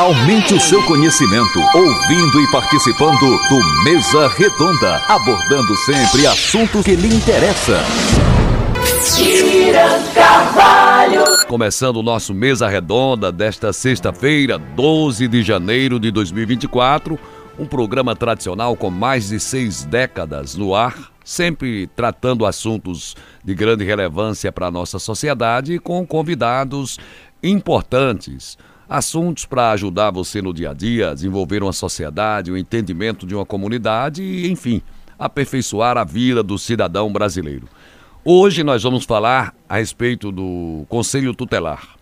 Aumente o seu conhecimento ouvindo e participando do Mesa Redonda, abordando sempre assuntos que lhe interessam. Carvalho. Começando o nosso Mesa Redonda desta sexta-feira, 12 de janeiro de 2024, um programa tradicional com mais de seis décadas no ar, sempre tratando assuntos de grande relevância para a nossa sociedade, com convidados importantes. Assuntos para ajudar você no dia a dia, desenvolver uma sociedade, o entendimento de uma comunidade e, enfim, aperfeiçoar a vida do cidadão brasileiro. Hoje nós vamos falar a respeito do Conselho Tutelar.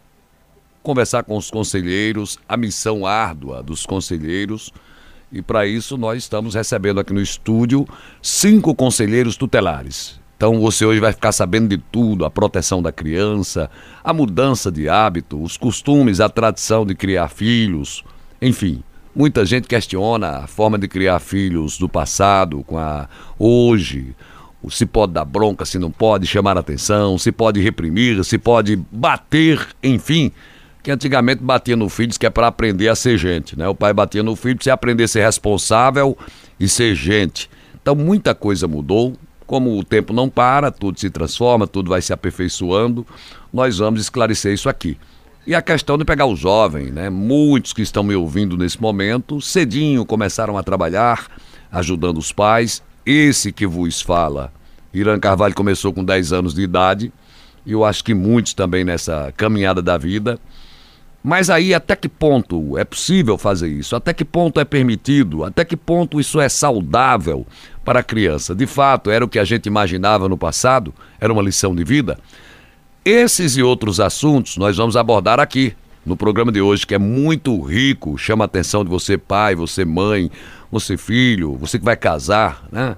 Conversar com os conselheiros, a missão árdua dos conselheiros. E para isso nós estamos recebendo aqui no estúdio cinco conselheiros tutelares. Então você hoje vai ficar sabendo de tudo: a proteção da criança, a mudança de hábito, os costumes, a tradição de criar filhos, enfim. Muita gente questiona a forma de criar filhos do passado com a hoje se pode dar bronca, se não pode, chamar atenção, se pode reprimir, se pode bater, enfim. Que antigamente batia no filho, que é para aprender a ser gente, né? O pai batia no filho para você aprender a ser responsável e ser gente. Então muita coisa mudou. Como o tempo não para, tudo se transforma, tudo vai se aperfeiçoando. Nós vamos esclarecer isso aqui. E a questão de pegar o jovem, né? Muitos que estão me ouvindo nesse momento, cedinho começaram a trabalhar, ajudando os pais. Esse que vos fala Irã Carvalho começou com 10 anos de idade, e eu acho que muitos também nessa caminhada da vida. Mas aí, até que ponto é possível fazer isso? Até que ponto é permitido? Até que ponto isso é saudável para a criança? De fato, era o que a gente imaginava no passado? Era uma lição de vida? Esses e outros assuntos nós vamos abordar aqui no programa de hoje, que é muito rico, chama a atenção de você, pai, você, mãe, você, filho, você que vai casar, né?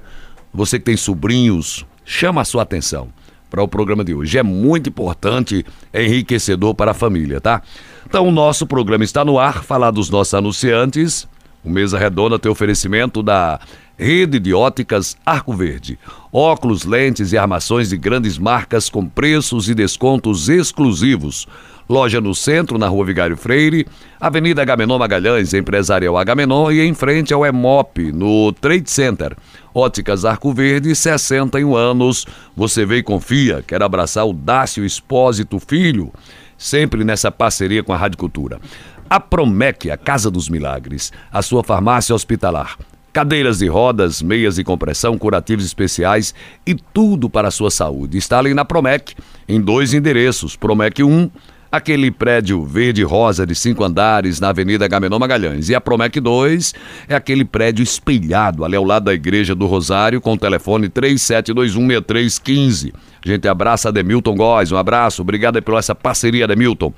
Você que tem sobrinhos, chama a sua atenção para o programa de hoje. É muito importante, é enriquecedor para a família, tá? Então, o nosso programa está no ar, falar dos nossos anunciantes. O Mesa Redonda tem oferecimento da Rede de Óticas Arco Verde. Óculos, lentes e armações de grandes marcas com preços e descontos exclusivos. Loja no centro, na rua Vigário Freire, Avenida Agamenon Magalhães, Empresarial Agamenon e em frente ao EMOP, no Trade Center. Óticas Arco Verde, 61 anos. Você vê e confia. Quero abraçar o Dácio Espósito Filho, sempre nessa parceria com a Rádio Cultura. A Promec, a Casa dos Milagres, a sua farmácia hospitalar. Cadeiras de rodas, meias de compressão, curativos especiais e tudo para a sua saúde. Está ali na Promec, em dois endereços. Promec 1, aquele prédio verde-rosa de cinco andares na Avenida Gamenon Magalhães. E a Promec 2 é aquele prédio espelhado ali ao lado da Igreja do Rosário com o telefone 37216315. A gente abraça Demilton Góes, um abraço, obrigado pela essa parceria, Demilton.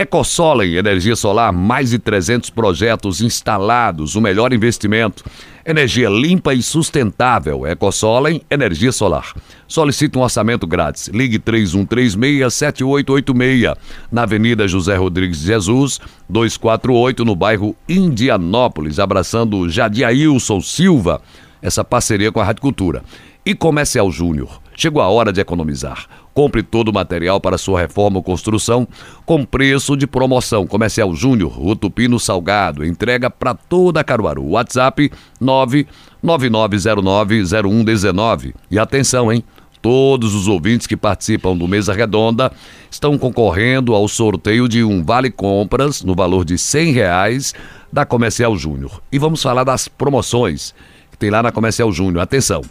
EcoSolen, energia solar, mais de 300 projetos instalados, o melhor investimento. Energia limpa e sustentável. EcoSolen, energia solar. Solicite um orçamento grátis. Ligue 3136-7886, na Avenida José Rodrigues Jesus, 248, no bairro Indianópolis, abraçando Jadiailson Silva, essa parceria com a Rádio Cultura. E Comercial Júnior. Chegou a hora de economizar. Compre todo o material para sua reforma ou construção com preço de promoção. Comercial Júnior, o Tupino Salgado. Entrega para toda Caruaru. WhatsApp 999090119. E atenção, hein? Todos os ouvintes que participam do Mesa Redonda estão concorrendo ao sorteio de um Vale Compras no valor de R$ reais da Comercial Júnior. E vamos falar das promoções que tem lá na Comercial Júnior. Atenção!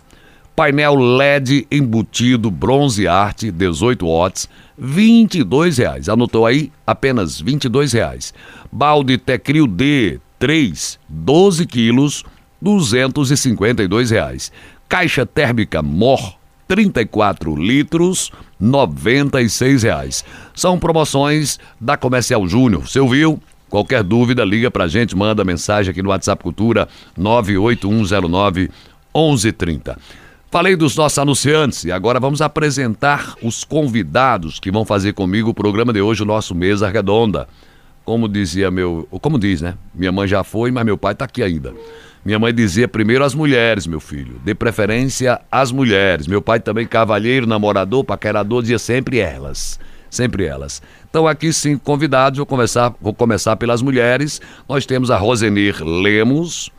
Painel LED embutido bronze arte 18 watts, R$ reais. Anotou aí? Apenas R$ reais. Balde Tecril D 3, 12 quilos, R$ reais. Caixa térmica Mor 34 litros, R$ reais. São promoções da Comercial Júnior. Você ouviu? Qualquer dúvida, liga pra gente, manda mensagem aqui no WhatsApp Cultura 98109 1130. Falei dos nossos anunciantes e agora vamos apresentar os convidados que vão fazer comigo o programa de hoje, o nosso Mesa Redonda. Como dizia meu. Como diz, né? Minha mãe já foi, mas meu pai está aqui ainda. Minha mãe dizia primeiro as mulheres, meu filho. Dê preferência às mulheres. Meu pai também, cavalheiro, namorador, paquerador, dizia sempre elas. sempre elas. Então aqui cinco convidados, vou começar, vou começar pelas mulheres. Nós temos a Rosenir Lemos,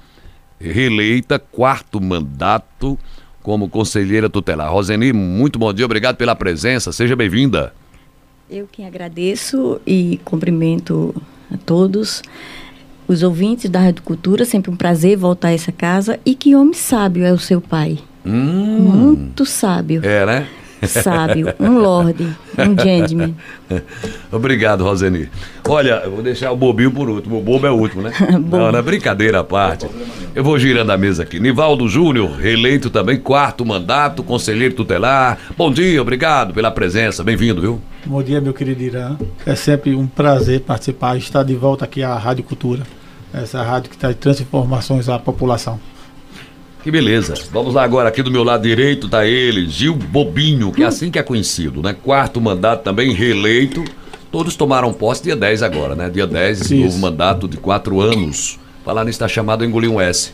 reeleita, quarto mandato como conselheira tutelar. Rosenir, muito bom dia, obrigado pela presença, seja bem-vinda. Eu que agradeço e cumprimento a todos os ouvintes da Rádio Cultura, sempre um prazer voltar a essa casa. E que homem sábio é o seu pai. Hum. Muito sábio. É, né? Sábio, um lord, um gentleman. Obrigado, Roseni. Olha, eu vou deixar o bobinho por último. O bobo é o último, né? não, não é brincadeira à parte. Eu vou girando a mesa aqui. Nivaldo Júnior, reeleito também, quarto mandato, conselheiro tutelar. Bom dia, obrigado pela presença. Bem-vindo, viu? Bom dia, meu querido Irã. É sempre um prazer participar e estar de volta aqui à Rádio Cultura. Essa rádio que traz transformações à população. Que beleza. Vamos lá agora, aqui do meu lado direito tá ele, Gil Bobinho, que é assim que é conhecido, né? Quarto mandato também reeleito. Todos tomaram posse dia 10 agora, né? Dia 10, esse Isso. novo mandato de quatro anos. Falar nisso está chamado engolir um S.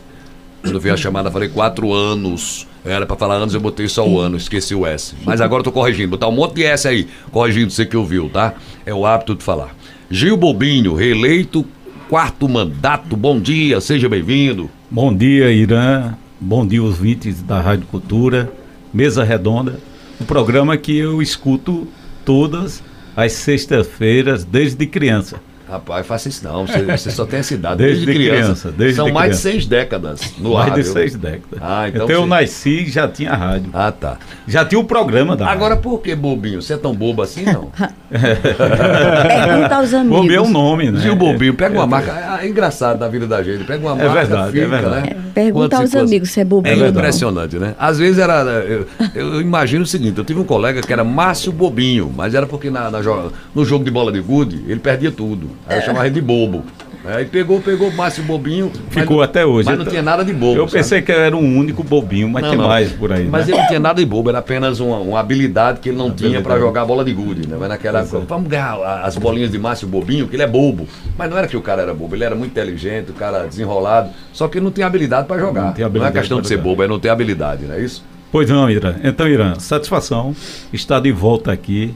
Quando veio a chamada, falei quatro anos. Era para falar anos, eu botei só o ano, esqueci o S. Mas agora eu tô corrigindo, botar um monte de S aí, corrigindo você que ouviu, tá? É o hábito de falar. Gil Bobinho, reeleito, quarto mandato. Bom dia, seja bem-vindo. Bom dia, Irã. Bom dia, ouvintes da Rádio Cultura, Mesa Redonda, um programa que eu escuto todas as sextas-feiras desde criança. Rapaz, faça isso não. Você, você, só tem essa idade desde, desde criança. criança. desde São de mais criança. de seis décadas no mais ar. Mais de seis décadas. Ah, então, então eu nasci e já tinha rádio. Ah, tá. Já tinha o programa da Agora, rádio. por que bobinho? Você é tão bobo assim, não? Pergunta aos amigos. Bobinho é um nome, né? Gil Bobinho, pega uma marca. É engraçado da vida da gente. Pega uma é marca. Verdade, fica, é verdade, né? Pergunta aos amigos se é bobinho. É impressionante, né? Às vezes era. Eu, eu, imagino o seguinte: eu tive um colega que era Márcio Bobinho, mas era porque na, na no jogo de bola de gude ele perdia tudo. Aí eu chamava ele de bobo. Aí pegou, pegou o Márcio Bobinho. Ficou até hoje. Mas não tinha nada de bobo. Eu pensei que era um único bobinho, mas não, tem não. mais por aí. Mas né? ele não tinha nada de bobo, era apenas uma, uma habilidade que ele não tinha para jogar bola de gude. Né? Mas naquela época, vamos ganhar as bolinhas de Márcio Bobinho, que ele é bobo. Mas não era que o cara era bobo, ele era muito inteligente, o cara desenrolado, só que ele não tinha habilidade para jogar. Não, não, é questão de ser bobo, é não ter habilidade, não é isso? Pois não, Irã. Então, Irã, satisfação estar de volta aqui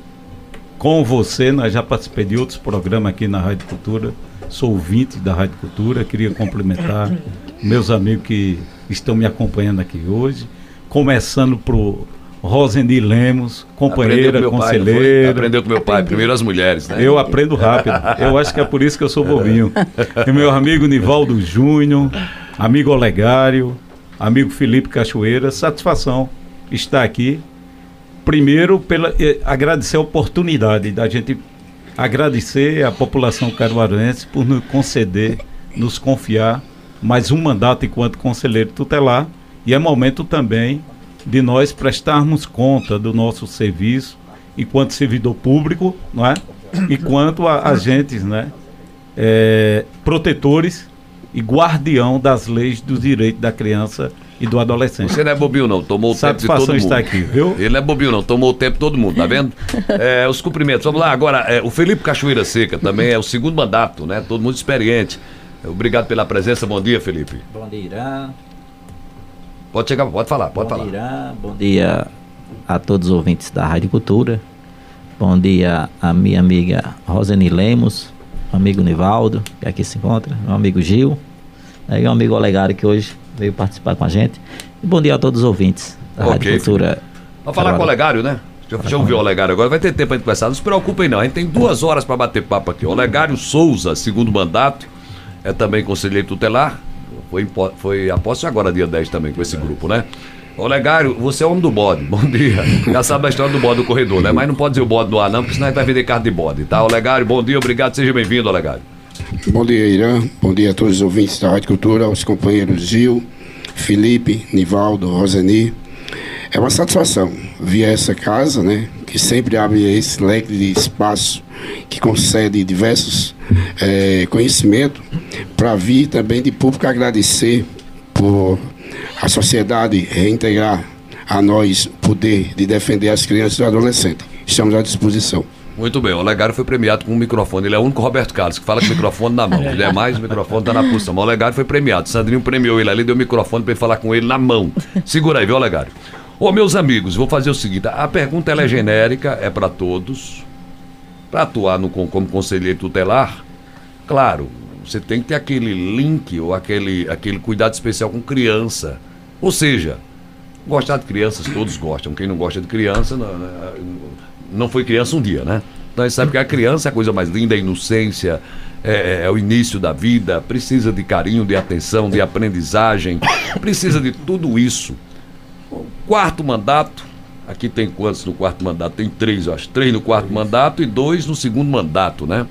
com você. Nós já participei de outros programas aqui na Rádio Cultura sou ouvinte da Rádio Cultura, queria cumprimentar meus amigos que estão me acompanhando aqui hoje, começando pro Roseni Lemos, companheira, aprendeu conselheira. Pai, aprendeu com meu pai, primeiro as mulheres, né? Eu aprendo rápido. Eu acho que é por isso que eu sou bobinho. E meu amigo Nivaldo Júnior, amigo Olegário, amigo Felipe Cachoeira, satisfação estar aqui. Primeiro, pela, eh, agradecer a oportunidade da gente agradecer à população caruaruense por nos conceder, nos confiar mais um mandato enquanto conselheiro tutelar e é momento também de nós prestarmos conta do nosso serviço enquanto servidor público, não é? Enquanto agentes, né? É, protetores e guardião das leis dos direitos da criança e do adolescente. Você não é bobinho não, tomou o tempo de todo mundo. está aqui, viu? Ele não é bobinho não, tomou o tempo de todo mundo, tá vendo? É, os cumprimentos, vamos lá agora, é, o Felipe Cachoeira Seca também é o segundo mandato, né? Todo mundo experiente. Obrigado pela presença, bom dia Felipe. Bom dia Irã. Pode chegar, pode falar, pode bom falar. Dia, Irã. Bom dia a todos os ouvintes da Rádio Cultura. Bom dia a minha amiga Rosane Lemos, amigo Nivaldo, que aqui se encontra, meu amigo Gil, e meu amigo Olegário, que hoje veio participar com a gente. E bom dia a todos os ouvintes da okay. Rádio Cultura. Vamos falar com o Olegário, né? Já, já ouviu o Olegário agora, vai ter tempo para gente conversar. Não se preocupem não, a gente tem duas horas para bater papo aqui. Olegário Souza, segundo mandato, é também conselheiro tutelar. Foi, foi a posse agora, dia 10 também, com esse grupo, né? Olegário, você é homem do bode. Bom dia. Já sabe a história do bode do corredor, né? Mas não pode dizer o bode no ar, não, porque senão a gente vai vender carne de bode, tá? Olegário, bom dia, obrigado, seja bem-vindo, Olegário. Bom dia, Irã. Bom dia a todos os ouvintes da Rádio Cultura, aos companheiros Gil, Felipe, Nivaldo, Rosani. É uma satisfação vir a essa casa, né, que sempre abre esse leque de espaço que concede diversos é, conhecimentos para vir também de público agradecer por a sociedade reintegrar a nós o poder de defender as crianças e os adolescentes. Estamos à disposição. Muito bem, o Olegário foi premiado com um microfone. Ele é o único Roberto Carlos que fala com o microfone na mão. Ele é mais, o microfone está na posição. Mas o Olegário foi premiado. Sandrinho premiou ele ali, deu o microfone para ele falar com ele na mão. Segura aí, viu, Olegário? Ô, meus amigos, vou fazer o seguinte: a pergunta é genérica, é para todos. para atuar no, como conselheiro tutelar, claro, você tem que ter aquele link ou aquele, aquele cuidado especial com criança. Ou seja, gostar de crianças, todos gostam. Quem não gosta de criança não, não foi criança um dia, né? Então a gente sabe que a criança é a coisa mais linda, a inocência, é, é, é, o início da vida, precisa de carinho, de atenção, de aprendizagem, precisa de tudo isso. Quarto mandato, aqui tem quantos no quarto mandato? Tem três, eu acho. Três no quarto mandato e dois no segundo mandato, né?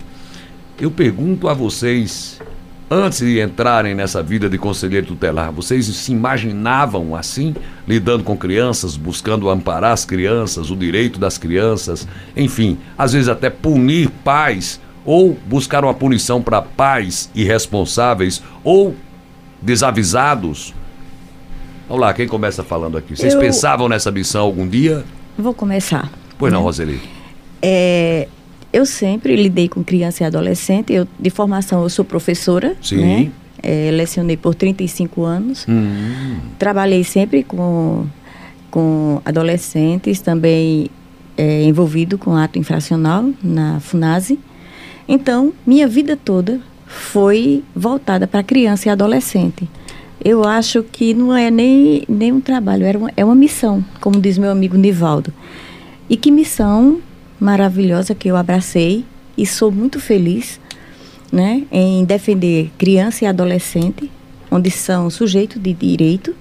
Eu pergunto a vocês, antes de entrarem nessa vida de conselheiro tutelar, vocês se imaginavam assim, lidando com crianças, buscando amparar as crianças, o direito das crianças, enfim, às vezes até punir pais ou buscar uma punição para pais irresponsáveis ou desavisados? Vamos lá, quem começa falando aqui? Vocês Eu... pensavam nessa missão algum dia? Vou começar. Pois não? Roseli. É, eu sempre lidei com criança e adolescente. Eu, de formação, eu sou professora. Sim. Né? É, lecionei por 35 anos. Hum. Trabalhei sempre com, com adolescentes, também é, envolvido com ato infracional na FUNASE. Então, minha vida toda foi voltada para criança e adolescente. Eu acho que não é nem, nem um trabalho, era uma, é uma missão, como diz meu amigo Nivaldo. E que missão maravilhosa que eu abracei e sou muito feliz né, em defender criança e adolescente, onde são sujeitos de direito,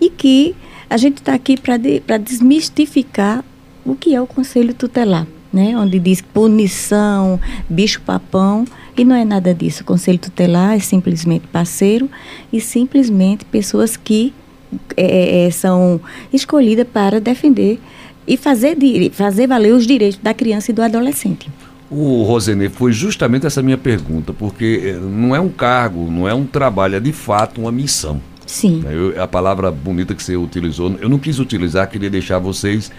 e que a gente está aqui para de, desmistificar o que é o Conselho Tutelar, né, onde diz punição, bicho-papão, e não é nada disso. O Conselho Tutelar é simplesmente parceiro e simplesmente pessoas que é, é são escolhidas para defender e fazer, fazer valer os direitos da criança e do adolescente. O Rosenê, foi justamente essa minha pergunta, porque eh, não é um cargo, não é um trabalho, é de fato uma missão. Sim. Eu, a palavra bonita que você utilizou, eu não quis utilizar, queria deixar vocês,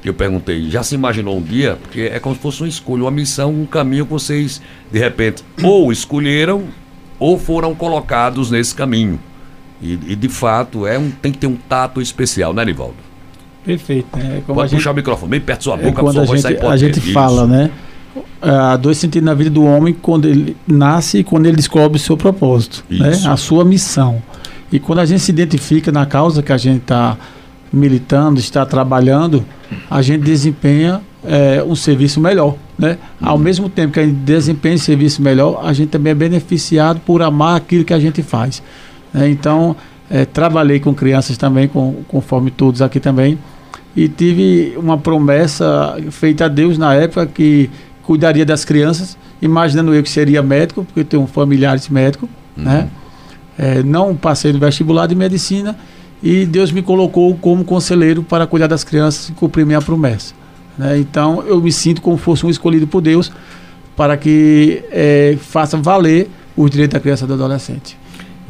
que eu perguntei, já se imaginou um dia? Porque é como se fosse uma escolha, uma missão, um caminho que vocês, de repente, ou escolheram, ou foram colocados nesse caminho. E, e de fato, é um, tem que ter um tato especial, né, Nivaldo? Perfeito. Né? Como Pode puxar gente, o microfone bem perto da sua é boca, é quando a, gente, a gente fala, né? Há dois sentidos na vida do homem quando ele nasce e quando ele descobre o seu propósito, né? a sua missão. E quando a gente se identifica na causa que a gente está militando, está trabalhando, a gente desempenha é, um serviço melhor. Né? Uhum. Ao mesmo tempo que a gente desempenha um serviço melhor, a gente também é beneficiado por amar aquilo que a gente faz. Né? Então, é, trabalhei com crianças também, com, conforme todos aqui também, e tive uma promessa feita a Deus na época que cuidaria das crianças, imaginando eu que seria médico, porque eu tenho familiares médicos, uhum. né? É, não passei no vestibular de medicina e Deus me colocou como conselheiro para cuidar das crianças e cumprir minha promessa. Né? Então eu me sinto como fosse um escolhido por Deus para que é, faça valer os direitos da criança e do adolescente.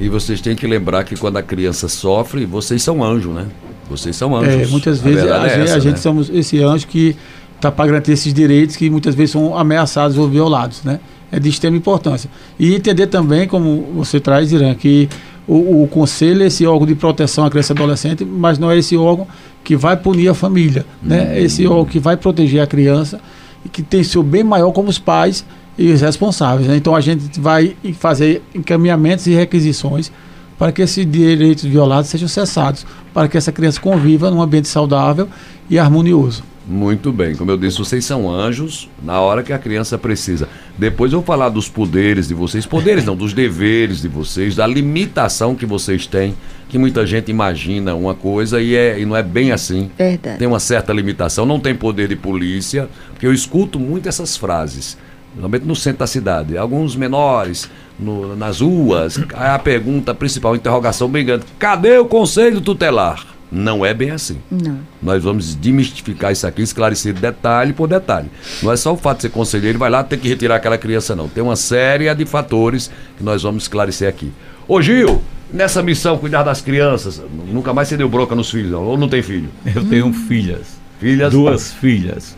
E vocês têm que lembrar que quando a criança sofre, vocês são anjos, né? Vocês são anjos. É, muitas vezes a, a, é essa, a gente né? somos esse anjo que está para garantir esses direitos que muitas vezes são ameaçados ou violados, né? É de extrema importância. E entender também, como você traz, Irã, que o, o conselho é esse órgão de proteção à criança e adolescente, mas não é esse órgão que vai punir a família, né? Hum. É esse órgão que vai proteger a criança e que tem seu bem maior como os pais e os responsáveis. Né? Então a gente vai fazer encaminhamentos e requisições para que esses direitos violados sejam cessados, para que essa criança conviva num ambiente saudável e harmonioso. Muito bem, como eu disse, vocês são anjos na hora que a criança precisa. Depois eu vou falar dos poderes de vocês, poderes não, dos deveres de vocês, da limitação que vocês têm, que muita gente imagina uma coisa e, é, e não é bem assim. Verdade. Tem uma certa limitação, não tem poder de polícia, porque eu escuto muito essas frases principalmente no centro da cidade. Alguns menores no, nas ruas. A pergunta principal, a interrogação bem grande: cadê o conselho tutelar? Não é bem assim. Não. Nós vamos demistificar isso aqui, esclarecer detalhe por detalhe. Não é só o fato de ser conselheiro, vai lá tem que retirar aquela criança, não. Tem uma série de fatores que nós vamos esclarecer aqui. Ô Gil, nessa missão, cuidar das crianças, nunca mais você deu bronca nos filhos, não? Ou não tem filho? Eu tenho filhas. Filhas? Duas filhas.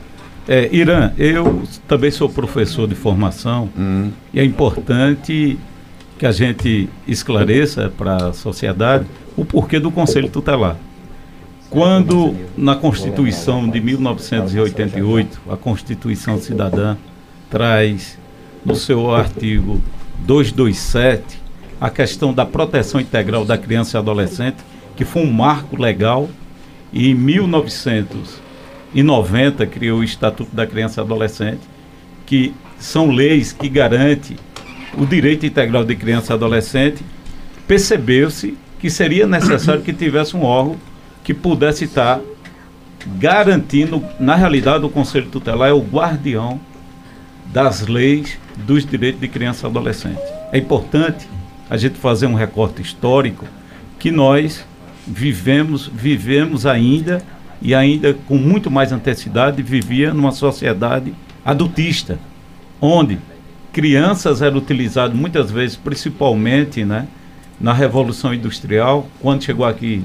É, Irã, eu também sou professor de formação hum. e é importante que a gente esclareça para a sociedade o porquê do Conselho Tutelar. Quando na Constituição de 1988, a Constituição Cidadã, traz no seu artigo 227 a questão da proteção integral da criança e adolescente, que foi um marco legal e em 1990 criou o Estatuto da Criança e Adolescente, que são leis que garantem o direito integral de criança e adolescente. Percebeu-se que seria necessário que tivesse um órgão que pudesse estar garantindo, na realidade, o Conselho Tutelar é o guardião das leis dos direitos de criança e adolescente. É importante a gente fazer um recorte histórico que nós vivemos, vivemos ainda e ainda com muito mais intensidade vivia numa sociedade adultista, onde crianças eram utilizadas muitas vezes, principalmente, né, na Revolução Industrial, quando chegou aqui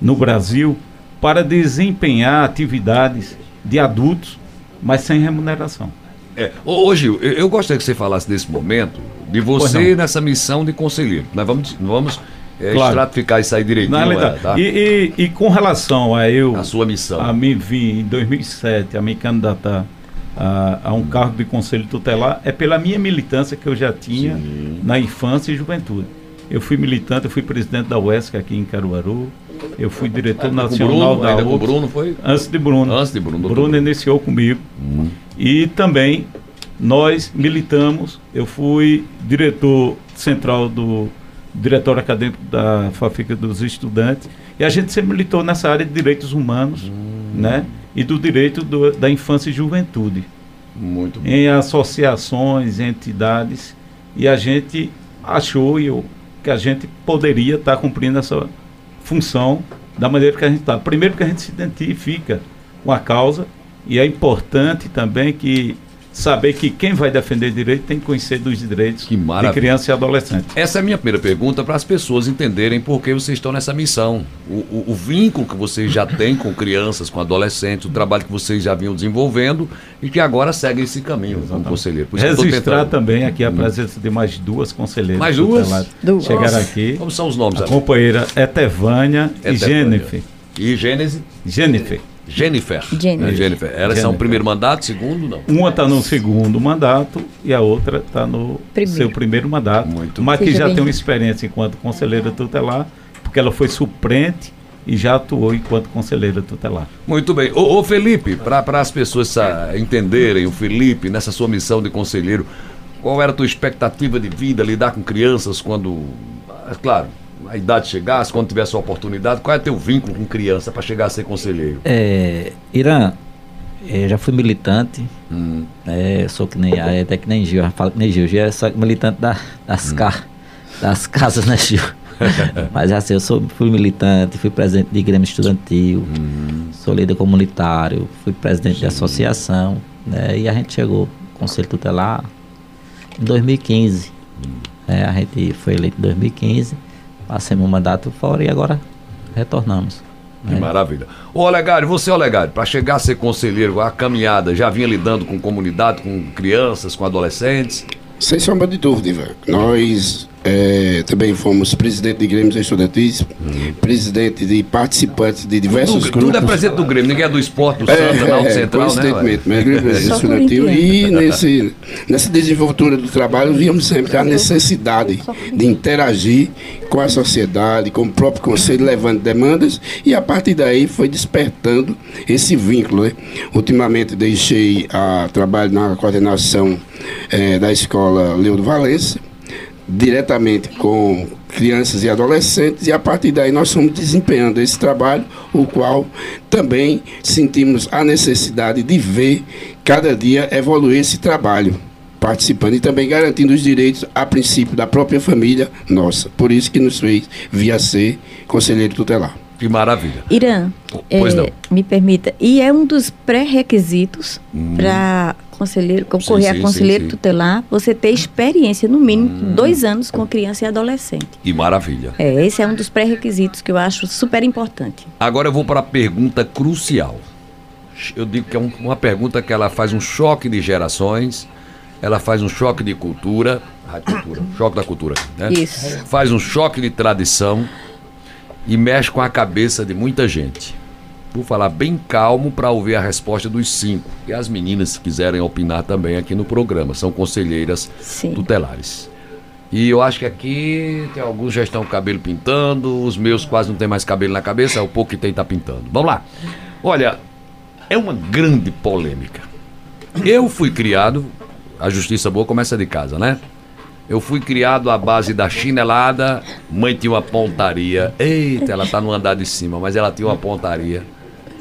no Brasil, para desempenhar atividades de adultos, mas sem remuneração. É, hoje, eu, eu gostaria que você falasse desse momento, de você nessa missão de conselheiro. Nós vamos, vamos é, claro. estratificar isso aí direitinho. Não, é, tá? e, e, e, com relação a eu. A sua missão. A mim vir em 2007 a me candidatar a, a, um cargo de conselho tutelar, é pela minha militância que eu já tinha Sim. na infância e juventude. Eu fui militante, eu fui presidente da UESC aqui em Caruaru. Eu fui diretor ah, nacional Bruno, da ainda com Bruno foi? Antes de Bruno. Antes de Bruno. Bruno iniciou comigo. Hum. E também nós militamos. Eu fui diretor central do diretório acadêmico da Fafica dos Estudantes. E a gente sempre militou nessa área de direitos humanos, hum. né? E do direito do, da infância e juventude. Muito bom. Em associações, entidades. E a gente achou, eu que a gente poderia estar tá cumprindo essa função da maneira que a gente está. Primeiro que a gente se identifica com a causa e é importante também que saber que quem vai defender direito tem que conhecer dos direitos de criança e adolescente. Essa é a minha primeira pergunta para as pessoas entenderem por que vocês estão nessa missão. O, o, o, vínculo que vocês já têm com crianças, com adolescentes, o trabalho que vocês já vinham desenvolvendo e que agora segue esse caminho como conselheiro. Por Registrar também aqui a hum. presença de mais duas conselheiras. Mais duas? duas. Chegaram aqui. Como são os nomes? A companheira Etevânia, Etevânia. e Jennifer. E Gênese? Jennifer. Jennifer. Jennifer. Jennifer. Elas Jennifer. são primeiro mandato, segundo, não? Uma está no segundo mandato e a outra está no primeiro. seu primeiro mandato. Muito mas que já tem uma experiência enquanto conselheira tutelar, porque ela foi suplente e já atuou enquanto conselheira tutelar. Muito bem. Ô, ô Felipe, para as pessoas entenderem o Felipe nessa sua missão de conselheiro, qual era a tua expectativa de vida, lidar com crianças quando. É claro, a idade chegasse, quando tivesse a oportunidade, qual é teu vínculo com criança para chegar a ser conselheiro? É, Irã, eu já fui militante, hum. é, sou que nem, até que nem Gil, falo que nem Gil, Gil é só militante da, das, hum. das casas, né Gil? Mas assim, eu sou, fui militante, fui presidente de Grêmio Estudantil, hum. sou líder comunitário, fui presidente Sim. de associação, né? E a gente chegou, Conselho Tutelar, em 2015. Hum. É, a gente foi eleito em 2015 passemos o mandato fora e agora retornamos. Que né? maravilha. Ô Olegário, você, Olegário, para chegar a ser conselheiro, a caminhada, já vinha lidando com comunidade, com crianças, com adolescentes? Sem sombra de dúvida. Nós é, também fomos presidente de Grêmios Estudantis, uhum. presidente de participantes de diversos tudo, grupos. Tudo é presidente do Grêmio, ninguém é do esporte, do é, Santa, não, é, Central, coincidentemente, né? Grêmio Estudantil. E nesse, nessa desenvoltura do trabalho, víamos sempre a necessidade de interagir com a sociedade, com o próprio conselho, levando demandas, e a partir daí foi despertando esse vínculo. Né? Ultimamente deixei a trabalho na coordenação é, da escola Leudo Valença, diretamente com crianças e adolescentes e a partir daí nós estamos desempenhando esse trabalho, o qual também sentimos a necessidade de ver cada dia evoluir esse trabalho, participando e também garantindo os direitos a princípio da própria família nossa. Por isso que nos fez via ser conselheiro tutelar. Que maravilha. Irã, pois é, me permita, e é um dos pré-requisitos hum. para conselheiro, concorrer sim, sim, a conselheiro sim, tutelar, você ter experiência, no mínimo, hum. dois anos com criança e adolescente. E maravilha. É, esse é um dos pré-requisitos que eu acho super importante. Agora eu vou para a pergunta crucial. Eu digo que é um, uma pergunta que ela faz um choque de gerações, ela faz um choque de cultura, cultura choque da cultura, né? Isso. Faz um choque de tradição e mexe com a cabeça de muita gente. Vou falar bem calmo para ouvir a resposta dos cinco. E as meninas, se quiserem opinar também aqui no programa, são conselheiras Sim. tutelares. E eu acho que aqui tem alguns já estão com o cabelo pintando, os meus quase não tem mais cabelo na cabeça, é o pouco que tem tá pintando. Vamos lá. Olha, é uma grande polêmica. Eu fui criado, a justiça boa começa de casa, né? Eu fui criado à base da chinelada, mãe tinha uma pontaria. Eita, ela tá no andar de cima, mas ela tinha uma pontaria.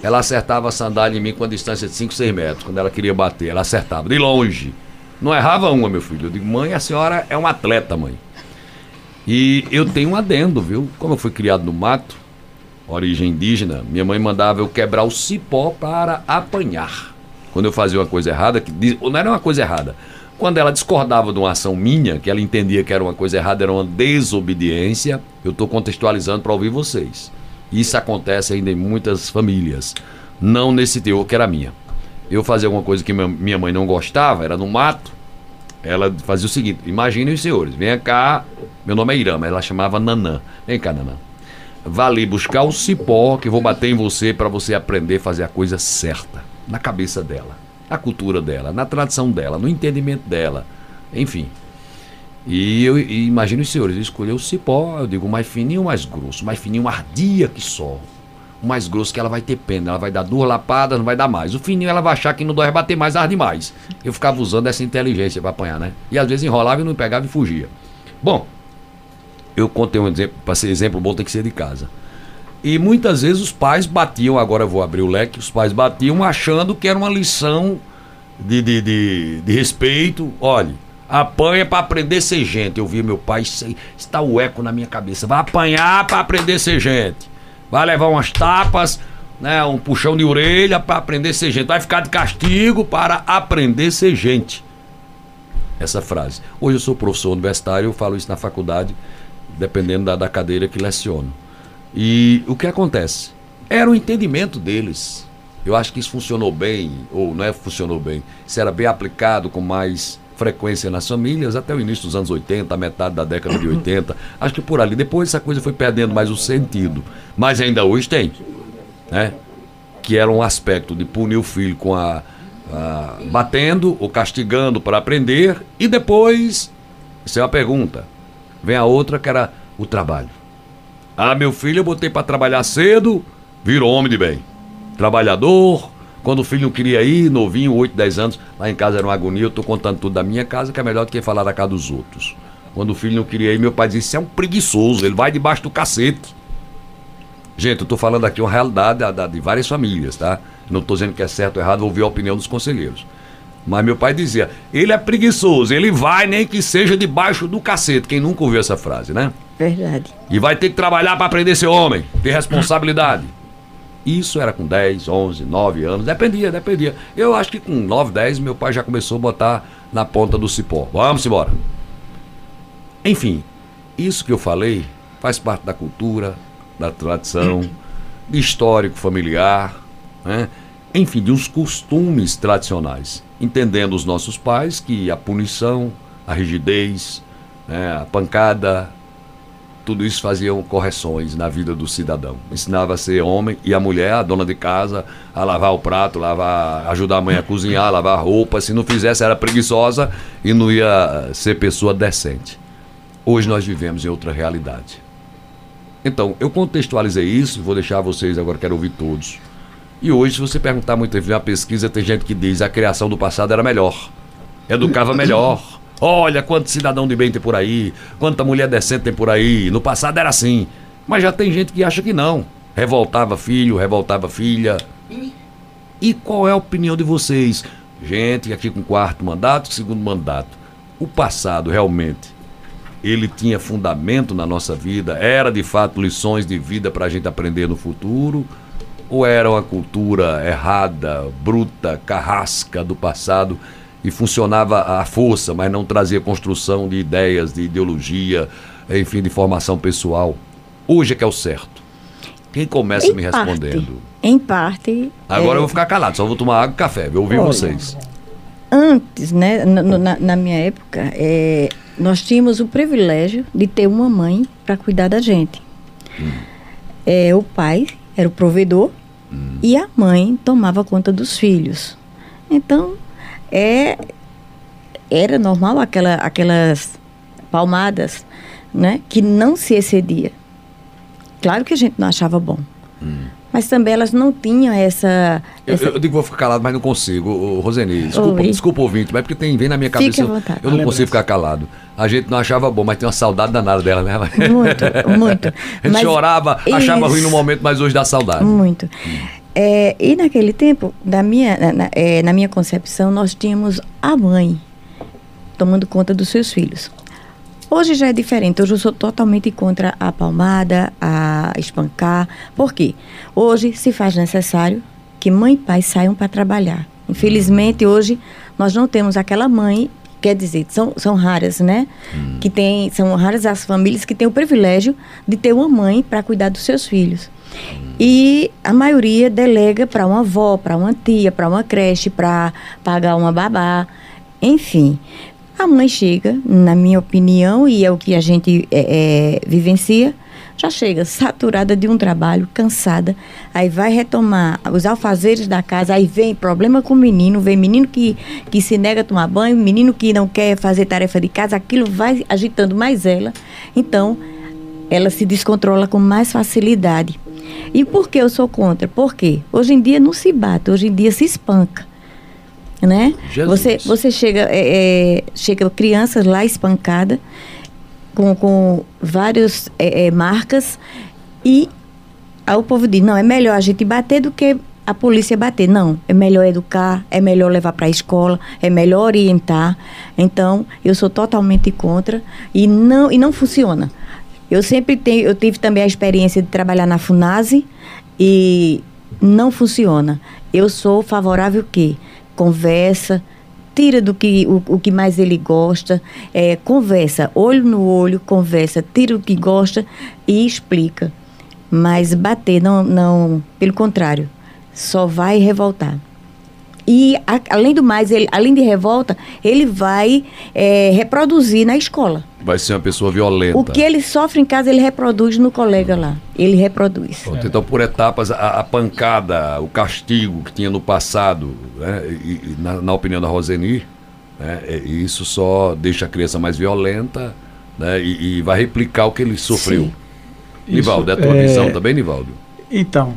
Ela acertava a sandália em mim com a distância de 5, 6 metros, quando ela queria bater. Ela acertava, de longe. Não errava uma, meu filho. Eu digo, mãe, a senhora é uma atleta, mãe. E eu tenho um adendo, viu? Como eu fui criado no mato, origem indígena, minha mãe mandava eu quebrar o cipó para apanhar. Quando eu fazia uma coisa errada, que não era uma coisa errada. Quando ela discordava de uma ação minha, que ela entendia que era uma coisa errada, era uma desobediência, eu estou contextualizando para ouvir vocês. Isso acontece ainda em muitas famílias. Não nesse teor que era minha eu fazia alguma coisa que minha mãe não gostava, era no mato, ela fazia o seguinte: imaginem os senhores, venha cá, meu nome é Irama, ela chamava Nanã. Vem cá, Nanã. Vá ali buscar o cipó que vou bater em você para você aprender a fazer a coisa certa, na cabeça dela, na cultura dela, na tradição dela, no entendimento dela, enfim. E eu e imagino os senhores, eu escolhi o cipó, eu digo mais fininho mais grosso, mais fininho ardia que só o mais grosso que ela vai ter pena. Ela vai dar duas lapadas, não vai dar mais. O fininho ela vai achar que não dói bater mais, arde mais. Eu ficava usando essa inteligência para apanhar, né? E às vezes enrolava e não pegava e fugia. Bom, eu contei um exemplo, para ser exemplo bom tem que ser de casa. E muitas vezes os pais batiam, agora eu vou abrir o leque, os pais batiam achando que era uma lição de, de, de, de respeito. Olhe, apanha para aprender a ser gente. Eu vi meu pai, está o eco na minha cabeça. Vai apanhar para aprender a ser gente vai levar umas tapas, né, um puxão de orelha para aprender a ser gente. Vai ficar de castigo para aprender a ser gente. Essa frase. Hoje eu sou professor universitário, eu falo isso na faculdade, dependendo da, da cadeira que leciono. E o que acontece? Era o entendimento deles. Eu acho que isso funcionou bem, ou não é funcionou bem. Isso era bem aplicado com mais frequência nas famílias até o início dos anos 80, a metade da década de 80. Acho que por ali. Depois essa coisa foi perdendo mais o sentido. Mas ainda hoje tem. Né? Que era um aspecto de punir o filho com a, a batendo ou castigando para aprender. E depois, isso é uma pergunta. Vem a outra que era o trabalho. Ah, meu filho, eu botei para trabalhar cedo, virou homem de bem. Trabalhador, quando o filho não queria ir, novinho, 8, 10 anos, lá em casa era uma agonia, eu estou contando tudo da minha casa, que é melhor do que falar da casa dos outros. Quando o filho não queria ir, meu pai disse: Isso é um preguiçoso, ele vai debaixo do cacete. Gente, eu estou falando aqui uma realidade da, da, de várias famílias, tá? Não estou dizendo que é certo ou errado, vou ouvir a opinião dos conselheiros. Mas meu pai dizia: ele é preguiçoso, ele vai nem que seja debaixo do cacete. Quem nunca ouviu essa frase, né? Verdade. E vai ter que trabalhar para aprender ser homem, ter responsabilidade. Isso era com 10, 11, 9 anos, dependia, dependia. Eu acho que com 9, 10 meu pai já começou a botar na ponta do cipó. Vamos embora. Enfim, isso que eu falei faz parte da cultura, da tradição, histórico familiar, né? enfim, de uns costumes tradicionais. Entendendo os nossos pais que a punição, a rigidez, né? a pancada, tudo isso faziam correções na vida do cidadão. Ensinava a ser homem e a mulher, a dona de casa, a lavar o prato, lavar, ajudar a mãe a cozinhar, lavar a roupa. Se não fizesse, era preguiçosa e não ia ser pessoa decente. Hoje nós vivemos em outra realidade. Então, eu contextualizei isso, vou deixar vocês agora, quero ouvir todos. E hoje, se você perguntar muito, uma pesquisa, tem gente que diz a criação do passado era melhor, educava melhor Olha quanto cidadão de bem tem por aí, quanta mulher decente tem por aí. No passado era assim. Mas já tem gente que acha que não. Revoltava filho, revoltava filha. E qual é a opinião de vocês? Gente aqui com quarto mandato, segundo mandato. O passado realmente ele tinha fundamento na nossa vida? Era de fato lições de vida para a gente aprender no futuro? Ou era uma cultura errada, bruta, carrasca do passado e funcionava à força, mas não trazia construção de ideias, de ideologia, enfim, de formação pessoal. Hoje é que é o certo. Quem começa em me parte, respondendo? Em parte. Agora é... eu vou ficar calado, só vou tomar água e café, vou ouvir Olha, vocês. Antes, né, na, na minha época, é, nós tínhamos o privilégio de ter uma mãe para cuidar da gente. Hum. É, o pai era o provedor, hum. e a mãe tomava conta dos filhos. Então, é, era normal aquela, aquelas palmadas né, que não se excedia. Claro que a gente não achava bom. Hum. Mas também elas não tinham essa. essa... Eu, eu, digo vou ficar calado, mas não consigo. Roseni, desculpa, desculpa ouvinte, mas é porque tem, vem na minha cabeça. Eu, eu não consigo ficar calado. A gente não achava bom, mas tem uma saudade danada dela, né? Muito, muito. a gente mas chorava, achava ruim no momento, mas hoje dá saudade. Muito. É, e naquele tempo, na minha, na, é, na minha concepção, nós tínhamos a mãe tomando conta dos seus filhos. Hoje já é diferente. Hoje eu sou totalmente contra a palmada, a espancar. Por quê? Hoje se faz necessário que mãe e pai saiam para trabalhar. Infelizmente, hoje nós não temos aquela mãe quer dizer, são, são raras, né? Hum. Que tem, são raras as famílias que têm o privilégio de ter uma mãe para cuidar dos seus filhos. Hum. E a maioria delega para uma avó, para uma tia, para uma creche, para pagar uma babá, enfim. A mãe chega, na minha opinião, e é o que a gente é, é, vivencia, já chega saturada de um trabalho, cansada, aí vai retomar os alfazeres da casa, aí vem problema com o menino, vem menino que, que se nega a tomar banho, menino que não quer fazer tarefa de casa, aquilo vai agitando mais ela. Então, ela se descontrola com mais facilidade. E por que eu sou contra? Porque hoje em dia não se bate, hoje em dia se espanca né? Você, você chega, é, é, chega crianças lá espancada com, com várias é, é, marcas e aí o povo diz, não, é melhor a gente bater do que a polícia bater. Não, é melhor educar, é melhor levar para a escola, é melhor orientar. Então, eu sou totalmente contra e não, e não funciona. Eu sempre tenho, eu tive também a experiência de trabalhar na Funase e não funciona. Eu sou favorável que conversa, tira do que o, o que mais ele gosta, é, conversa, olho no olho, conversa, tira o que gosta e explica. Mas bater não, não, pelo contrário, só vai revoltar. E a, além do mais, ele, além de revolta, ele vai é, reproduzir na escola. Vai ser uma pessoa violenta. O que ele sofre em casa, ele reproduz no colega lá. Ele reproduz. Pronto, então, por etapas, a, a, pancada, o castigo que tinha no passado, né, e, e na, na, opinião da Roseni, né, é, isso só deixa a criança mais violenta né, e, e vai replicar o que ele sofreu. Sim. Nivaldo, é a tua é... visão também, Nivaldo? Então,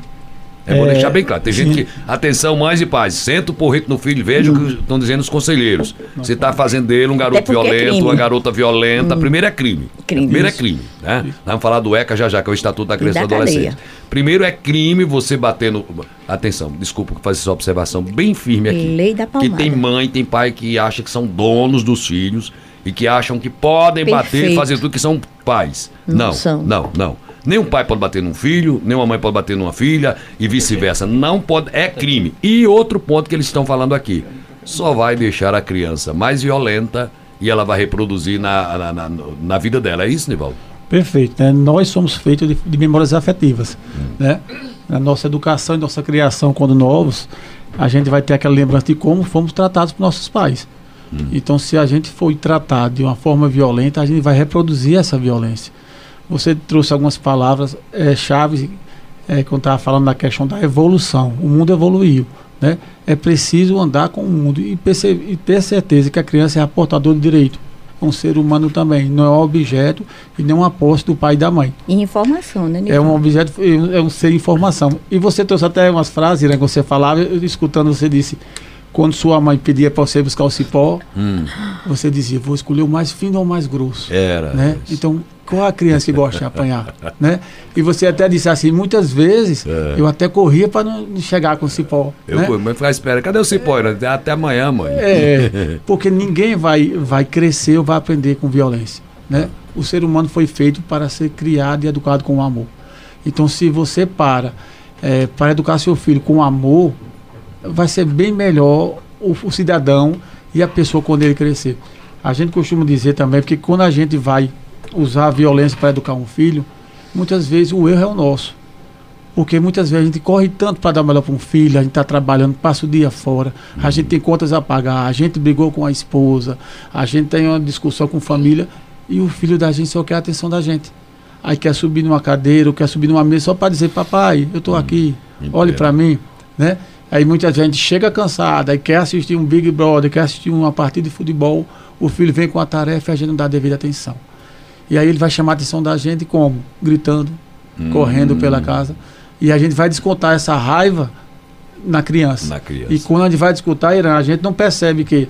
é bom é, deixar bem claro. Tem sim. gente que. Atenção, mães e pais. Senta o porrito no filho, veja o que estão dizendo os conselheiros. Você está fazendo dele um garoto é violento, é uma garota violenta. Hum. Primeiro é crime. crime. Primeiro é crime. Né? Vamos falar do ECA já já, que é o Estatuto da Criança e da Adolescente. Primeiro é crime você bater no. Atenção, desculpa fazer essa observação bem firme aqui. Lei da palmada. Que tem mãe, tem pai que acha que são donos dos filhos e que acham que podem Perfeito. bater e fazer tudo que são pais. Não, não, são. não, não. Nem um pai pode bater num filho, nem uma mãe pode bater numa filha e vice-versa. Não pode, é crime. E outro ponto que eles estão falando aqui, só vai deixar a criança mais violenta e ela vai reproduzir na, na, na, na vida dela. É isso, Nivaldo? Perfeito. Né? Nós somos feitos de, de memórias afetivas. Hum. Né? Na nossa educação e nossa criação, quando novos, a gente vai ter aquela lembrança de como fomos tratados por nossos pais. Hum. Então, se a gente foi tratado de uma forma violenta, a gente vai reproduzir essa violência. Você trouxe algumas palavras é, chave é, quando estava falando da questão da evolução. O mundo evoluiu. Né? É preciso andar com o mundo e, e ter certeza que a criança é a portadora de direito. É um ser humano também, não é um objeto e nem uma posse do pai e da mãe. E informação, né? É um objeto, é um ser informação. E você trouxe até umas frases, né? Que você falava, eu, escutando você disse, quando sua mãe pedia para você buscar o cipó, hum. você dizia, vou escolher o mais fino ou o mais grosso. Era. Né? Então, qual a criança que gosta de apanhar? né? E você até disse assim, muitas vezes é. eu até corria para não chegar com o cipó. Eu né? mas ficar espera, cadê o cipó? É. Até amanhã, mãe. É, porque ninguém vai, vai crescer ou vai aprender com violência. Né? O ser humano foi feito para ser criado e educado com amor. Então, se você para é, para educar seu filho com amor, vai ser bem melhor o, o cidadão e a pessoa quando ele crescer. A gente costuma dizer também, porque quando a gente vai usar a violência para educar um filho, muitas vezes o erro é o nosso. Porque muitas vezes a gente corre tanto para dar melhor para um filho, a gente está trabalhando, passa o dia fora, uhum. a gente tem contas a pagar, a gente brigou com a esposa, a gente tem uma discussão com a família e o filho da gente só quer a atenção da gente. Aí quer subir numa cadeira, ou quer subir numa mesa só para dizer, papai, eu estou uhum. aqui. Olhe para mim, né? Aí muita gente chega cansada e quer assistir um Big Brother, quer assistir uma partida de futebol, o filho vem com a tarefa e a gente não dá a devida atenção. E aí ele vai chamar a atenção da gente como? Gritando, hum. correndo pela casa. E a gente vai descontar essa raiva na criança. Na criança. E quando a gente vai descontar, a gente não percebe que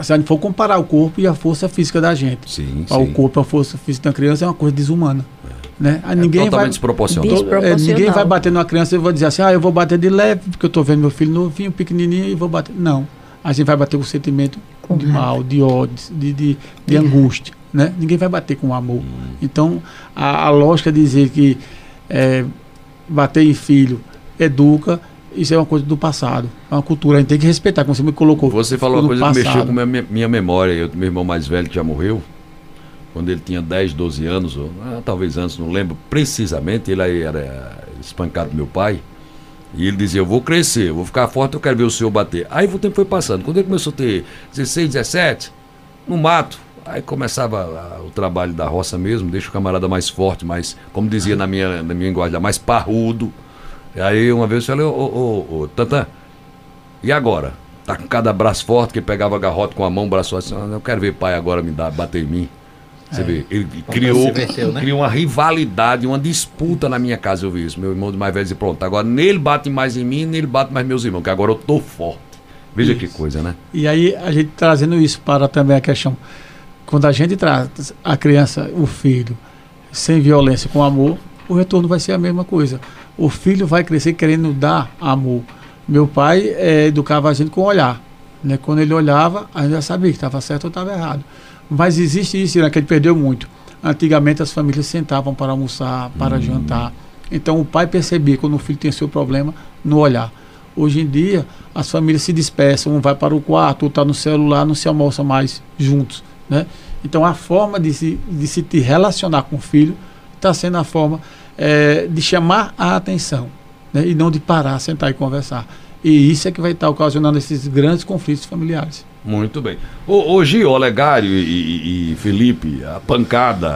se a gente for comparar o corpo e a força física da gente. Sim, sim. O corpo e a força física da criança é uma coisa desumana. É. Né? É ninguém totalmente vai, desproporcional. É, ninguém vai bater numa criança e vai dizer assim, ah, eu vou bater de leve, porque eu estou vendo meu filho novinho, pequenininho, e vou bater. Não. A gente vai bater com sentimento com de mal, de ódio, de, de, de angústia. Né? Ninguém vai bater com amor. Então, a, a lógica de dizer que é, bater em filho educa, isso é uma coisa do passado. É uma cultura, a gente tem que respeitar, como você me colocou. Você falou uma coisa que mexeu com minha, minha memória. Eu, meu irmão mais velho que já morreu, quando ele tinha 10, 12 anos, ou ah, talvez antes, não lembro precisamente, ele era espancado do meu pai. E ele dizia, eu vou crescer, eu vou ficar forte, eu quero ver o senhor bater. Aí o tempo foi passando. Quando ele começou a ter 16, 17, no mato, aí começava o trabalho da roça mesmo, deixa o camarada mais forte, mais, como dizia na minha, na minha linguagem, mais parrudo. E aí uma vez eu falei, ô, ô, ô, Tantã, e agora? Tá com cada braço forte, que pegava garrote com a mão, braço assim, eu quero ver pai agora me dar, bater em mim. Você é. vê, ele criou, né? criou uma rivalidade, uma disputa na minha casa, eu vi isso. Meu irmão de mais velho disse, pronto, agora nele bate mais em mim, nele bate mais meus irmãos, que agora eu tô forte. Veja isso. que coisa, né? E aí a gente trazendo isso para também a questão, quando a gente traz a criança, o filho, sem violência, com amor, o retorno vai ser a mesma coisa. O filho vai crescer querendo dar amor. Meu pai é, educava a gente com olhar. Né? Quando ele olhava, a gente já sabia que estava certo ou estava errado. Mas existe isso, né, que ele perdeu muito. Antigamente as famílias sentavam para almoçar, para hum. jantar. Então o pai percebia quando o filho tem seu problema no olhar. Hoje em dia, as famílias se dispersam, um vai para o quarto, outro está no celular, não se almoça mais juntos. Né? Então a forma de se, de se te relacionar com o filho está sendo a forma é, de chamar a atenção né? e não de parar, sentar e conversar. E isso é que vai estar ocasionando esses grandes conflitos familiares. Muito bem. Ô, ô Gio, Olegário e, e, e Felipe, a pancada,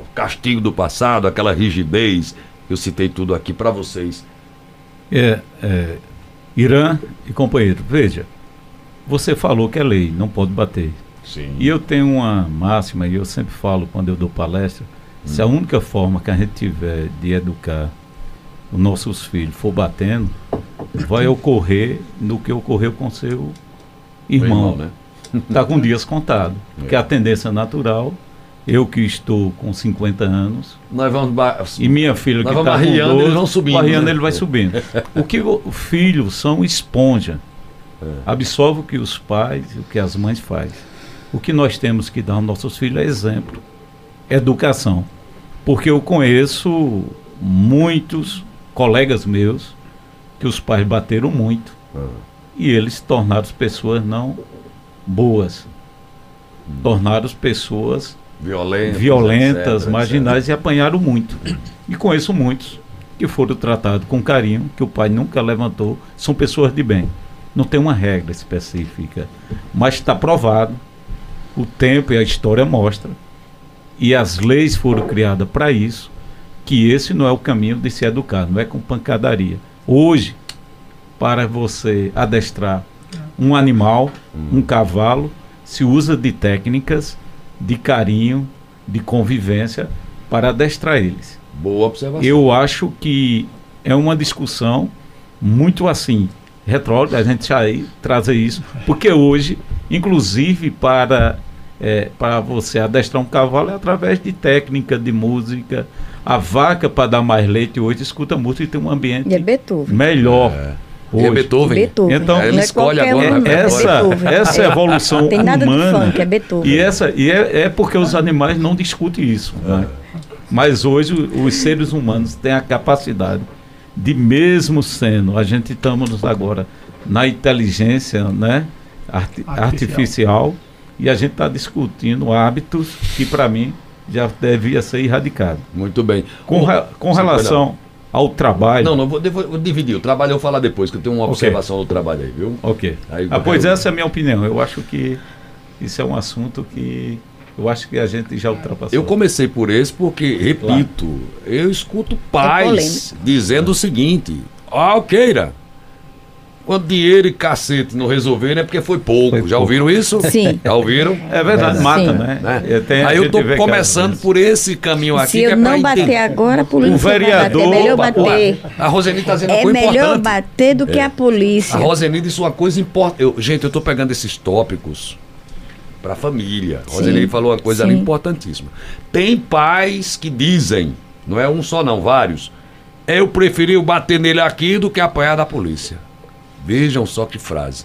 o castigo do passado, aquela rigidez, eu citei tudo aqui para vocês. É, é, Irã e companheiro, veja, você falou que é lei, não pode bater. Sim. E eu tenho uma máxima, e eu sempre falo quando eu dou palestra, hum. se a hum. única forma que a gente tiver de educar os nossos filhos for batendo, vai ocorrer no que ocorreu com seu irmão. né? Está com dias contados. É. Porque a tendência natural, eu que estou com 50 anos. Nós vamos e minha filha que está com 12, eles vão subindo. Barriando, né? ele vai subindo. o que o filho são esponja. É. Absorve o que os pais e o que as mães fazem. O que nós temos que dar aos nossos filhos é exemplo. Educação. Porque eu conheço muitos colegas meus que os pais bateram muito ah. e eles tornaram pessoas não boas, hum. tornaram pessoas violentas, violentas etc, marginais etc. e apanharam muito. E conheço muitos que foram tratados com carinho, que o pai nunca levantou, são pessoas de bem. Não tem uma regra específica, mas está provado. O tempo e a história mostra e as leis foram criadas para isso, que esse não é o caminho de se educar, não é com pancadaria. Hoje, para você adestrar um animal, hum. um cavalo, se usa de técnicas de carinho, de convivência para adestrar eles. Boa observação. Eu acho que é uma discussão muito assim, retrógrada, a gente já trazer isso, porque hoje, inclusive para é, para você adestrar um cavalo é através de técnica, de música, a vaca, para dar mais leite, hoje escuta música e tem um ambiente e é Beethoven. melhor. É. Hoje. É Beethoven. Beethoven. Então, ele escolhe agora. Um, essa, essa evolução tem nada humana. funk, é Beethoven. E, essa, e é, é porque os animais não discutem isso. Né? Mas hoje os seres humanos têm a capacidade de, mesmo sendo, a gente estamos agora na inteligência né, artificial. artificial e a gente está discutindo hábitos que, para mim, já devia ser erradicado. Muito bem. Com, com relação ao trabalho. Não, não, vou, vou, dividir. O trabalho eu vou falar depois, que eu tenho uma okay. observação do trabalho aí, viu? Ok. Aí, ah, pois eu... essa é a minha opinião. Eu acho que isso é um assunto que eu acho que a gente já ultrapassou. Eu comecei por esse porque, repito, claro. eu escuto pais é dizendo o seguinte: Ah, Alqueira, quando dinheiro e cacete não resolveram é porque foi pouco. Foi Já pouco. ouviram isso? Sim. Já ouviram? É verdade, é, mata, né? né? Eu Aí eu tô começando por esse caminho aqui. Se eu é não bater entender. agora, a polícia o vereador, bater. É melhor bater. A Roseni tá dizendo é uma coisa importante. É melhor bater do que é. a polícia. A Roseni disse uma coisa importante. Gente, eu tô pegando esses tópicos para a família. A Roseli falou uma coisa sim. ali importantíssima. Tem pais que dizem, não é um só não, vários, eu preferi bater nele aqui do que apanhar da polícia. Vejam só que frase.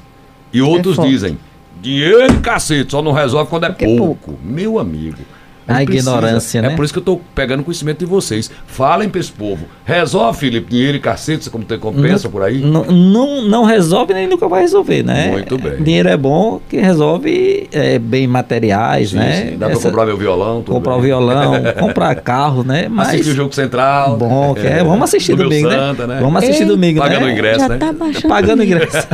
E outros é dizem: dinheiro e cacete, só não resolve quando é, é pouco. pouco. Meu amigo. A ignorância, né? É por isso que eu estou pegando conhecimento de vocês. Falem para esse povo. Resolve, Felipe, dinheiro e cacete, como tem compensa não, por aí? Não, não, não, resolve nem nunca vai resolver, né? Muito bem. Dinheiro é bom, que resolve é, bem materiais, sim, né? Sim. Dá para comprar meu violão. Comprar bem. o violão, comprar carro, né? Mas, assistir o jogo central. Bom, que é, vamos assistir domingo, né? Santa, né? Vamos assistir Ei, domingo, Pagando né? o ingresso, Já né? Tá baixando Pagando o ingresso.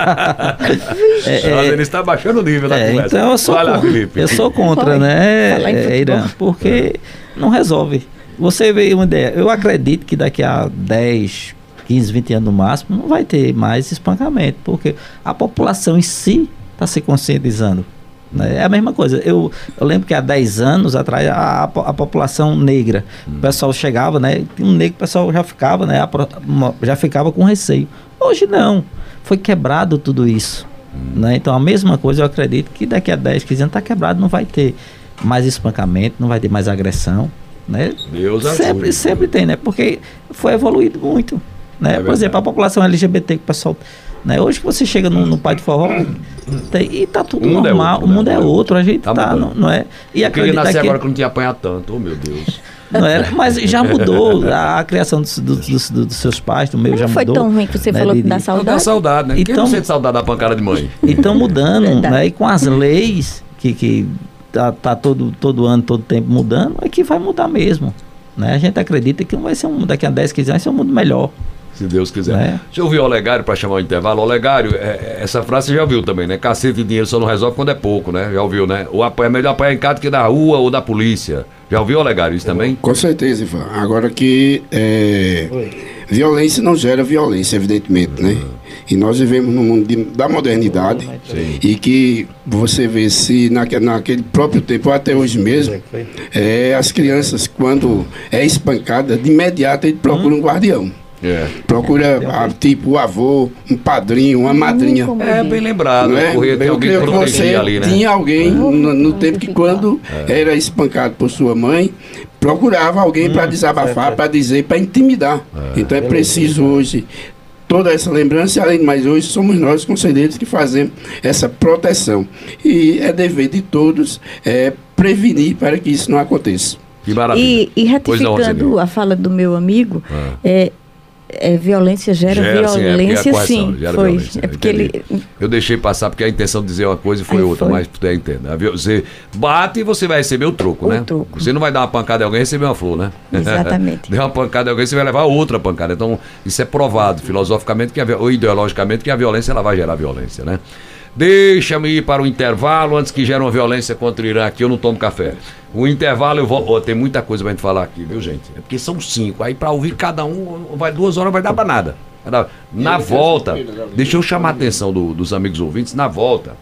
é, é, ele está baixando o nível da é, conversa. Então eu sou, lá, Felipe. eu sou contra, né, Irã? Porque não resolve. Você vê uma ideia, eu acredito que daqui a 10, 15, 20 anos no máximo, não vai ter mais espancamento, porque a população em si está se conscientizando. Né? É a mesma coisa. Eu, eu lembro que há 10 anos atrás, a, a, a população negra, hum. o pessoal chegava, né? Um negro, o pessoal já ficava, né? Já ficava com receio. Hoje não. Foi quebrado tudo isso. Hum. Né? Então a mesma coisa eu acredito que daqui a 10, 15 anos está quebrado, não vai ter mais espancamento, não vai ter mais agressão, né? Deus sempre, ajude, sempre tem, né? Porque foi evoluído muito, né? É Por exemplo, a população LGBT que o pessoal, né? Hoje que você chega no, no Pai de Forró tem, e tá tudo o normal, é outro, o mundo né? é outro, a gente tá, tá não, não, é? E Eu queria nascer que... agora que não tinha apanhado tanto, oh meu Deus. Não é? Mas já mudou a, a criação dos, dos, dos, dos, seus pais, do meu não já foi mudou. foi tão ruim que você né? falou que dá saudade. Dá saudade, né? Então, Quem não sente saudade da pancada de mãe? E estão mudando, né? E com as leis que, que tá, tá todo, todo ano, todo tempo mudando, é que vai mudar mesmo. Né? A gente acredita que não vai ser um daqui a 10, 15 anos, vai ser um mundo melhor. Se Deus quiser. É. Deixa eu ouvir o Olegário para chamar o intervalo. Olegário, é, é, essa frase você já ouviu também, né? Cacete de dinheiro só não resolve quando é pouco, né? Já ouviu, né? O é melhor apanhar em casa que na rua ou da polícia. Já ouviu, Olegário, isso também? Com certeza, Ivan. Agora que é, violência não gera violência, evidentemente, né? E nós vivemos no mundo de, da modernidade Sim. e que você vê se naquele, naquele próprio tempo, até hoje mesmo, é, as crianças, quando é espancada, de imediato ele procura um guardião. É. Procura a, tipo o avô, um padrinho, uma madrinha. É bem lembrado. Não é? Tem alguém que você ali, né? Tinha alguém no, no tempo que quando é. era espancado por sua mãe, procurava alguém hum, para desabafar, para dizer, para intimidar. É. Então é preciso hoje toda essa lembrança, além de mais hoje somos nós conselheiros que fazemos essa proteção. E é dever de todos é, prevenir para que isso não aconteça. E, e ratificando a fala do meu amigo, ah. é, é, violência gera, gera violência, sim. É, sim foi. Violência, é porque ele... Eu deixei passar porque a intenção de dizer uma coisa foi Aí outra, foi. mas tu entende. Você bate e você vai receber o troco, o né? Troco. Você não vai dar uma pancada em alguém e receber uma flor, né? Exatamente. Deu uma pancada em alguém, você vai levar outra pancada. Então, isso é provado filosoficamente que a, ou ideologicamente que a violência ela vai gerar violência, né? Deixa-me ir para o intervalo antes que gere uma violência contra o Irã aqui. Eu não tomo café. O intervalo eu vou. Oh, tem muita coisa pra gente falar aqui, viu, gente? É porque são cinco. Aí para ouvir cada um, vai duas horas, vai dar para nada. Na volta, deixa eu chamar a atenção do, dos amigos ouvintes. Na volta,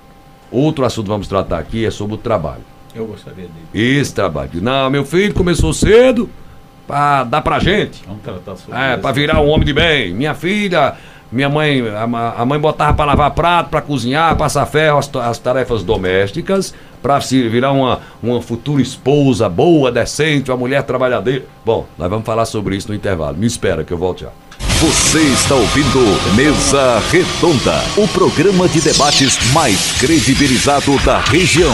outro assunto que vamos tratar aqui é sobre o trabalho. Eu gostaria dele. Esse trabalho. Não, meu filho começou cedo para dar pra gente. Vamos tratar sobre É, para virar um homem de bem. Minha filha minha mãe, a, a mãe botava para lavar prato, para cozinhar, passar ferro, as, as tarefas domésticas, para se virar uma, uma futura esposa boa, decente, uma mulher trabalhadeira. Bom, nós vamos falar sobre isso no intervalo. Me espera que eu volto já. Você está ouvindo Mesa Redonda, o programa de debates mais credibilizado da região.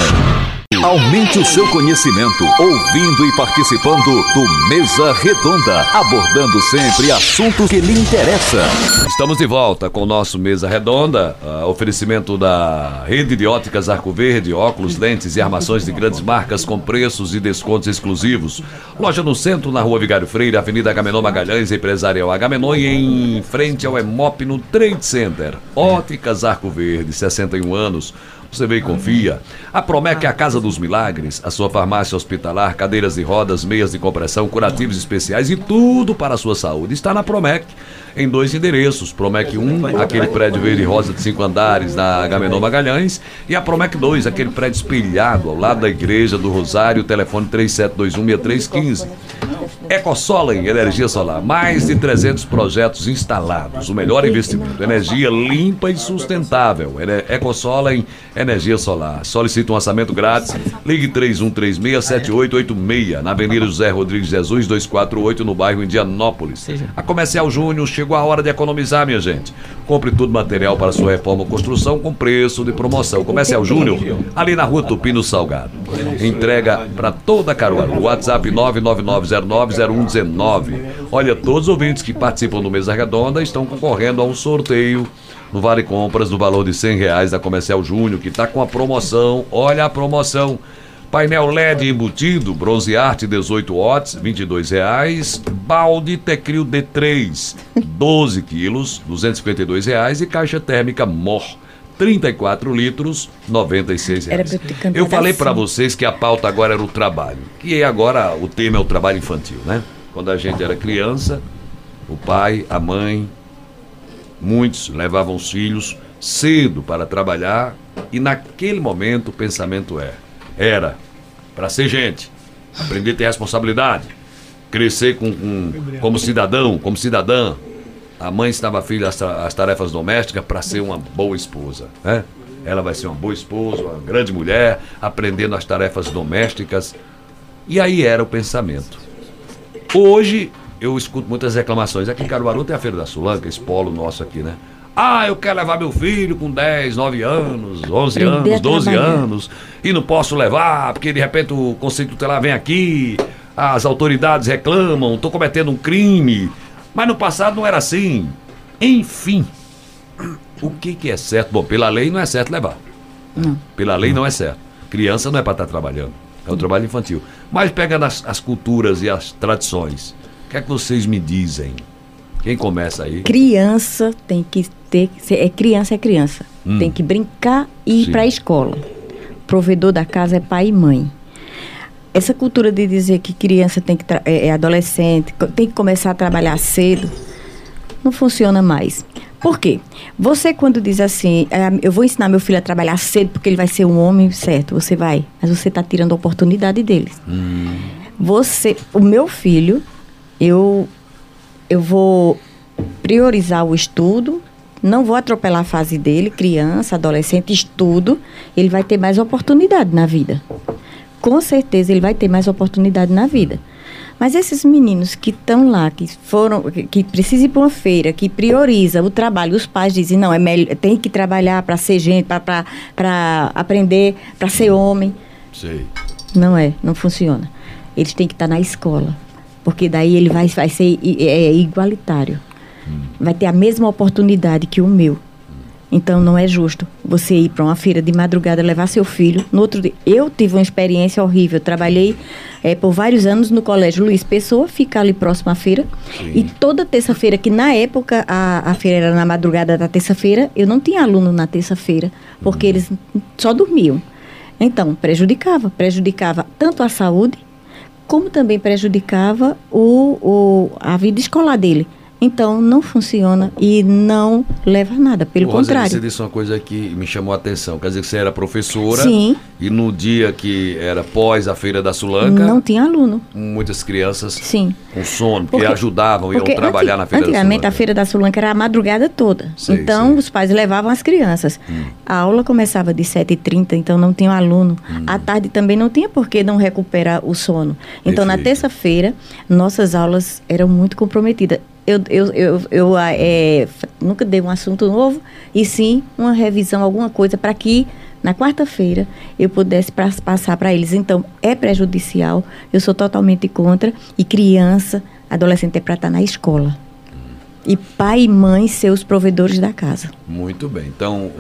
Aumente o seu conhecimento ouvindo e participando do Mesa Redonda, abordando sempre assuntos que lhe interessam. Estamos de volta com o nosso Mesa Redonda, uh, oferecimento da Rede de Óticas Arco Verde, óculos, lentes e armações de grandes marcas com preços e descontos exclusivos. Loja no centro, na rua Vigário Freire, Avenida Agamenon Magalhães, Empresarial Agamenon e em frente ao EMOP no Trade Center. Óticas Arco Verde, 61 anos Você vê e confia. A Promec é a Casa dos Milagres, a sua farmácia hospitalar, cadeiras de rodas, meias de compressão, curativos especiais e tudo para a sua saúde. Está na Promec em dois endereços. Promec 1, aquele prédio verde e rosa de cinco andares na Agamenon Magalhães, e a Promec 2, aquele prédio espelhado ao lado da Igreja do Rosário, telefone 37216315. EcoSolen, energia solar. Mais de 300 projetos instalados. O melhor investimento. Energia limpa e sustentável. EcoSolen, energia solar. Solicita um orçamento grátis. Ligue 3136-7886. Na Avenida José Rodrigues Jesus, 248, no bairro Indianópolis. A Comercial Júnior chegou a hora de economizar, minha gente. Compre tudo material para sua reforma ou construção com preço de promoção. Comercial Júnior, ali na rua Tupino Salgado. Entrega para toda Caruaru. WhatsApp 999090119. Olha, todos os ouvintes que participam do Mesa Redonda estão concorrendo a um sorteio no Vale Compras do valor de 100 reais da Comercial Júnior, que está com a promoção. Olha a promoção. Painel LED embutido, bronze arte 18 watts, 22 reais. Balde Tecril D3, 12 quilos, 252 reais. E caixa térmica MOR, 34 litros, 96 reais. Eu falei para assim. vocês que a pauta agora era o trabalho. E agora o tema é o trabalho infantil, né? Quando a gente era criança, o pai, a mãe, muitos levavam os filhos cedo para trabalhar e naquele momento o pensamento é, era para ser gente, aprender a ter responsabilidade, crescer com, com, como cidadão, como cidadã. A mãe ensinava a filha as, as tarefas domésticas para ser uma boa esposa, né? Ela vai ser uma boa esposa, uma grande mulher, aprendendo as tarefas domésticas. E aí era o pensamento. Hoje eu escuto muitas reclamações. Aqui em Caruaru tem a Feira da Sulanca, esse polo nosso aqui, né? Ah, eu quero levar meu filho com 10, 9 anos, 11 anos, 12 anos, e não posso levar, porque de repente o Conselho Tutelar vem aqui, as autoridades reclamam, estou cometendo um crime. Mas no passado não era assim. Enfim, o que, que é certo? Bom, pela lei não é certo levar. Não. Pela lei não é certo. Criança não é para estar tá trabalhando. É um trabalho infantil. Mas pega as, as culturas e as tradições. O que é que vocês me dizem? Quem começa aí? Criança tem que ter. É criança é criança. Hum. Tem que brincar e ir para a escola. Provedor da casa é pai e mãe. Essa cultura de dizer que criança tem que é, é adolescente, tem que começar a trabalhar cedo, não funciona mais. Por quê? Você quando diz assim, é, eu vou ensinar meu filho a trabalhar cedo porque ele vai ser um homem, certo? Você vai, mas você está tirando a oportunidade dele. Hum. Você, o meu filho, eu eu vou priorizar o estudo, não vou atropelar a fase dele, criança, adolescente, estudo, ele vai ter mais oportunidade na vida. Com certeza ele vai ter mais oportunidade na vida. Mas esses meninos que estão lá, que foram, que precisam ir para uma feira, que prioriza o trabalho, os pais dizem, não, é melhor, tem que trabalhar para ser gente, para aprender, para ser homem. Sei. Não é, não funciona. Eles têm que estar tá na escola porque daí ele vai, vai ser é, igualitário. Vai ter a mesma oportunidade que o meu. Então não é justo você ir para uma feira de madrugada levar seu filho. No outro dia, eu tive uma experiência horrível. Trabalhei é, por vários anos no colégio Luiz Pessoa, fica ali próximo à feira. Sim. E toda terça-feira, que na época a, a feira era na madrugada da terça-feira, eu não tinha aluno na terça-feira, porque hum. eles só dormiam. Então prejudicava, prejudicava tanto a saúde como também prejudicava o, o, a vida escolar dele. Então, não funciona e não leva a nada, pelo Rosa, contrário. Você disse uma coisa que me chamou a atenção. Quer dizer que você era professora Sim. e no dia que era pós a Feira da Sulanca... Não tinha aluno. Muitas crianças Sim. com sono, porque, porque ajudavam, iam trabalhar na Feira da Sulanca. Antigamente, a Feira da Sulanca era a madrugada toda. Sei, então, sei. os pais levavam as crianças. Hum. A aula começava de 7h30, então não tinha aluno. Hum. À tarde também não tinha por que não recuperar o sono. Então, Perfeito. na terça-feira, nossas aulas eram muito comprometidas eu, eu, eu, eu é, nunca dei um assunto novo, e sim uma revisão, alguma coisa, para que na quarta-feira eu pudesse passar para eles. Então, é prejudicial, eu sou totalmente contra, e criança, adolescente é para estar tá na escola. E pai e mãe ser os provedores da casa. Muito bem. Então,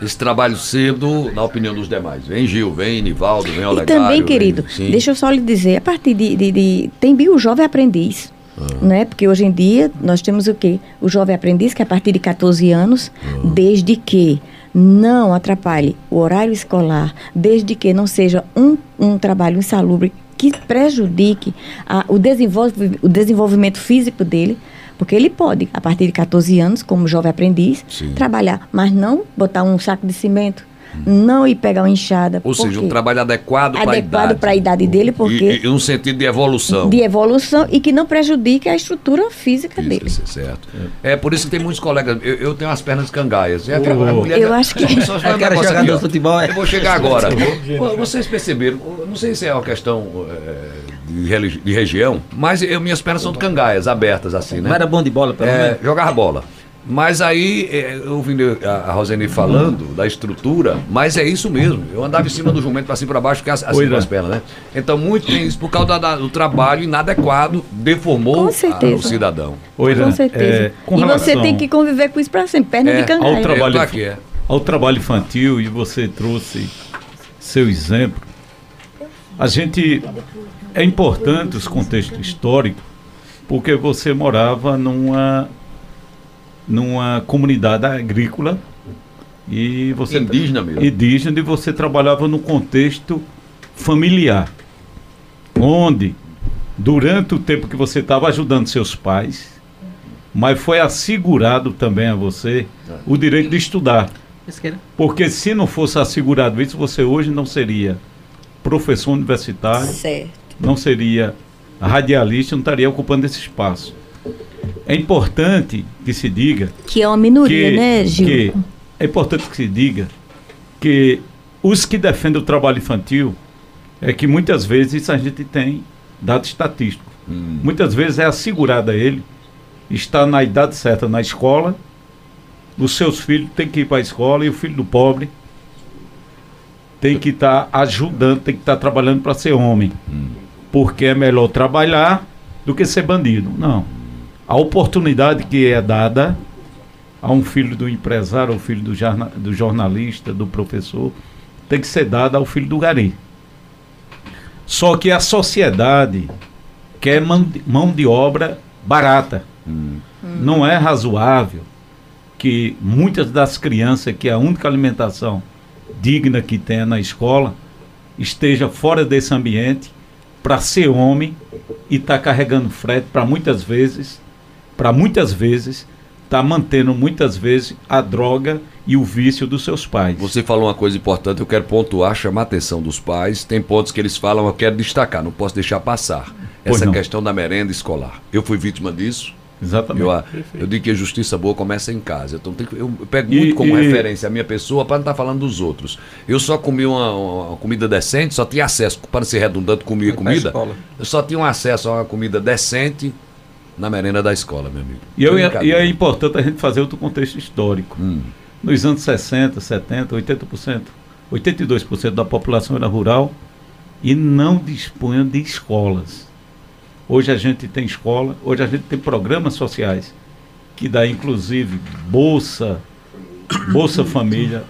esse trabalho cedo, na opinião dos demais. Vem Gil, vem Nivaldo, vem Olegário. E também, querido, vem, deixa eu só lhe dizer, a partir de... de, de tem Bio Jovem Aprendiz. Ah. Né? Porque hoje em dia nós temos o quê? O jovem aprendiz, que é a partir de 14 anos, ah. desde que não atrapalhe o horário escolar, desde que não seja um, um trabalho insalubre que prejudique a, o, desenvolve, o desenvolvimento físico dele, porque ele pode, a partir de 14 anos, como jovem aprendiz, Sim. trabalhar, mas não botar um saco de cimento, não ir pegar uma enxada. Ou seja, um trabalho adequado para a idade. Adequado para a idade dele, porque... E, e, um sentido de evolução. De evolução e que não prejudique a estrutura física, dele. Certo. É por isso que tem muitos colegas... Eu, eu tenho as pernas cangaes. É, oh. mulher, eu acho que... Só eu quero jogar no futebol. Eu vou chegar agora. Vocês perceberam, não sei se é uma questão... É, de, de, região, mas eu, minhas pernas são cangaias, abertas assim, né? Não era bom de bola, pelo é, menos? Jogava bola. Mas aí, é, eu ouvi a Roseni falando da estrutura, mas é isso mesmo. Eu andava em cima do jumento para cima para baixo, assim com as pernas, né? Então, muito tem isso por causa da, do trabalho inadequado, deformou a, o cidadão. Oi, com certeza. É, com e relação... você tem que conviver com isso para sempre, perna é, de cangaia. Ao trabalho, aqui, é. ao trabalho infantil, e você trouxe seu exemplo, a gente. É importante os contextos históricos, porque você morava numa numa comunidade agrícola e você indígena mesmo. Indígena e você trabalhava no contexto familiar, onde durante o tempo que você estava ajudando seus pais, mas foi assegurado também a você o direito de estudar. Porque se não fosse assegurado isso, você hoje não seria professor universitário, certo. não seria radialista, não estaria ocupando esse espaço. É importante que se diga. Que é uma minoria, que, né, Gil? Que é importante que se diga que os que defendem o trabalho infantil é que muitas vezes a gente tem dado estatístico. Hum. Muitas vezes é assegurado a ele estar na idade certa na escola, os seus filhos têm que ir para a escola e o filho do pobre tem que estar tá ajudando, tem que estar tá trabalhando para ser homem. Hum. Porque é melhor trabalhar do que ser bandido. Não a oportunidade que é dada a um filho do empresário, ao filho do, do jornalista, do professor, tem que ser dada ao filho do gari. Só que a sociedade quer mão de obra barata. Hum. Não é razoável que muitas das crianças, que é a única alimentação digna que tem na escola, esteja fora desse ambiente para ser homem e estar tá carregando frete para muitas vezes para muitas vezes estar tá mantendo muitas vezes a droga e o vício dos seus pais. Você falou uma coisa importante, eu quero pontuar, chamar a atenção dos pais. Tem pontos que eles falam, eu quero destacar, não posso deixar passar. Essa questão da merenda escolar. Eu fui vítima disso. Exatamente. Eu, eu digo que a justiça boa começa em casa. Então tem, eu pego e, muito como e... referência a minha pessoa para não estar tá falando dos outros. Eu só comi uma, uma, comida decente, só tinha acesso, para ser redundante, comia comida. Eu só tinha um acesso a uma comida decente na merenda da escola, meu amigo. E, eu, e é importante a gente fazer outro contexto histórico. Hum. Nos anos 60, 70, 80%, 82% da população era rural e não dispunha de escolas. Hoje a gente tem escola, hoje a gente tem programas sociais que dá inclusive bolsa, bolsa família,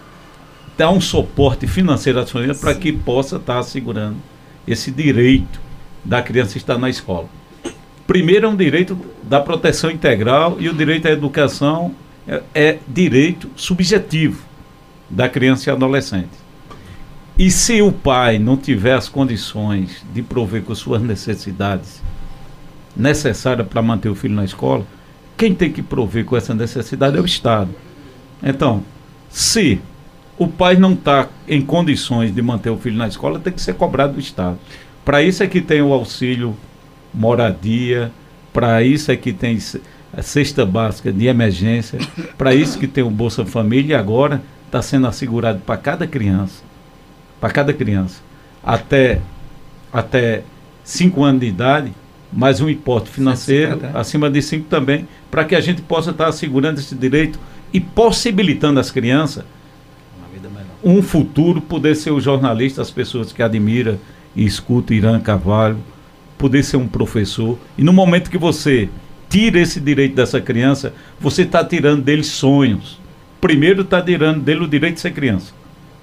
dá um suporte financeiro à família para que possa estar assegurando esse direito da criança estar na escola. Primeiro é um direito da proteção integral e o direito à educação é, é direito subjetivo da criança e adolescente. E se o pai não tiver as condições de prover com suas necessidades necessárias para manter o filho na escola, quem tem que prover com essa necessidade é o Estado. Então, se o pai não está em condições de manter o filho na escola, tem que ser cobrado do Estado. Para isso é que tem o auxílio moradia, para isso é que tem a cesta básica de emergência, para isso que tem o Bolsa Família e agora está sendo assegurado para cada criança, para cada criança, até até 5 anos de idade, mais um importe financeiro acima de 5 também, para que a gente possa estar tá assegurando esse direito e possibilitando às crianças um futuro poder ser o jornalista, as pessoas que admiram e escutam Irã Carvalho, poder ser um professor. E no momento que você tira esse direito dessa criança, você está tirando dele sonhos. Primeiro está tirando dele o direito de ser criança,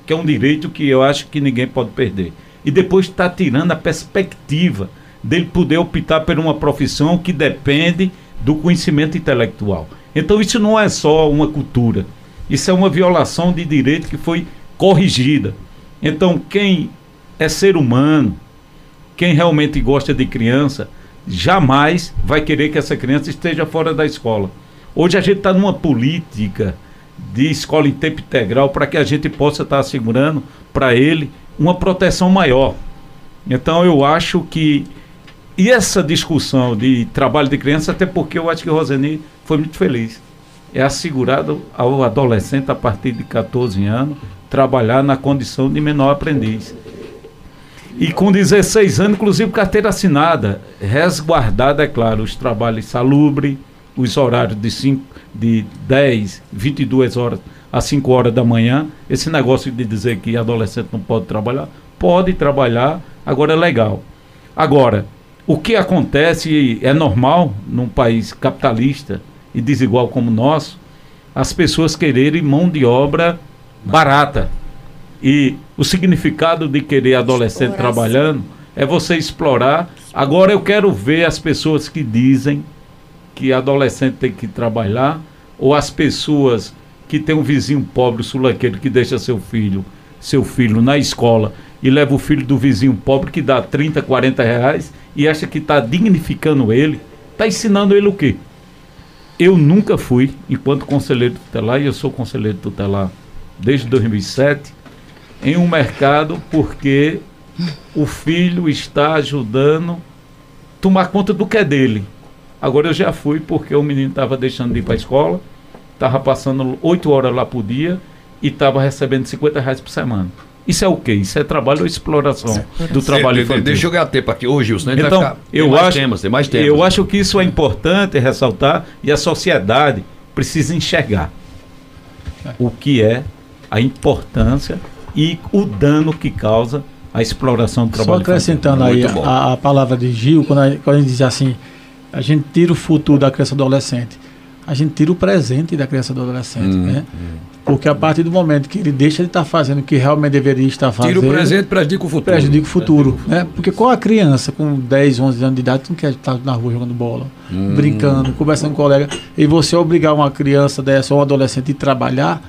que é um direito que eu acho que ninguém pode perder. E depois está tirando a perspectiva dele poder optar por uma profissão que depende do conhecimento intelectual. Então isso não é só uma cultura. Isso é uma violação de direito que foi corrigida. Então, quem é ser humano, quem realmente gosta de criança, jamais vai querer que essa criança esteja fora da escola. Hoje a gente está numa política de escola em tempo integral para que a gente possa estar tá assegurando para ele uma proteção maior. Então eu acho que e essa discussão de trabalho de criança, até porque eu acho que Roseni foi muito feliz. É assegurado ao adolescente a partir de 14 anos trabalhar na condição de menor aprendiz. E com 16 anos, inclusive carteira assinada, resguardada, é claro, os trabalhos salubres, os horários de, 5, de 10, 22 horas a 5 horas da manhã. Esse negócio de dizer que adolescente não pode trabalhar, pode trabalhar, agora é legal. Agora, o que acontece é normal num país capitalista e desigual como o nosso, as pessoas quererem mão de obra barata. E o significado de querer adolescente trabalhando é você explorar. Agora eu quero ver as pessoas que dizem que adolescente tem que trabalhar, ou as pessoas que tem um vizinho pobre sulaqueiro que deixa seu filho, seu filho na escola e leva o filho do vizinho pobre que dá 30, 40 reais e acha que está dignificando ele, está ensinando ele o quê? Eu nunca fui, enquanto conselheiro tutelar, e eu sou conselheiro tutelar desde 2007, em um mercado porque o filho está ajudando tomar conta do que é dele. Agora eu já fui porque o menino estava deixando de ir para a escola, estava passando oito horas lá por dia e estava recebendo 50 reais por semana. Isso é o quê? Isso é trabalho ou exploração do trabalho infantil? Deixa eu ganhar tempo aqui. Ô, Gilson, então, ficar, eu acho, temas, tem mais temas. Eu acho que isso é importante ressaltar e a sociedade precisa enxergar o que é a importância e o dano que causa a exploração do trabalho. Só acrescentando aí a, a, palavra de Gil, quando a, quando a gente diz assim, a gente tira o futuro da criança e adolescente, a gente tira o presente da criança e do adolescente, hum, né? Hum. Porque a partir do momento que ele deixa de estar fazendo o que realmente deveria estar fazendo. Tira o presente, prejudica o futuro. Prejudica o futuro. Né? Porque qual a criança com 10, 11 anos de idade não quer estar na rua jogando bola, hum. brincando, conversando com colega, e você obrigar uma criança dessa ou um adolescente a trabalhar,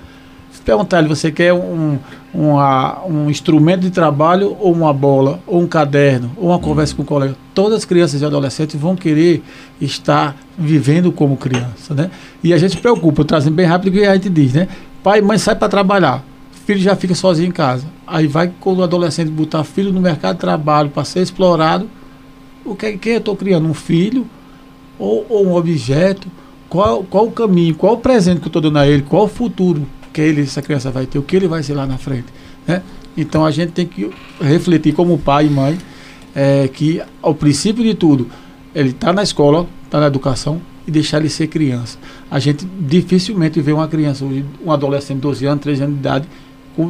perguntar ele, você quer um, uma, um instrumento de trabalho ou uma bola, ou um caderno, ou uma conversa com o colega? Todas as crianças e adolescentes vão querer estar vivendo como criança, né? E a gente preocupa, trazendo bem rápido o que a gente diz, né? Pai e mãe sai para trabalhar, filho já fica sozinho em casa. Aí vai quando o adolescente botar filho no mercado de trabalho para ser explorado, o que, que eu estou criando? Um filho ou, ou um objeto? Qual, qual o caminho, qual o presente que eu estou dando a ele, qual o futuro que ele, essa criança vai ter, o que ele vai ser lá na frente. Né? Então a gente tem que refletir como pai e mãe é, que, ao princípio de tudo, ele está na escola, está na educação e deixar ele ser criança. A gente dificilmente vê uma criança, um adolescente de 12 anos, 13 anos de idade,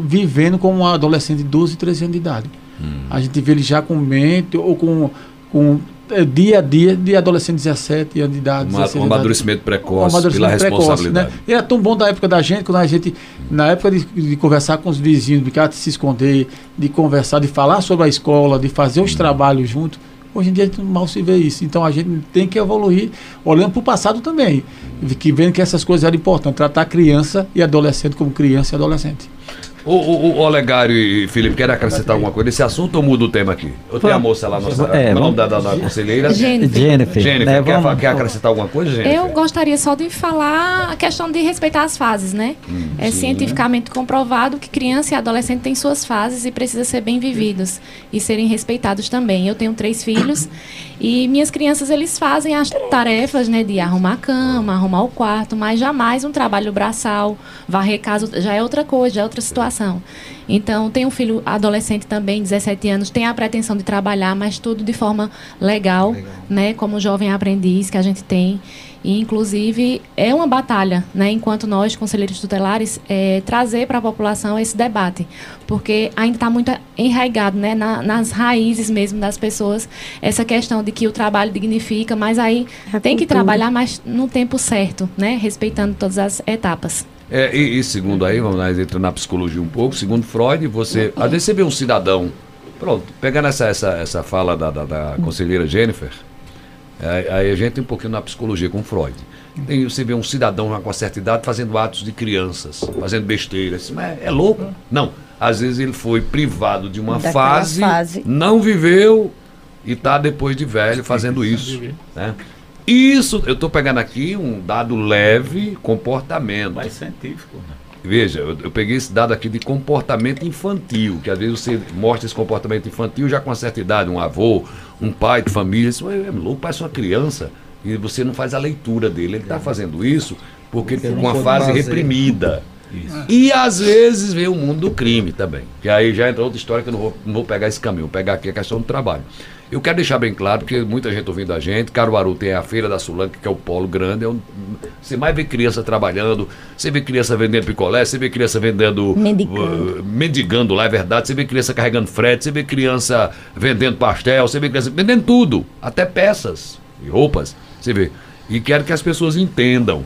vivendo como um adolescente de 12, 13 anos de idade. Hum. A gente vê ele já com mente ou com, com dia a dia de adolescente de 17 anos de idade. Uma, um amadurecimento precoce, um amadurecimento pela precoce, Né? E era tão bom da época da gente, quando a gente, na época de, de conversar com os vizinhos, de se esconder, de conversar, de falar sobre a escola, de fazer os hum. trabalhos juntos. Hoje em dia a gente mal se vê isso. Então a gente tem que evoluir, olhando para o passado também, que vendo que essas coisas eram importantes, tratar criança e adolescente como criança e adolescente. O, o, o Olegário e Felipe, querem acrescentar alguma coisa nesse assunto ou muda o tema aqui? Eu tenho a moça lá, nossa, é, é, nome da, da, da conselheira? Jennifer. Jennifer. Jennifer. Né, quer, vamos, quer, acrescentar alguma coisa, Jennifer? Eu gostaria só de falar a questão de respeitar as fases, né? Hum, é sim, cientificamente comprovado que criança e adolescente têm suas fases e precisam ser bem vividos e serem respeitados também. Eu tenho três filhos e minhas crianças, eles fazem as tarefas, né? De arrumar a cama, arrumar o quarto, mas jamais um trabalho braçal, varrer casa, já é outra coisa, já é outra situação. Então, tem um filho adolescente também, 17 anos, tem a pretensão de trabalhar, mas tudo de forma legal, legal. né? Como jovem aprendiz que a gente tem. E, inclusive, é uma batalha, né, enquanto nós, conselheiros tutelares, é, trazer para a população esse debate, porque ainda está muito enraigado né, na, nas raízes mesmo das pessoas, essa questão de que o trabalho dignifica, mas aí é tem que trabalhar, mas no tempo certo, né, respeitando todas as etapas. É, e, e, segundo aí, vamos lá, entrar na psicologia um pouco, segundo Freud, você. Às vezes você vê um cidadão. Pronto, pegando essa, essa, essa fala da, da, da conselheira Jennifer, Aí a gente tem um pouquinho na psicologia com Freud. Tem, você vê um cidadão com uma certa idade fazendo atos de crianças, fazendo besteiras. Mas é louco? Não. Às vezes ele foi privado de uma fase, fase, não viveu e está depois de velho fazendo isso. Né? Isso, eu estou pegando aqui um dado leve, comportamento. Mais científico. Né? Veja, eu, eu, peguei esse dado aqui de comportamento infantil, que às vezes você mostra esse comportamento infantil já com uma certa idade, um avô, um pai de família, isso é louco, parece uma criança, e você não faz a leitura dele. Ele está fazendo isso porque ele uma fase fazer. reprimida. Isso. E às vezes vê o mundo do crime também. Que aí já entra outra história que eu não vou, não vou pegar esse caminho, vou pegar aqui a questão do trabalho. Eu quero deixar bem claro, porque muita gente ouvindo a gente, Caruaru tem a Feira da Sulanca, que é o polo grande, é você mais vê criança trabalhando, você vê criança vendendo picolé, você vê criança vendendo... Mendigando. Uh, mendigando lá, é verdade, você vê criança carregando frete, você vê criança vendendo pastel, você vê criança vendendo tudo, até peças e roupas, você vê. E quero que as pessoas entendam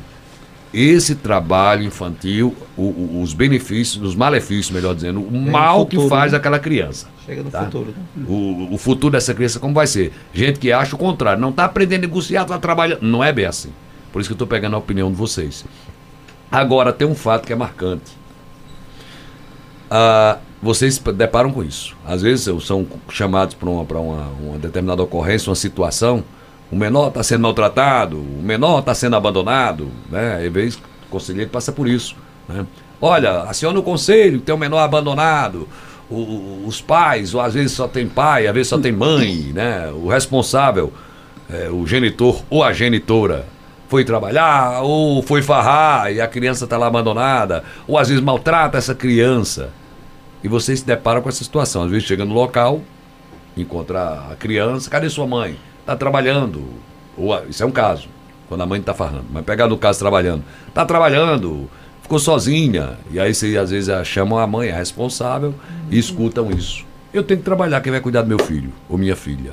esse trabalho infantil, o, o, os benefícios, os malefícios, melhor dizendo, o é mal futuro, que faz né? aquela criança. Chega no tá? futuro. Né? O, o futuro dessa criança como vai ser? Gente que acha o contrário, não está aprendendo a negociar, está trabalhando. Não é bem assim. Por isso que eu estou pegando a opinião de vocês. Agora, tem um fato que é marcante. Ah, vocês deparam com isso. Às vezes são chamados para uma, uma, uma determinada ocorrência, uma situação, o menor está sendo maltratado, o menor está sendo abandonado, né? Às vezes o conselheiro passa por isso. Né? Olha, aciona o conselho, tem o menor abandonado, o, os pais, ou às vezes só tem pai, às vezes só tem mãe, né? O responsável, é, o genitor ou a genitora foi trabalhar ou foi farrar e a criança está lá abandonada, ou às vezes maltrata essa criança. E você se depara com essa situação. Às vezes chega no local, encontra a criança, cadê sua mãe? Está trabalhando. Ou, isso é um caso, quando a mãe está farrando. Mas pegar no caso trabalhando. Está trabalhando, ficou sozinha. E aí você às vezes chamam a mãe, a responsável, e escutam isso. Eu tenho que trabalhar, quem vai cuidar do meu filho ou minha filha?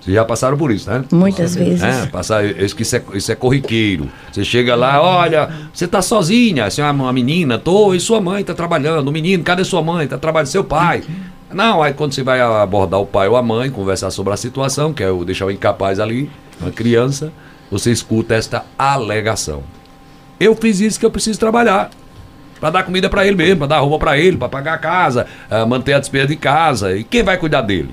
Vocês já passaram por isso, né? Muitas vezes. É, passar, isso, isso, é, isso é corriqueiro. Você chega lá, olha, você está sozinha, você é uma menina, tô, e sua mãe está trabalhando. O menino, cadê sua mãe? Está trabalhando, seu pai. Não, aí quando você vai abordar o pai ou a mãe, conversar sobre a situação, que é o deixar o incapaz ali, uma criança, você escuta esta alegação. Eu fiz isso que eu preciso trabalhar. Para dar comida para ele mesmo, para dar roupa para ele, para pagar a casa, uh, manter a despesa de casa. E quem vai cuidar dele?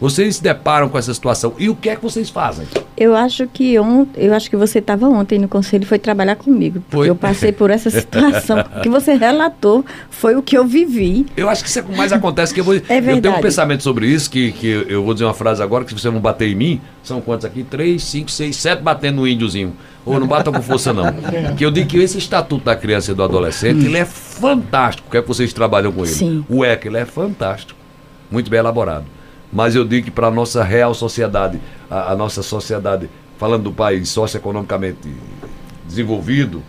Vocês se deparam com essa situação e o que é que vocês fazem? Eu acho que on, eu acho que você estava ontem no conselho e foi trabalhar comigo. Foi. Eu passei por essa situação que você relatou, foi o que eu vivi. Eu acho que isso é o que mais acontece que eu vou. É verdade. Eu tenho um pensamento sobre isso que, que eu vou dizer uma frase agora que vocês vão bater em mim. São quantos aqui? Três, cinco, seis, sete batendo no índiozinho. Ou não batam com força não. que eu digo que esse estatuto da criança e do adolescente, hum. ele é fantástico. O que é que vocês trabalham com ele? Sim. O ECA, ele é fantástico. Muito bem elaborado mas eu digo que para a nossa real sociedade, a, a, nossa sociedade, falando do país socioeconomicamente desenvolvido,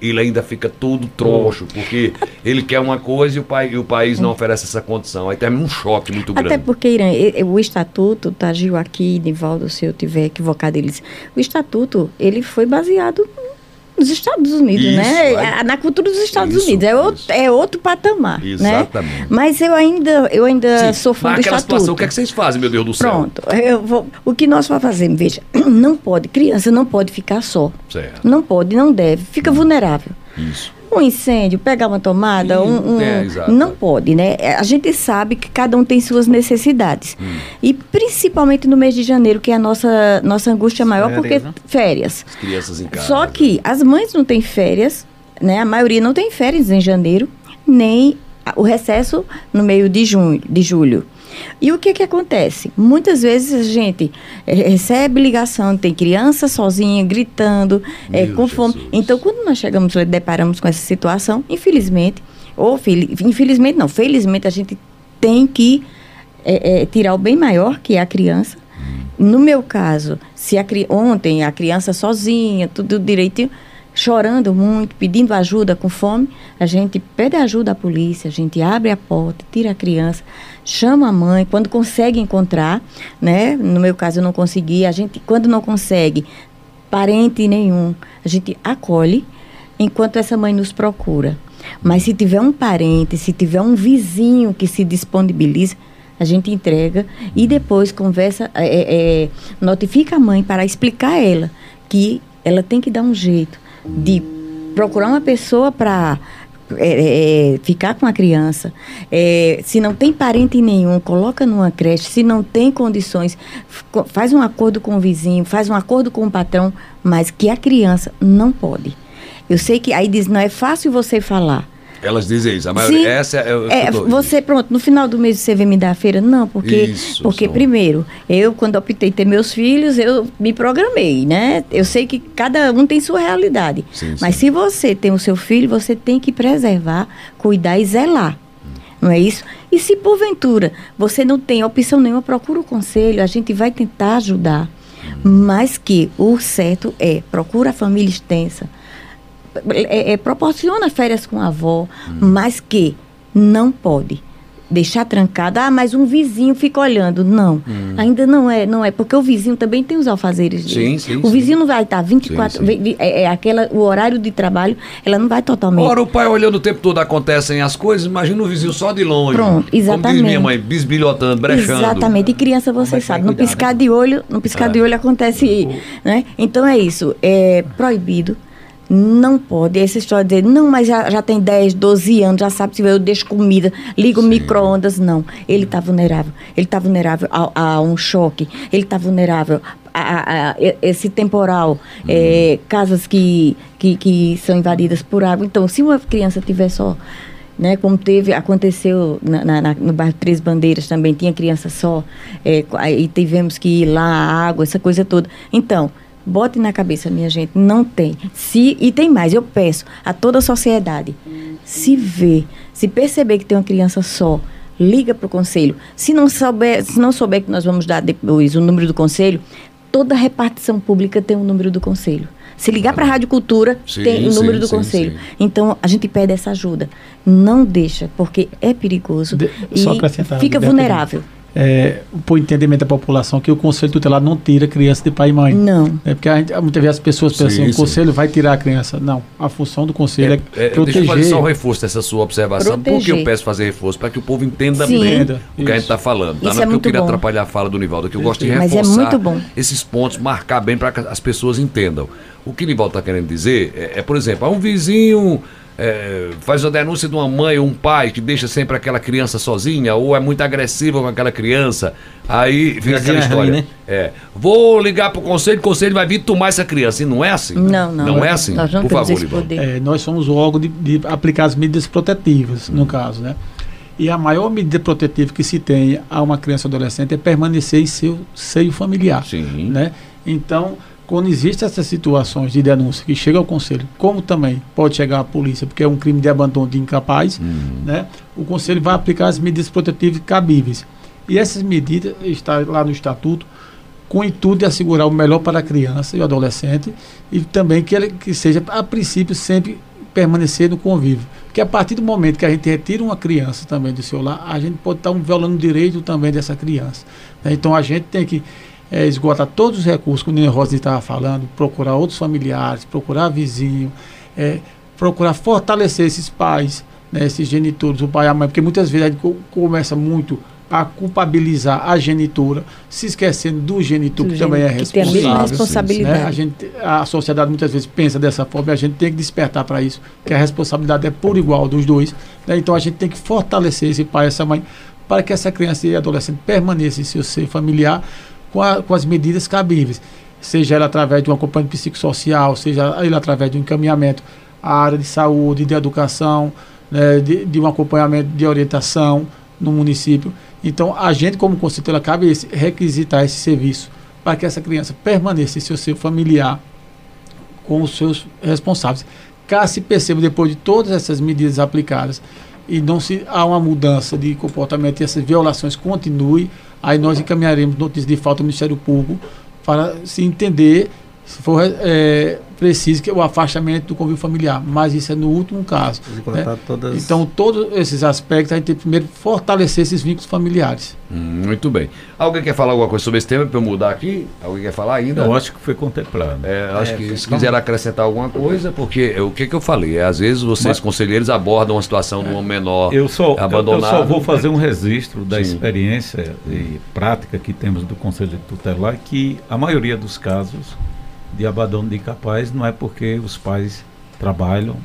ele ainda fica todo troncho, porque ele quer uma coisa e o, pai, e o país não oferece essa condição. Aí termina um choque muito grande. Até porque, Irã, o estatuto, tá, Gil, aqui, Nivaldo, se eu tiver equivocado, eles, o estatuto, ele foi baseado nos Estados Unidos, isso, né? Na cultura dos Estados isso, Unidos. É outro, é outro patamar. Né? Exatamente. Né? Mas eu ainda, eu ainda Sim, sou fã do estatuto. Situação, o que é que vocês fazem, meu Deus do céu? Pronto. Eu vou, o que nós vamos fazer, veja, não pode, criança não pode ficar só. Certo. Não pode, não deve. Fica hum. vulnerável. Isso um incêndio, pegar uma tomada, um, um é, não pode, né? A gente sabe que cada um tem suas necessidades. Hum. E principalmente no mês de janeiro, que é a nossa, nossa angústia maior, férias, porque né? férias. As crianças em casa. Só que as mães não têm férias, né? A maioria não tem férias em janeiro, nem o recesso no meio de junho, de julho. E o que que acontece? Muitas vezes a gente é, recebe ligação, tem criança sozinha, gritando, é, com fome. Então, quando nós chegamos e deparamos com essa situação, infelizmente, ou infelizmente não, felizmente a gente tem que é, tirar o bem maior, que é a criança. No meu caso, se a, ontem a criança sozinha, tudo direitinho, chorando muito, pedindo ajuda com fome, a gente pede ajuda à polícia, a gente abre a porta, tira a criança, chama a mãe, quando consegue encontrar, né? No meu caso eu não consegui, a gente quando não consegue parente nenhum, a gente acolhe enquanto essa mãe nos procura. Mas se tiver um parente, se tiver um vizinho que se disponibiliza, a gente entrega e depois conversa, é, é, é, notifica a mãe para explicar a ela que ela tem que dar um jeito de procurar uma pessoa para é, é, ficar com a criança. É, se não tem parente nenhum, coloca numa creche. Se não tem condições, faz um acordo com o vizinho, faz um acordo com o patrão, mas que a criança não pode. Eu sei que aí diz, não é fácil você falar. Elas dizem isso. A maioria, Sim, essa é, é você pronto. No final do mês você vem me dar a feira? Não, porque isso, porque só. primeiro eu quando optei ter meus filhos eu me programei, né? Eu sei que cada um tem sua realidade. Sim, mas sim. se você tem o seu filho, você tem que preservar, cuidar e zelar. Não é isso? E se porventura você não tem opção nenhuma, procura o conselho, a gente vai tentar ajudar. Mas que o certo é procura a família extensa, é, é, proporciona férias com a avó, hum. mas que não pode deixar trancada. Ah, mas um vizinho fica olhando. Não, hum. ainda não é, não é, porque o vizinho também tem os alfazeres dele. Sim, sim, o vizinho sim. não vai estar 24, sim, sim. É, é, aquela, o horário de trabalho, ela não vai totalmente. Ora, o pai olhando o tempo todo acontecem as coisas, imagina o vizinho só de longe. Pronto, exatamente. Como diz minha mãe, bisbilhotando, brechando. Exatamente, e criança você sabe, no piscar né? de olho, no piscar é. de olho acontece, né? Então é isso, é proibido não pode. Essa história de dizer, não, mas já, já tem 10, 12 anos, já sabe se eu deixo comida, ligo micro-ondas. Não. Ele está vulnerável. Ele está vulnerável a, a, um choque. Ele está vulnerável a, a, a, esse temporal. É, casas que, que, que são invadidas por água. Então, se uma criança tiver só. Né, como teve, aconteceu na, na, no bairro Três Bandeiras também, tinha criança só, é, e tivemos que ir lá, água, essa coisa toda. Então, Bote na cabeça, minha gente, não tem. Se e tem mais, eu peço a toda a sociedade, se vê, se perceber que tem uma criança só, liga para o conselho. Se não souber, se não souber que nós vamos dar depois o número do conselho, toda repartição pública tem o um número do conselho. Se ligar para a Rádio Cultura, sim, tem o número sim, do sim, conselho. Então, a gente pede essa ajuda. Não deixa, porque é perigoso de, e fica vulnerável é, por entendimento da população, que o conselho tutelar não tira criança de pai e mãe. Não. É porque gente, muitas vezes as pessoas pensam sim, assim, o conselho vai tirar a criança. Não, a função do conselho é, é, proteger. Deixa eu fazer só um reforço dessa sua observação. Proteger. Por que eu peço fazer reforço? Para que o povo entenda sim. bem Isso. o que a gente está falando. Tá? Não é porque eu queria bom. atrapalhar a fala do Nivaldo, que eu gosto de reforçar é esses pontos, marcar bem para que as pessoas entendam. O que o Nivaldo está querendo dizer é, é, por exemplo, há um vizinho é, faz a denúncia de uma mãe ou um pai que deixa sempre aquela criança sozinha ou é muito agressiva com aquela criança, aí fica aquela história. Ruim, né? É, vou ligar para o conselho, o conselho vai vir tomar essa criança. E não é assim? Não, não. Não é assim? Nós não Por favor, poder. É, nós somos o órgão de, de aplicar as medidas protetivas, hum. no caso, né? E a maior medida protetiva que se tem a uma criança ou adolescente é permanecer em seu seio familiar. Sim. Né? Então, quando existem essas situações de denúncia que chega ao conselho, como também pode chegar à polícia, porque é um crime de abandono de incapaz, uhum. né? O conselho vai aplicar as medidas protetivas cabíveis. E essas medidas estão lá no estatuto com o intuito de assegurar o melhor para a criança e o adolescente e também que ele que seja a princípio sempre permanecer no convívio. Porque a partir do momento que a gente retira uma criança também do seu lar, a gente pode estar um violando o direito também dessa criança. Né? Então a gente tem que é, esgotar todos os recursos, como o Nino Rosa estava falando, procurar outros familiares, procurar vizinho, é, procurar fortalecer esses pais, né, esses genitores, o pai e a mãe, porque muitas vezes a gente começa muito a culpabilizar a genitora, se esquecendo do genitor, do que também é responsável. Que tem a responsabilidade. Né? A, gente, a sociedade muitas vezes pensa dessa forma e a gente tem que despertar para isso, que a responsabilidade é por igual dos dois. Né? Então a gente tem que fortalecer esse pai e essa mãe para que essa criança e adolescente permaneça em seu ser familiar com, a, com as medidas cabíveis, seja ela através de um acompanhamento psicossocial, seja ele através de um encaminhamento à área de saúde, de educação, né, de, de, um acompanhamento de orientação no município. Então, a gente, como conselheiro, cabe esse, requisitar esse serviço para que essa criança permaneça em seu seio familiar com os seus responsáveis. Caso se perceba, depois de todas essas medidas aplicadas, e não se há uma mudança de comportamento e essas violações continuem, aí nós encaminharemos notícia de falta ao Ministério Público para se entender, se for é, precise que é o afastamento do convívio familiar, mas isso é no último caso. Né? Todas... Então, todos esses aspectos, a gente tem que primeiro fortalecer esses vínculos familiares. Hum, muito bem. Alguém quer falar alguma coisa sobre esse tema para eu mudar aqui? Alguém quer falar ainda? Eu acho que foi contemplado. É, acho é, que se quiser acrescentar alguma coisa, porque o que, que eu falei? É, às vezes vocês, mas, conselheiros, abordam a situação de um menor eu só, abandonado. Eu só vou fazer um registro da Sim. experiência e prática que temos do Conselho Tutelar, que a maioria dos casos de abandono de incapaz não é porque os pais trabalham,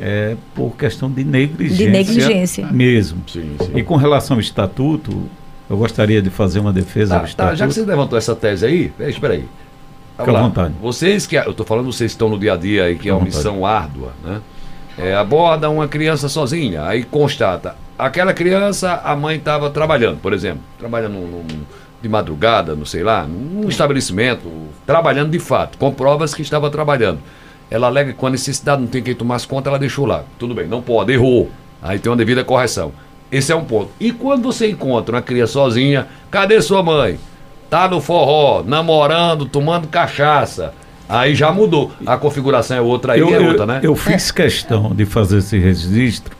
é por questão de negligência, de negligência. mesmo. Sim, sim. E com relação ao estatuto, eu gostaria de fazer uma defesa tá, do estatuto. Tá, já que você levantou essa tese aí, espera aí. Fica à vontade. Vocês que, eu estou falando vocês que estão no dia a dia e que é uma missão árdua, né? É, aborda uma criança sozinha, aí constata, aquela criança, a mãe estava trabalhando, por exemplo, trabalhando num, num de madrugada, não sei lá, num estabelecimento, trabalhando de fato, com provas que estava trabalhando. Ela alega que com a necessidade não tem quem tomasse conta, ela deixou lá. Tudo bem, não pode, errou. Aí tem uma devida correção. Esse é um ponto. E quando você encontra uma criança sozinha, cadê sua mãe? Tá no forró, namorando, tomando cachaça. Aí já mudou. A configuração é outra aí, eu, é outra, né? Eu fiz questão de fazer esse registro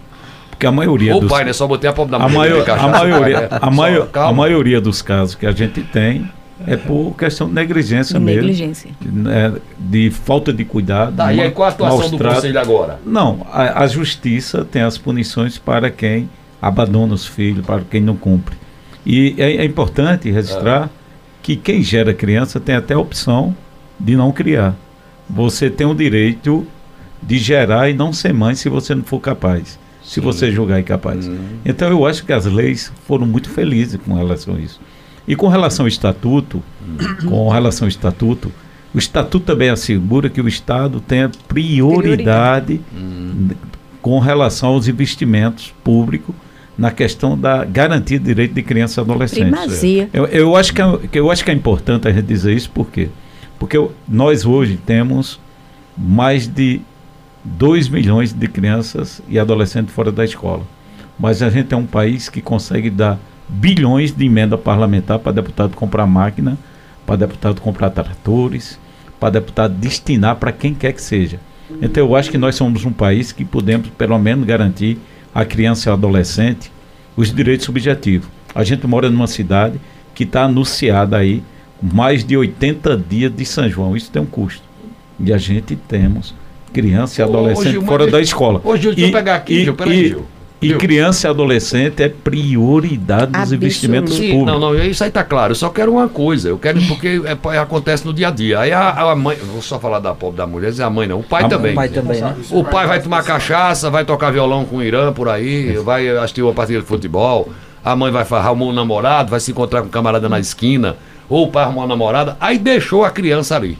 porque a maioria Ô, dos... pai, né? Só botei a pobre da a maior, a maioria, né? a, maior, a maioria dos casos que a gente tem é por questão de negligência de mesmo. Negligência. Né, de falta de cuidado. Tá, e aí qual a atuação do conselho agora? Não, a, a, justiça tem as punições para quem abandona os filhos, para quem não cumpre. E é, é importante registrar é. que quem gera criança tem até a opção de não criar. Você tem o direito de gerar e não ser mãe se você não for capaz se você julgar incapaz. Uhum. Então eu acho que as leis foram muito felizes com relação a isso. E com relação ao estatuto, uhum. com relação ao estatuto, o estatuto também assegura que o Estado tenha prioridade, prioridade. Uhum. com relação aos investimentos públicos na questão da garantia de direito de criança e adolescente. Primazia. Eu, eu, acho que é, eu acho que é importante a gente dizer isso, por quê? Porque nós hoje temos mais de 2 milhões de crianças e adolescentes fora da escola. Mas a gente é um país que consegue dar bilhões de emenda parlamentar para deputado comprar máquina, para deputado comprar tratores, para deputado destinar para quem quer que seja. Então eu acho que nós somos um país que podemos pelo menos garantir à criança e ao adolescente os direitos subjetivos. A gente mora numa cidade que está anunciada aí mais de 80 dias de São João. Isso tem um custo. E a gente temos criança e adolescente Gil, fora da escola. Ô, Gil, deixa eu pegar aqui, e, Gil, peraí, Gil. E Gil. criança e adolescente é prioridade dos investimentos públicos. Não, não, isso aí tá claro. Eu só quero uma coisa. Eu quero porque é, acontece no dia a dia. Aí a, a mãe, vou só falar da pobre da mulher, a mãe não, o pai a também. O pai também, né? O pai vai tomar cachaça, vai tocar violão com o Irã por aí, vai assistir uma partida de futebol. A mãe vai arrumar um namorado, vai se encontrar com um camarada na esquina, ou o pai arrumar uma namorada, aí deixou a criança ali,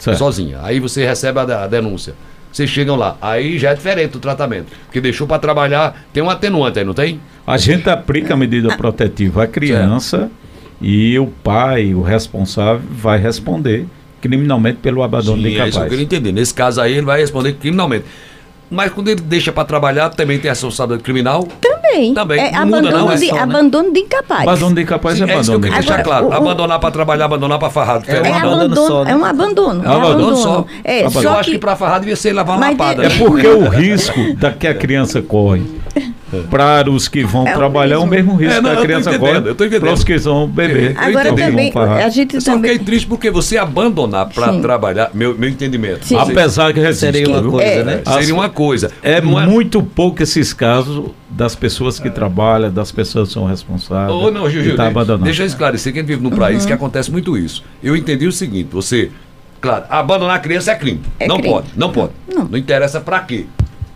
certo. sozinha. Aí você recebe a, a denúncia vocês chegam lá. Aí já é diferente o tratamento. Porque deixou para trabalhar, tem um atenuante aí, não tem? A gente aplica a medida protetiva à criança certo. e o pai, o responsável, vai responder criminalmente pelo abandono Sim, de incapaz. É isso que eu queria entender. Nesse caso aí, ele vai responder criminalmente. Mas quando ele deixa para trabalhar, também tem a responsabilidade criminal? Também. Também. É, não abandono, muda, não, é de, só, né? abandono de incapaz. Abandono de incapaz Sim, é, é abandono. É isso que eu queria deixar claro. O, abandonar para trabalhar, abandonar para farrar. É, é, um abandono, só, né? é um abandono. É um abandono, só. É, abandono. Só eu acho que para farrar devia ser lavar uma lapada. É porque o risco da que a criança corre para os que vão é trabalhar o mesmo risco é, não, a criança agora para os que vão beber. Agora também, a gente eu também... fiquei triste porque você abandonar para trabalhar, meu, meu entendimento. Sim. Apesar que seria uma coisa, é, né? Seria uma coisa. É, é muito pouco esses casos das pessoas que trabalham, das pessoas que são responsáveis. Oh, não, Gil, Gil, tá deixa eu esclarecer que a gente vive num país uhum. que acontece muito isso. Eu entendi o seguinte, você Claro, abandonar a criança é crime. É não crime. pode, não pode. Não, não interessa para quê.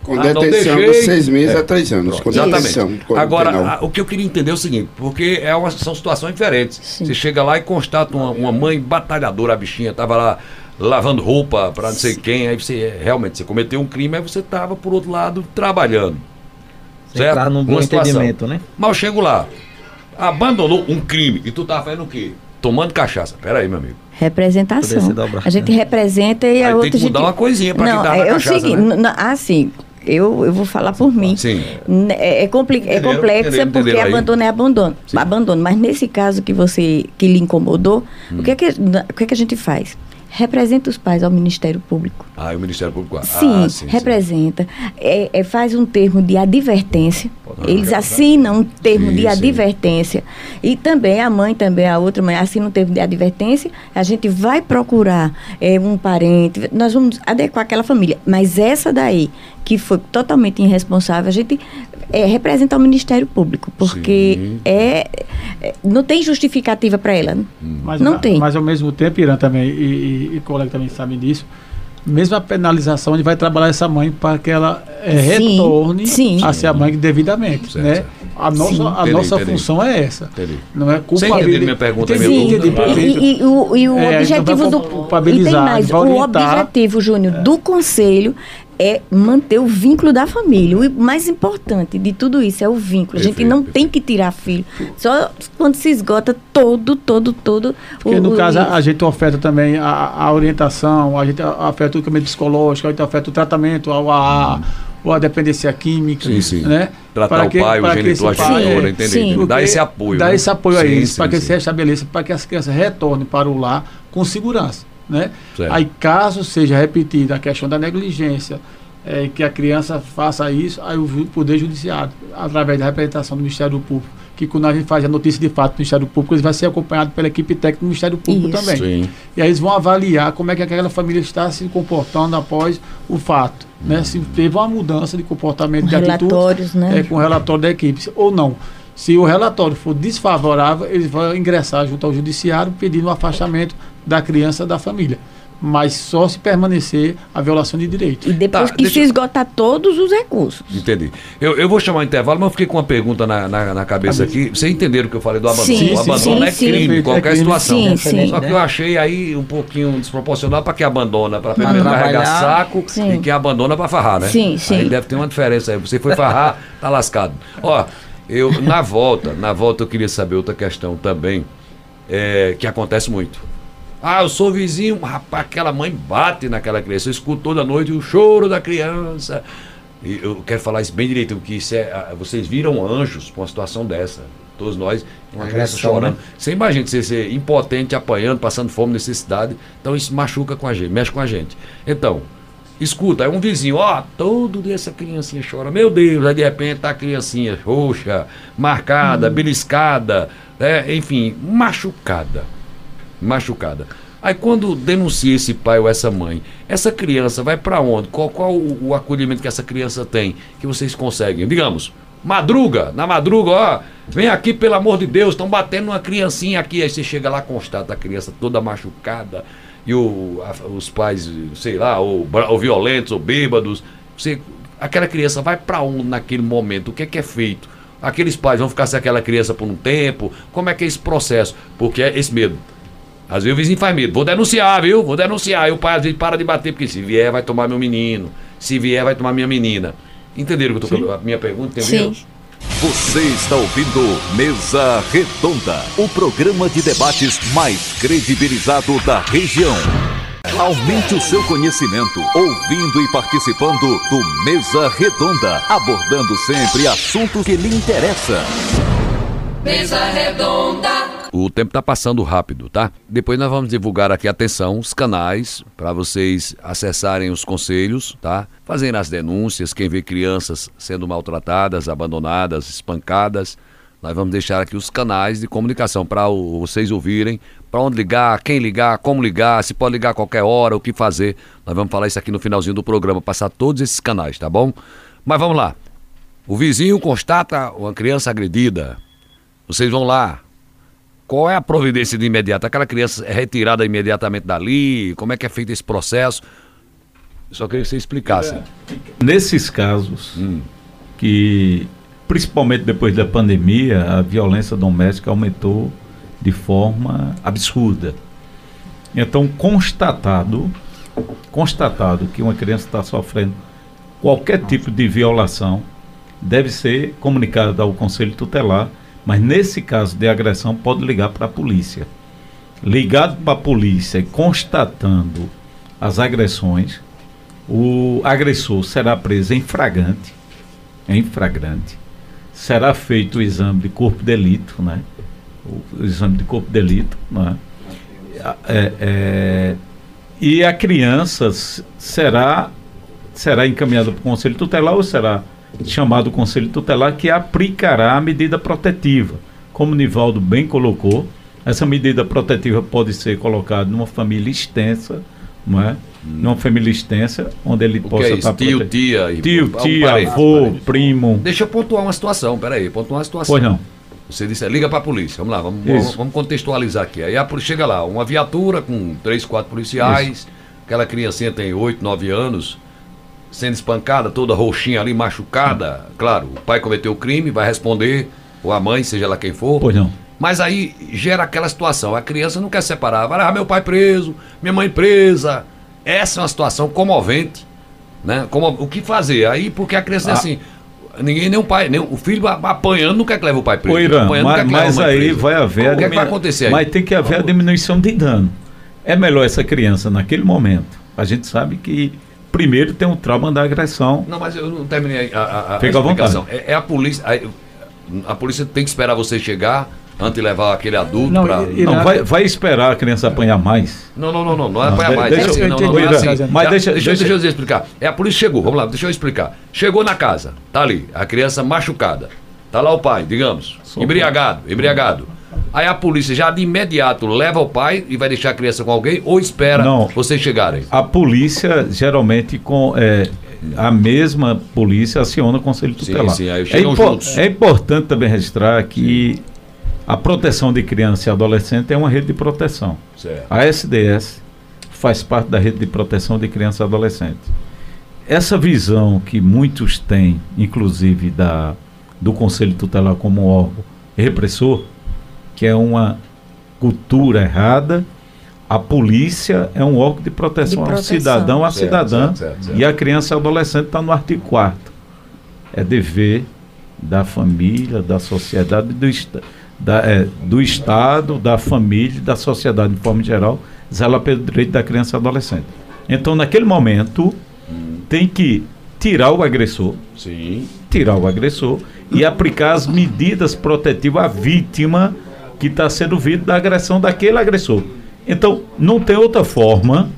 Com ah, detenção de seis meses é. a três anos. Com Exatamente. Agora, a, o que eu queria entender é o seguinte, porque é uma, são situações diferentes. Sim. Você chega lá e constata uma, uma mãe batalhadora, a bichinha, estava lá lavando roupa para não sei Sim. quem, aí você realmente você cometeu um crime, aí você estava, por outro lado, trabalhando. Você certo? Entrar num bom entendimento, né? Mas eu chego lá, abandonou um crime, e tu tá fazendo o quê? Tomando cachaça. Pera aí, meu amigo. Representação. A gente representa e a outra. Tem que mudar gente... uma coisinha para quem tá na é cachaça. O seguinte, né? Ah, sim eu, eu vou falar por mim. Sim. É, é, compli é complexa porque abandono é abandono. Abandono. Mas nesse caso que você que lhe incomodou, hum. o, que é que, o que é que a gente faz? representa os pais ao Ministério Público. Ah, o Ministério Público. Ah, sim, sim, representa. Sim. É, é, faz um termo de advertência. Eles assinam um termo sim, de advertência. E também a mãe, também a outra mãe, assina um termo de advertência. A gente vai procurar é, um parente, nós vamos adequar aquela família. Mas essa daí, que foi totalmente irresponsável, a gente é, representa o Ministério Público, porque é, é, não tem justificativa para ela. Hum. Mas, não tem. Mas ao mesmo tempo, Irã também, e, e, e colega também sabe disso, mesmo a penalização, a gente vai trabalhar essa mãe para que ela é, retorne sim. a ser a mãe devidamente. Certo, né? A nossa, a entendi, nossa entendi. função é essa. Entendi. Não é culpabilizar. minha pergunta, minha dúvida. E, e, e, o, e o é, objetivo do. E tem mais, o objetivo, Júnior, é. do conselho é manter o vínculo da família. O mais importante de tudo isso é o vínculo. Perfeito, a gente não perfeito. tem que tirar filho. Só quando se esgota todo, todo, todo. Porque o, no o, caso a, a, gente oferta também a, a, orientação, a gente oferta o tratamento psicológico, a gente oferta o tratamento, a, a, ou a dependência química, sim, sim. né? Tratar para o que, pai, o genitor, a genitora, entendeu? Dá esse apoio. Dá né? esse apoio sim, a eles, para que se restabeleça, para que as crianças retornem para o lar com segurança. Né? Aí, caso seja repetida a questão da negligência, é, que a criança faça isso, aí o Poder Judiciário, através da representação do Ministério Público, que quando a gente faz a notícia de fato do Ministério Público, ele vai ser acompanhado pela equipe técnica do Ministério Público isso. também. Sim. E aí eles vão avaliar como é que aquela família está se comportando após o fato. Hum. Né? Se teve uma mudança de comportamento com de relatórios, atitude, né? é, com o relatório da equipe, ou não. Se o relatório for desfavorável, eles vão ingressar junto ao judiciário pedindo o afastamento da criança da família mas só se permanecer a violação de direito. E depois tá, que deixa... se esgotar todos os recursos. Entendi. Eu, eu vou chamar o intervalo, mas eu fiquei com uma pergunta na, na, na cabeça aqui. Vocês entenderam o que eu falei do abandono? Sim, o abandono sim, é crime, em qualquer é situação. Sim, sim. Só que eu achei aí um pouquinho desproporcional para quem abandona para carregar saco sim. e quem abandona para farrar, né? Sim, sim. Aí deve ter uma diferença aí. Você foi farrar, tá lascado. Ó, eu, na volta, na volta eu queria saber outra questão também, é, que acontece muito ah, eu sou vizinho, rapaz, aquela mãe bate naquela criança. Eu escuto toda noite o choro da criança. E eu quero falar isso bem direito, porque isso é, vocês viram anjos com uma situação dessa. Todos nós, uma criança chorando. Né? Você imagina você ser impotente, apanhando, passando fome, necessidade. Então isso machuca com a gente, mexe com a gente. Então, escuta, é um vizinho, ó, todo dia essa criancinha chora. Meu Deus, aí de repente tá a criancinha roxa, marcada, hum. beliscada, né, enfim, machucada machucada. Aí quando denuncia esse pai ou essa mãe, essa criança vai para onde? Qual, qual o, o, acolhimento que essa criança tem que vocês conseguem? Digamos, madruga, na madruga, ó, vem aqui pelo amor de Deus, estão batendo uma criancinha aqui. Aí você chega lá, constata a criança toda machucada e o, a, os pais, sei lá, ou, ou violentos ou bêbados. Você, aquela criança vai para onde naquele momento? O que é que é feito? Aqueles pais vão ficar sem aquela criança por um tempo? Como é que é esse processo? Porque é esse medo. Às vezes o vizinho faz medo. Vou denunciar, viu? Vou denunciar. E o pai às vezes para de bater, porque se vier vai tomar meu menino. Se vier vai tomar minha menina. Entenderam que eu tô, a minha pergunta? Entendeu? Sim. Você está ouvindo Mesa Redonda, o programa de debates mais credibilizado da região. Aumente o seu conhecimento ouvindo e participando do Mesa Redonda, abordando sempre assuntos que lhe interessam. Mesa Redonda. O tempo está passando rápido, tá? Depois nós vamos divulgar aqui, atenção, os canais para vocês acessarem os conselhos, tá? Fazendo as denúncias, quem vê crianças sendo maltratadas, abandonadas, espancadas. Nós vamos deixar aqui os canais de comunicação para vocês ouvirem, para onde ligar, quem ligar, como ligar, se pode ligar a qualquer hora, o que fazer. Nós vamos falar isso aqui no finalzinho do programa, passar todos esses canais, tá bom? Mas vamos lá. O vizinho constata uma criança agredida. Vocês vão lá, qual é a providência de imediato? Aquela criança é retirada imediatamente dali? Como é que é feito esse processo? Só queria que você explicasse. Nesses casos, hum. que principalmente depois da pandemia, a violência doméstica aumentou de forma absurda. Então, constatado, constatado que uma criança está sofrendo qualquer tipo de violação, deve ser comunicado ao Conselho Tutelar mas nesse caso de agressão, pode ligar para a polícia. Ligado para a polícia e constatando as agressões, o agressor será preso em flagrante, em flagrante. Será feito o exame de corpo de delito, né? O, exame de corpo de delito, né? É, é, E a criança será será encaminhada para o conselho tutelar ou será chamado conselho tutelar que aplicará a medida protetiva. Como o Nivaldo bem colocou, essa medida protetiva pode ser colocada numa família extensa, não é? Hum. Numa família extensa, onde ele o possa é estar Tio, prote... tia, tio, tia, parente, avô, parente. primo. Deixa eu pontuar uma situação, peraí, pontuar uma situação. Pois não. Você disse, liga para a polícia. Vamos lá, vamos, vamos, vamos, contextualizar aqui. Aí a polícia chega lá, uma viatura com três, quatro policiais, Isso. aquela criancinha tem oito, nove anos, sendo espancada, toda roxinha ali, machucada. Claro, o pai cometeu o crime, vai responder, ou a mãe, seja lá quem for. Pois não. Mas aí gera aquela situação, a criança não quer separar, vai, ah, meu pai preso, minha mãe presa. Essa é uma situação comovente, né? Como, o que fazer? Aí, porque a criança ah. é assim, ninguém, nem o pai, nem o filho apanhando não quer que leve o pai preso. Ô, Irã, mas, mas aí preso. vai haver... O que, é que vai acontecer aí? Mas tem que haver a diminuição de dano. É melhor essa criança, naquele momento, a gente sabe que primeiro tem um trauma da agressão. Não, mas eu não terminei a, a, a Fica explicação. É, é, a polícia. A, a, polícia tem que esperar você chegar antes de levar aquele adulto não, para. Não, vai, vai esperar a criança apanhar mais. Não, não, não, não, não é apanhar mais. Deixa, é assim, não, não, não é assim. Mas deixa, deixa, deixa, deixa eu explicar. É a polícia chegou, vamos lá, deixa eu explicar. Chegou na casa, tá ali, a criança machucada. Tá lá o pai, digamos, embriagado, embriagado. Aí a polícia já de imediato leva o pai e vai deixar a criança com alguém ou espera Não, vocês chegarem? A polícia geralmente com é, a mesma polícia aciona o conselho tutelar. Sim, sim, aí é, impo é importante também registrar que a proteção de criança e adolescente é uma rede de proteção. Certo. A SDS faz parte da rede de proteção de criança e adolescente. Essa visão que muitos têm, inclusive da, do Conselho Tutelar como órgão repressor, que é uma cultura errada. A polícia é um órgão de proteção, de proteção. ao cidadão, à cidadã. Certo, certo, certo. E a criança e adolescente está no artigo 4 É dever da família, da sociedade, do, da, é, do Estado, da família, da sociedade de forma geral, zelar pelo direito da criança e adolescente. Então, naquele momento, hum. tem que tirar o agressor, Sim. tirar o agressor e aplicar as medidas protetivas à vítima que está sendo vítima da agressão daquele agressor. Então, não tem outra forma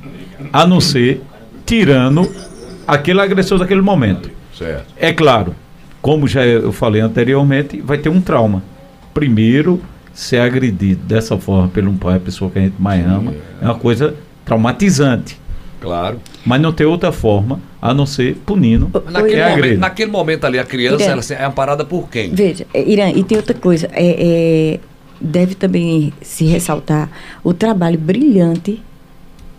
a não ser tirando aquele agressor daquele momento. Certo. É claro, como já eu falei anteriormente, vai ter um trauma. Primeiro, ser agredido dessa forma pelo um pai, a pessoa que a gente mais ama, é uma coisa traumatizante. Claro. Mas não tem outra forma a não ser punindo naquele, momento, naquele momento ali, a criança ela, é amparada por quem? Veja, Irã, e tem outra coisa. É, é, deve também se ressaltar o trabalho brilhante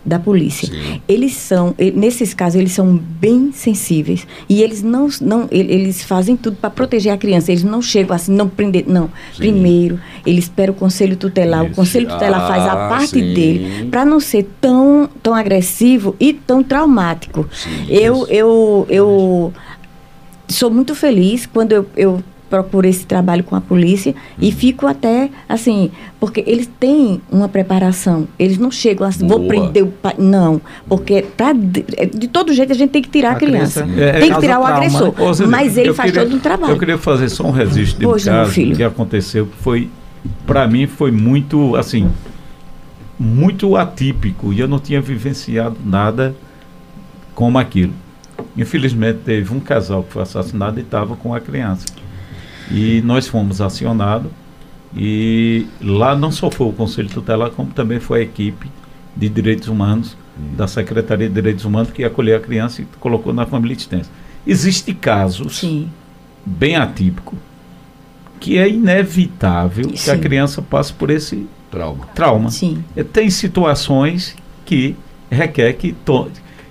da polícia. Sim. Eles são, nesses casos, eles são bem sensíveis e eles não, não eles fazem tudo para proteger a criança. Eles não chegam assim, não prender, não. Sim. Primeiro, ele espera o conselho tutelar. Isso. O conselho tutelar ah, faz a ah, parte sim. dele para não ser tão, tão agressivo e tão traumático. eu, eu, eu sou muito feliz quando eu, eu procuro esse trabalho com a polícia uhum. e fico até assim, porque eles têm uma preparação. Eles não chegam assim, Boa. vou prender o pai. Não, porque pra, de todo jeito a gente tem que tirar a, a criança. criança. É, tem que tirar o trauma. agressor. Né? mas ele faz queria, todo um trabalho. Eu queria fazer só um registro de um caso que aconteceu que foi, para mim, foi muito, assim, muito atípico e eu não tinha vivenciado nada como aquilo. Infelizmente teve um casal que foi assassinado e estava com a criança. E nós fomos acionados e lá não só foi o Conselho Tutelar, como também foi a equipe de direitos humanos hum. da Secretaria de Direitos Humanos que acolheu a criança e colocou na família extensa. Existem casos Sim. bem atípicos que é inevitável Sim. que a criança passe por esse trauma. trauma. Sim. E tem situações que requer que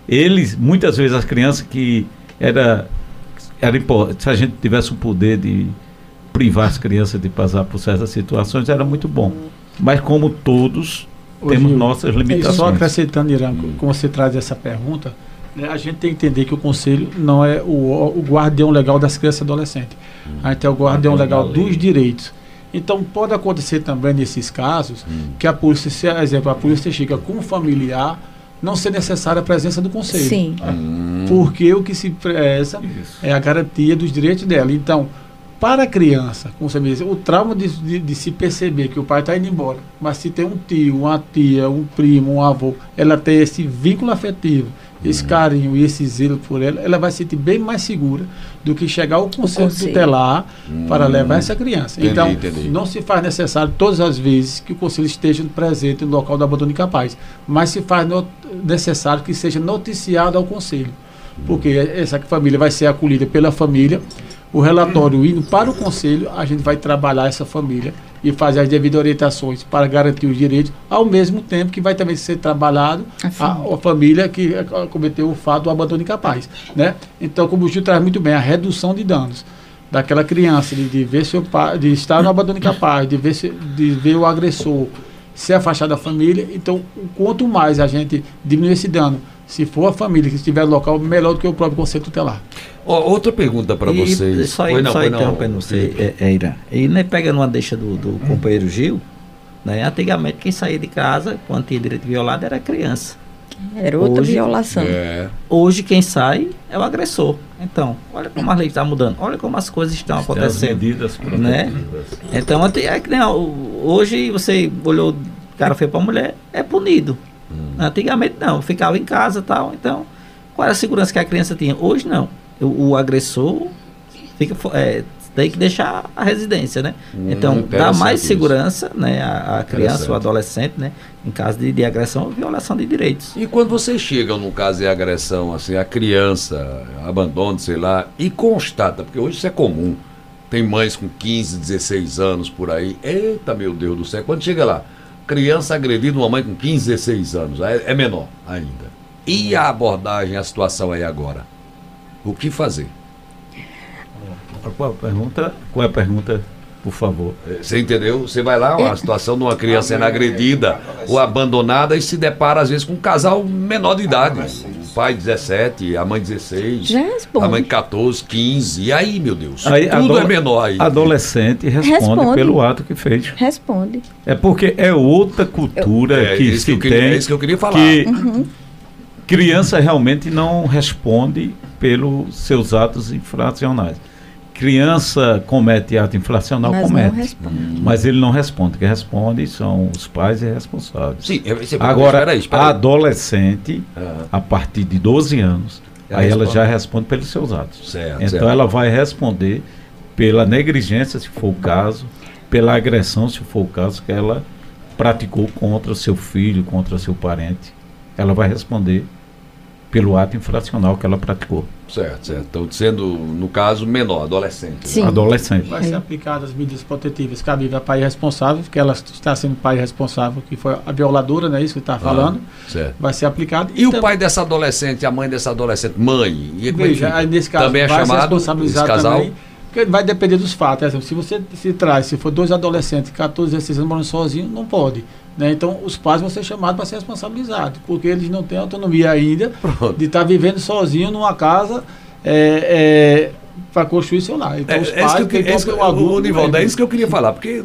eles, muitas vezes as crianças que era, era se a gente tivesse o poder de privar as crianças de passar por certas situações era muito bom. Mas como todos, Ô, temos nossas limitações. Só acrescentando, Irã, como você traz essa pergunta, né, a gente tem que entender que o conselho não é o, o guardião legal das crianças e adolescentes. Hum. A gente é o guardião legal dos direitos. Então pode acontecer também nesses casos hum. que a polícia, se, exemplo, a polícia chega com um familiar, não ser necessária a presença do conselho. Sim. Hum. Porque o que se preza Isso. é a garantia dos direitos dela. Então, para a criança, como você me disse, o trauma de, de, de se perceber que o pai está indo embora, mas se tem um tio, uma tia, um primo, um avô, ela tem esse vínculo afetivo, esse uhum. carinho e esse zelo por ela, ela vai se sentir bem mais segura do que chegar ao conselho, conselho. tutelar uhum. para levar essa criança. Entendi, então, entendi. não se faz necessário todas as vezes que o conselho esteja presente no local do abandono incapaz, mas se faz necessário que seja noticiado ao conselho, porque essa família vai ser acolhida pela família o relatório indo para o conselho, a gente vai trabalhar essa família e fazer as devidas orientações para garantir os direitos, ao mesmo tempo que vai também ser trabalhado a, a família que cometeu o fato do abandono incapaz. Né? Então, como o Gil traz muito bem, a redução de danos daquela criança, de, de ver seu pai, de estar no abandono incapaz, de ver, se, de ver o agressor se afastar da família. Então, quanto mais a gente diminuir esse dano, se for a família que estiver no local, melhor do que o próprio conselho tutelar. Oh, outra pergunta para vocês. Só, foi não, só interrompendo não. você, é, Eira. E nem pega numa deixa do, do companheiro Gil, né? Antigamente quem saía de casa, quando tinha direito violado, era criança. Era outra hoje, violação. É. Hoje quem sai é o agressor. Então, olha como a lei está mudando, olha como as coisas estão acontecendo. As medidas né? Então, é que nem, hoje você olhou, o cara foi para a mulher, é punido. Hum. Antigamente não, ficava em casa tal. Então, qual era a segurança que a criança tinha? Hoje não. O, o agressor fica, é, tem que deixar a residência, né? Hum, então, dá mais segurança né, à, criança ou adolescente, né? Em caso de, de, agressão ou violação de direitos. E quando vocês chegam no caso de agressão, assim, a criança abandona, sei lá, e constata, porque hoje isso é comum, tem mães com 15, 16 anos por aí, eita meu Deus do céu, quando chega lá, criança agredida uma mãe com 15, 16 anos, é, menor ainda. E a abordagem, a situação aí agora? O que fazer? Qual a pergunta? Qual é a pergunta, por favor? É, você entendeu? Você vai lá, uma situação de uma criança sendo agredida ou abandonada e se depara, às vezes, com um casal menor de idade. O pai 17, a mãe 16, Já responde. a mãe 14, 15. E aí, meu Deus? Aí, tudo é menor aí. Adolescente responde, responde, pelo ato que fez. Responde. É porque é outra cultura Eu, é, que se que queria, tem. É isso que eu queria falar. Que uhum. criança realmente não responde pelos seus atos infracionais. Criança comete ato inflacional, mas comete. Mas ele não responde. Quem responde são os pais e responsáveis. Sim, Agora, espera aí, espera aí. a adolescente, uhum. a partir de 12 anos, ela aí responde. ela já responde pelos seus atos. Certo, então certo. ela vai responder pela negligência, se for o caso, pela agressão, se for o caso, que ela praticou contra seu filho, contra seu parente. Ela vai responder pelo ato infracional que ela praticou. Certo, certo. Então, sendo, no caso, menor, adolescente. Sim. Né? Adolescente. Vai ser aplicadas medidas protetivas cabíveis a pai responsável, porque ela está sendo pai responsável, que foi a violadora, não é isso que está ah, falando? Ah, certo. Vai ser aplicado. E, e o pai dessa adolescente, a mãe dessa adolescente, mãe? E Veja, aí, nesse caso, também é vai chamado, responsabilizar casal? também. Porque vai depender dos fatos. Exemplo, se você se traz, se for dois adolescentes, 14, 16 anos morando sozinhos, não pode. Né? Então, os pais vão ser chamados para ser responsabilizados, porque eles não têm autonomia ainda Pronto. de estar tá vivendo sozinho numa casa é, é, para construir seu lar. Então, é, os pais, é que, é, que, o adulto. Nivaldo, é isso que eu queria falar, porque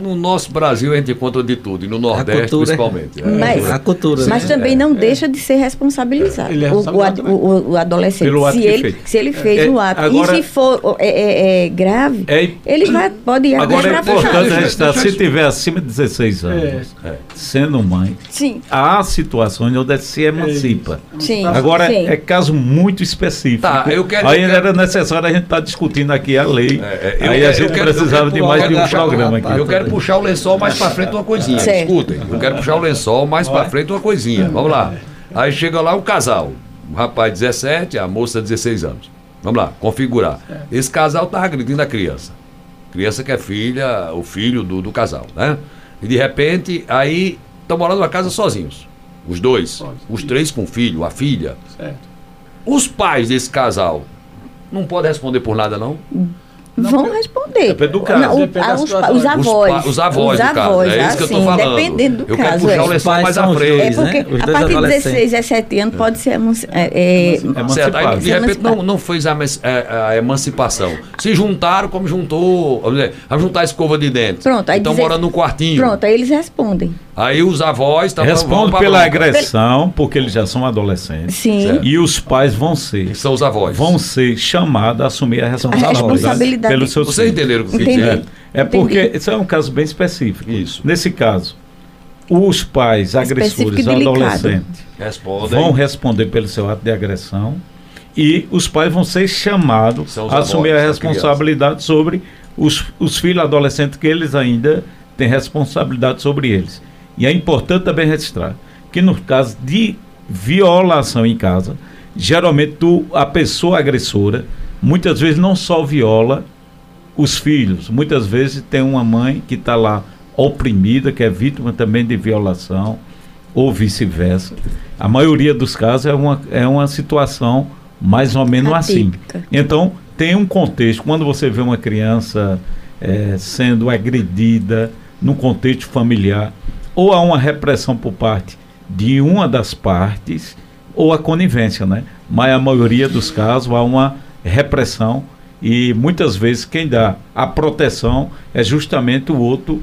no nosso Brasil a gente encontra de tudo, e no Nordeste cultura, principalmente. É. Mas, a cultura, mas né? também não é. deixa de ser responsabilizado. É o, o, o, adolescente, se ele, se ele fez o ato. Agora, e se for é, grave, ele vai, pode ir Agora é importante registrar, se tiver acima de 16 anos, sendo mãe, Sim. há situações onde se emancipa. Sim. Agora, Sim. é caso muito específico. Tá, eu quero, aí eu era necessário a gente estar tá discutindo aqui a lei. aí a gente precisava de mais de um programa aqui. Eu quero puxar o lençol mais para frente uma coisinha. Certo. Escutem, eu quero puxar o lençol mais para frente uma coisinha. Vamos lá. Aí chega lá o casal. O rapaz 17, a moça 16 anos. Vamos lá, configurar. Esse casal tá agredindo a criança. Criança que é filha, o filho do, do casal, né? E de repente, aí estão morando numa casa sozinhos. Os dois. Os três com o filho, a filha. Certo. Os pais desse casal não podem responder por nada, não? Não, vão responder. Depende do caso. Não, o, depende os, os, avós. Os, os avós, os avós, É isso que eu estou falando. Dependendo do eu caso. Eu quero puxar é. o lençol mais à frente. É porque né? a partir de 16, 17 anos pode ser é, é, certo. Aí, de repente não, não fez a, a, a, emancipação. Se juntaram como juntou, vamos dizer, a juntar a escova de dente. Pronto. Aí Estão morando no quartinho. Pronto, aí eles respondem. Aí os avós também Responde pela agressão, porque eles já são adolescentes. Sim. E os pais vão ser. São os avós. Vão ser chamados a assumir a responsabilidade, a responsabilidade. pelos seus Vocês entenderam o que eu dizer? É porque isso é um caso bem específico. Isso. Nesse caso, os pais agressores adolescentes Respondem. vão responder pelo seu ato de agressão e os pais vão ser chamados a assumir a responsabilidade sobre os, os filhos adolescentes que eles ainda têm responsabilidade sobre eles. E é importante também registrar que no caso de violação em casa, geralmente tu, a pessoa agressora muitas vezes não só viola os filhos, muitas vezes tem uma mãe que está lá oprimida, que é vítima também de violação, ou vice-versa. A maioria dos casos é uma, é uma situação mais ou menos assim. Atípica. assim. Então, tem um contexto. Quando você vê uma criança é, sendo agredida no contexto familiar, ou há uma repressão por parte de uma das partes, ou a conivência, né? Mas a maioria dos casos há uma repressão e muitas vezes quem dá a proteção é justamente o outro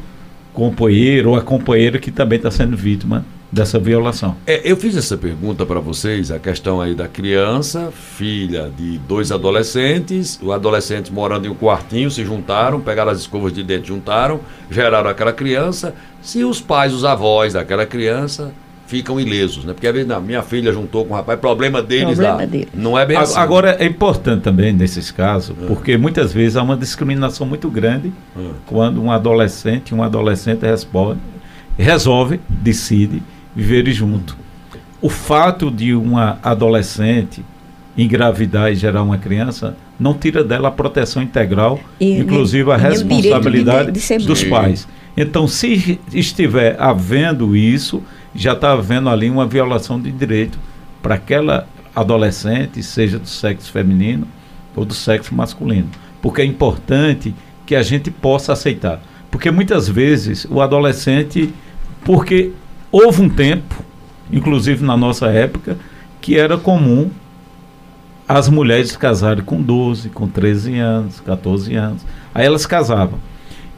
companheiro ou a companheira que também está sendo vítima dessa violação. É, eu fiz essa pergunta para vocês, a questão aí da criança, filha de dois adolescentes, o adolescente morando em um quartinho, se juntaram, pegaram as escovas de dente, juntaram, geraram aquela criança. Se os pais, os avós daquela criança ficam ilesos, né? Porque às vezes, não, minha filha juntou com o rapaz, problema deles problema lá. Dele. Não é bem assim. Agora, é importante também nesses casos, é. porque muitas vezes há uma discriminação muito grande é. quando um adolescente, um adolescente responde, resolve, decide viver junto. O fato de uma adolescente engravidar e gerar uma criança não tira dela a proteção integral, e, inclusive a responsabilidade de, de dos pais. Então, se estiver havendo isso, já está havendo ali uma violação de direito para aquela adolescente, seja do sexo feminino ou do sexo masculino. Porque é importante que a gente possa aceitar. Porque muitas vezes o adolescente, porque houve um tempo, inclusive na nossa época, que era comum as mulheres casarem com 12, com 13 anos, 14 anos. Aí elas casavam.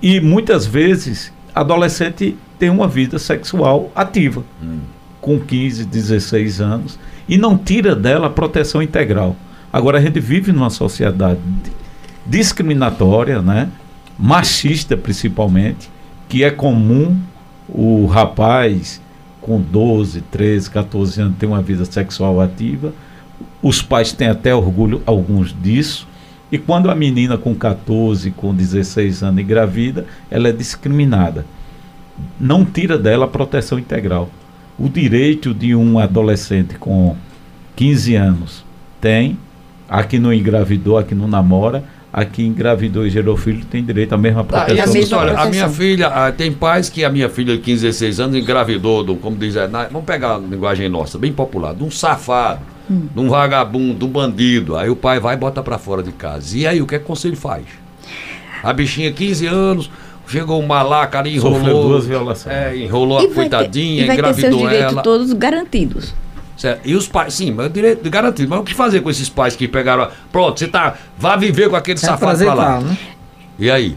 E muitas vezes adolescente tem uma vida sexual ativa, hum. com 15, 16 anos, e não tira dela a proteção integral. Agora a gente vive numa sociedade discriminatória, né? machista principalmente, que é comum o rapaz com 12, 13, 14 anos ter uma vida sexual ativa. Os pais têm até orgulho, alguns disso. E quando a menina com 14, com 16 anos engravida, ela é discriminada não tira dela a proteção integral. O direito de um adolescente com 15 anos tem, aqui não engravidou, aqui não namora, aqui engravidou e gerou filho, tem direito à mesma proteção. Ah, a, mesma história, a minha filha, ah, tem pais que a minha filha de 15, 16 anos engravidou, do, como diz, na, vamos pegar a linguagem nossa, bem popular, de um safado, hum. de um vagabundo, de um bandido. Aí o pai vai e bota para fora de casa. E aí, o que, é que o conselho faz? A bichinha, 15 anos, Chegou um malaca ali, enrolou. Sofreu duas violações. É, enrolou a coitadinha, ter, e vai engravidou ter seus direitos ela. todos garantidos. Certo. E os pais, sim, mas direito garantido. Mas o que fazer com esses pais que pegaram. Pronto, você tá. Vá viver com aquele é safado pra lá. Né? E aí?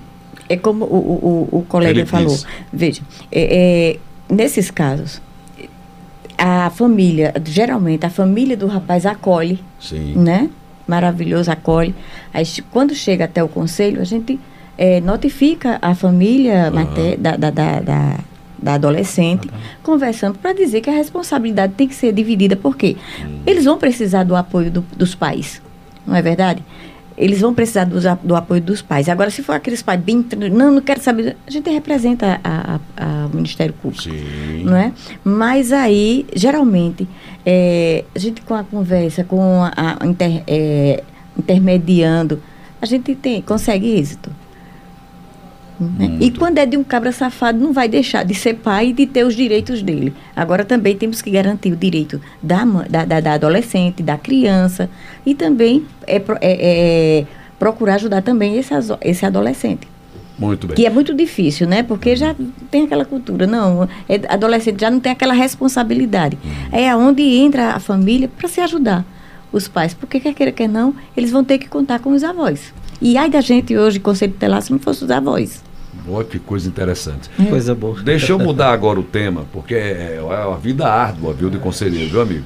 É como o, o, o colega Ele falou. Disse. Veja, é, é, nesses casos, a família, geralmente a família do rapaz acolhe. Sim. Né? Maravilhoso, acolhe. Aí, quando chega até o conselho, a gente é, notifica a família uhum. da, da, da, da, da adolescente, conversando para dizer que a responsabilidade tem que ser dividida, porque uhum. eles vão precisar do apoio do, dos pais, não é verdade? Eles vão precisar do, do, apoio dos pais. Agora, se for aqueles pais bem. Não, não quero saber. A gente representa a, a, a Ministério Público. Sim. Não é? Mas aí, geralmente, é, a gente com a conversa, com a, a inter, é, intermediando, a gente tem, consegue êxito. Né? E quando é de um cabra safado, não vai deixar de ser pai e de ter os direitos dele. Agora também temos que garantir o direito da, da, da, da adolescente, da criança e também é, é, é, procurar ajudar também esse, esse adolescente. Muito bem. Que é muito difícil, né? Porque já tem aquela cultura. Não, é, adolescente já não tem aquela responsabilidade. Uhum. É aonde entra a família para se ajudar os pais. Porque quer queira, quer não, eles vão ter que contar com os avós. E ai da gente hoje, conselho tutelar, se não fosse os avós. Olha que coisa interessante. É. Coisa boa. Deixa eu mudar agora o tema, porque é, é uma vida árdua, viu, de conselheiro, viu, amigo?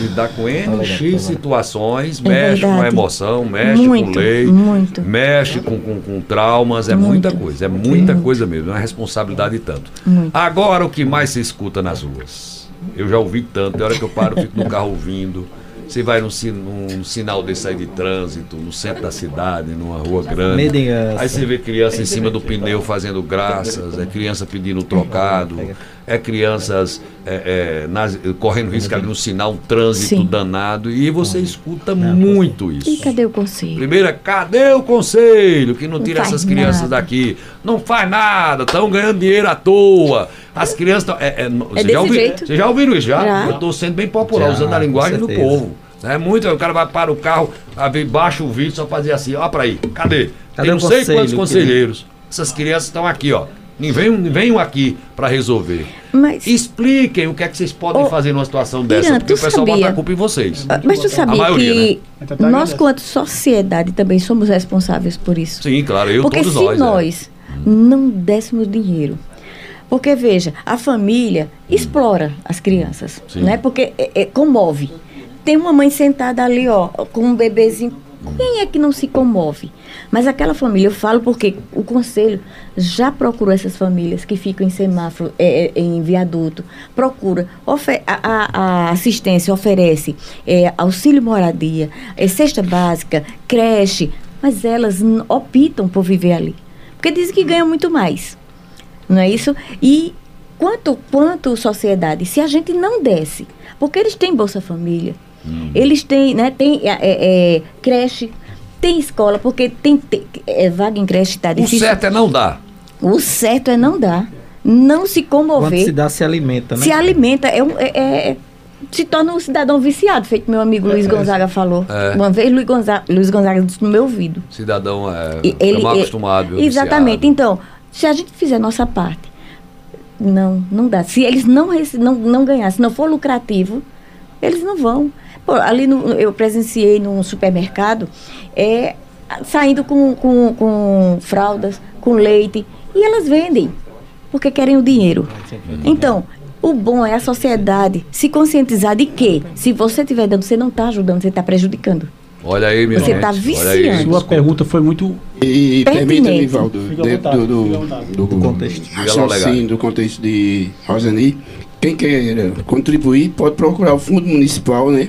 Lidar com N X situações, é mexe verdade. com a emoção, mexe muito, com lei, muito. mexe com, com, com traumas, é muito. muita coisa, é muita coisa mesmo, é uma responsabilidade tanto. Agora o que mais se escuta nas ruas? Eu já ouvi tanto, tem hora que eu paro, fico no carro ouvindo você vai num, num, sinal desse aí de trânsito, no centro da cidade, numa rua grande. Aí você vê criança em cima do pneu fazendo graças, é criança pedindo trocado, é crianças é, é, nas, correndo risco ali no sinal, um trânsito Sim. danado. E você escuta muito isso. E cadê o conselho? Primeiro é cadê o conselho que não, não tira essas crianças nada. daqui? Não faz nada, estão ganhando dinheiro à toa. As crianças. Tão, é, é, você, já ouvi, você já ouviram isso? Já? já. Eu estou sendo bem popular, já, usando a linguagem do povo. É muito, o cara vai para o carro, baixa o vídeo, só fazer assim, ó para aí, cadê? cadê Tem não sei quantos conselheiros. Essas crianças estão aqui, ó. Venham, venham aqui para resolver. Mas, Expliquem o que é que vocês podem oh, fazer numa situação dessa, Irã, porque o pessoal sabia, bota a culpa em vocês. Ah, mas tu sabia maioria, que né? Então tá nós, quanto sociedade, também somos responsáveis por isso. Sim, claro, eu porque todos nós. Porque se nós é. não dessemos dinheiro, porque veja, a família explora as crianças, Sim. né? Porque é, é, comove. Tem uma mãe sentada ali, ó, com um bebezinho. Quem é que não se comove? Mas aquela família, eu falo porque o conselho já procurou essas famílias que ficam em semáforo, é, é, em viaduto, procura, a, a, a, assistência oferece é, auxílio moradia, é, cesta básica, creche, mas elas optam por viver ali. Porque dizem que ganham muito mais. Não é isso? E quanto, quanto sociedade, se a gente não desse, porque eles têm Bolsa Família, Hum. Eles têm, né, tem é, é, é, creche, tem escola, porque tem, tem é, vaga em creche está difícil. O certo é não dar. O certo é não dar. Não se comover. Quando se dá, se alimenta, né? Se alimenta. É, um, é, é se torna um cidadão viciado, feito meu amigo Luiz Gonzaga falou. Uma vez Luiz Gonzaga, Luiz Gonzaga disse no meu ouvido. Cidadão é, ele, mal acostumado. Exatamente. Viciado. Então, se a gente fizer a nossa parte, não, não dá. Se eles não, não, não ganhar, se não for lucrativo, eles não vão. Pô, ali no, eu presenciei num supermercado, é, saindo com, com, com fraldas, com leite, e elas vendem, porque querem o dinheiro. Então, o bom é a sociedade se conscientizar de que, se você estiver dando, você não está ajudando, você está prejudicando. Olha aí, minha Você está viciando. Sua pergunta foi muito e permita, Nivaldo, dentro do, do, do, do, contexto, assim, do contexto de Rosani, quem quer contribuir pode procurar o Fundo Municipal, né?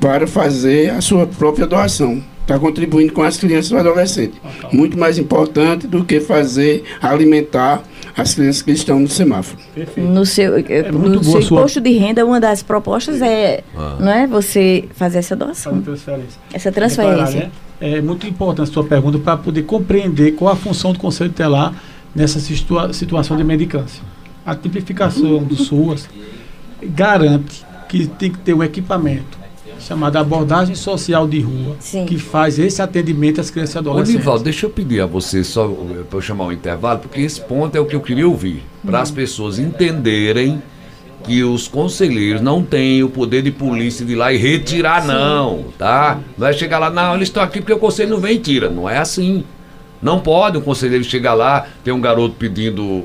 para fazer a sua própria doação. Está contribuindo com as crianças e adolescentes. Muito mais importante do que fazer alimentar as crianças que estão no semáforo. Perfeito. No seu, eh, é no seu sua... imposto de renda, uma das propostas é ah. não é, você fazer essa doação. Transferência. Essa transferência. Né? É muito importante a sua pergunta para poder compreender qual a função do Conselho Telar nessa situa situação de medicância. A tipificação do SUAS garante que tem que ter um equipamento chamada abordagem social de rua, Sim. que faz esse atendimento às crianças e adolescentes. Ô, Nivaldo, deixa eu pedir a você, só para eu chamar o um intervalo, porque esse ponto é o que eu queria ouvir, para as pessoas entenderem que os conselheiros não têm o poder de polícia de ir lá e retirar, Sim. não, tá? Não é chegar lá, não, eles estão aqui porque o conselho não vem e tira. Não é assim. Não pode um conselheiro chegar lá, ter um garoto pedindo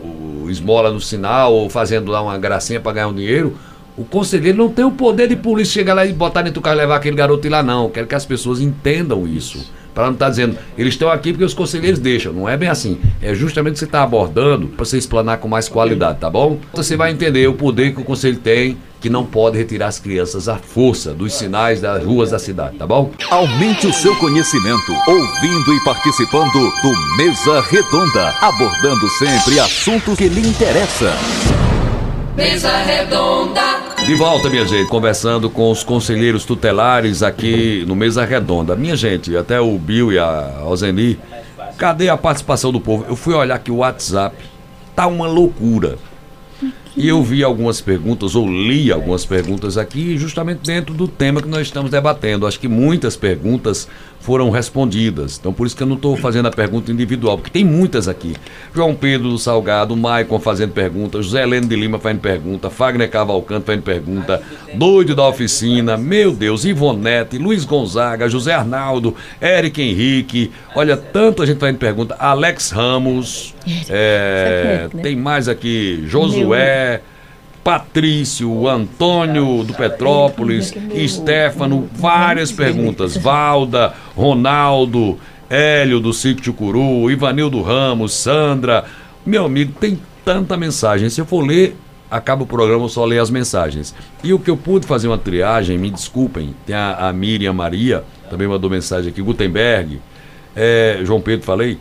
esmola no sinal ou fazendo lá uma gracinha para ganhar um dinheiro. O conselheiro não tem o poder de polícia chegar lá e botar dentro do carro e levar aquele garoto ir lá, não. Quero que as pessoas entendam isso. Para não estar tá dizendo, eles estão aqui porque os conselheiros deixam. Não é bem assim. É justamente o que você está abordando para você explanar com mais qualidade, tá bom? Então você vai entender o poder que o conselho tem, que não pode retirar as crianças à força dos sinais das ruas da cidade, tá bom? Aumente o seu conhecimento, ouvindo e participando do Mesa Redonda, abordando sempre assuntos que lhe interessam. Mesa Redonda. De volta, minha gente, conversando com os conselheiros tutelares aqui no Mesa Redonda. Minha gente, até o Bill e a Ozeni, cadê a participação do povo? Eu fui olhar aqui o WhatsApp, tá uma loucura. E eu vi algumas perguntas, ou li algumas perguntas aqui, justamente dentro do tema que nós estamos debatendo. Acho que muitas perguntas foram respondidas. Então, por isso que eu não estou fazendo a pergunta individual, porque tem muitas aqui. João Pedro do Salgado, Maicon fazendo pergunta, José Heleno de Lima fazendo pergunta, Fagner Cavalcante fazendo pergunta, Doido da Oficina, meu Deus, Ivonete, Luiz Gonzaga, José Arnaldo, Eric Henrique, olha, tanta gente fazendo pergunta, Alex Ramos, é, tem mais aqui, Josué. Patrício, Antônio do Petrópolis, Stefano, várias perguntas. Valda, Ronaldo, Hélio do Sítio Curu, Ivanildo Ramos, Sandra. Meu amigo, tem tanta mensagem. Se eu for ler, acaba o programa, eu só ler as mensagens. E o que eu pude fazer uma triagem, me desculpem, tem a, a Miriam Maria, também mandou mensagem aqui, Gutenberg, é, João Pedro, falei.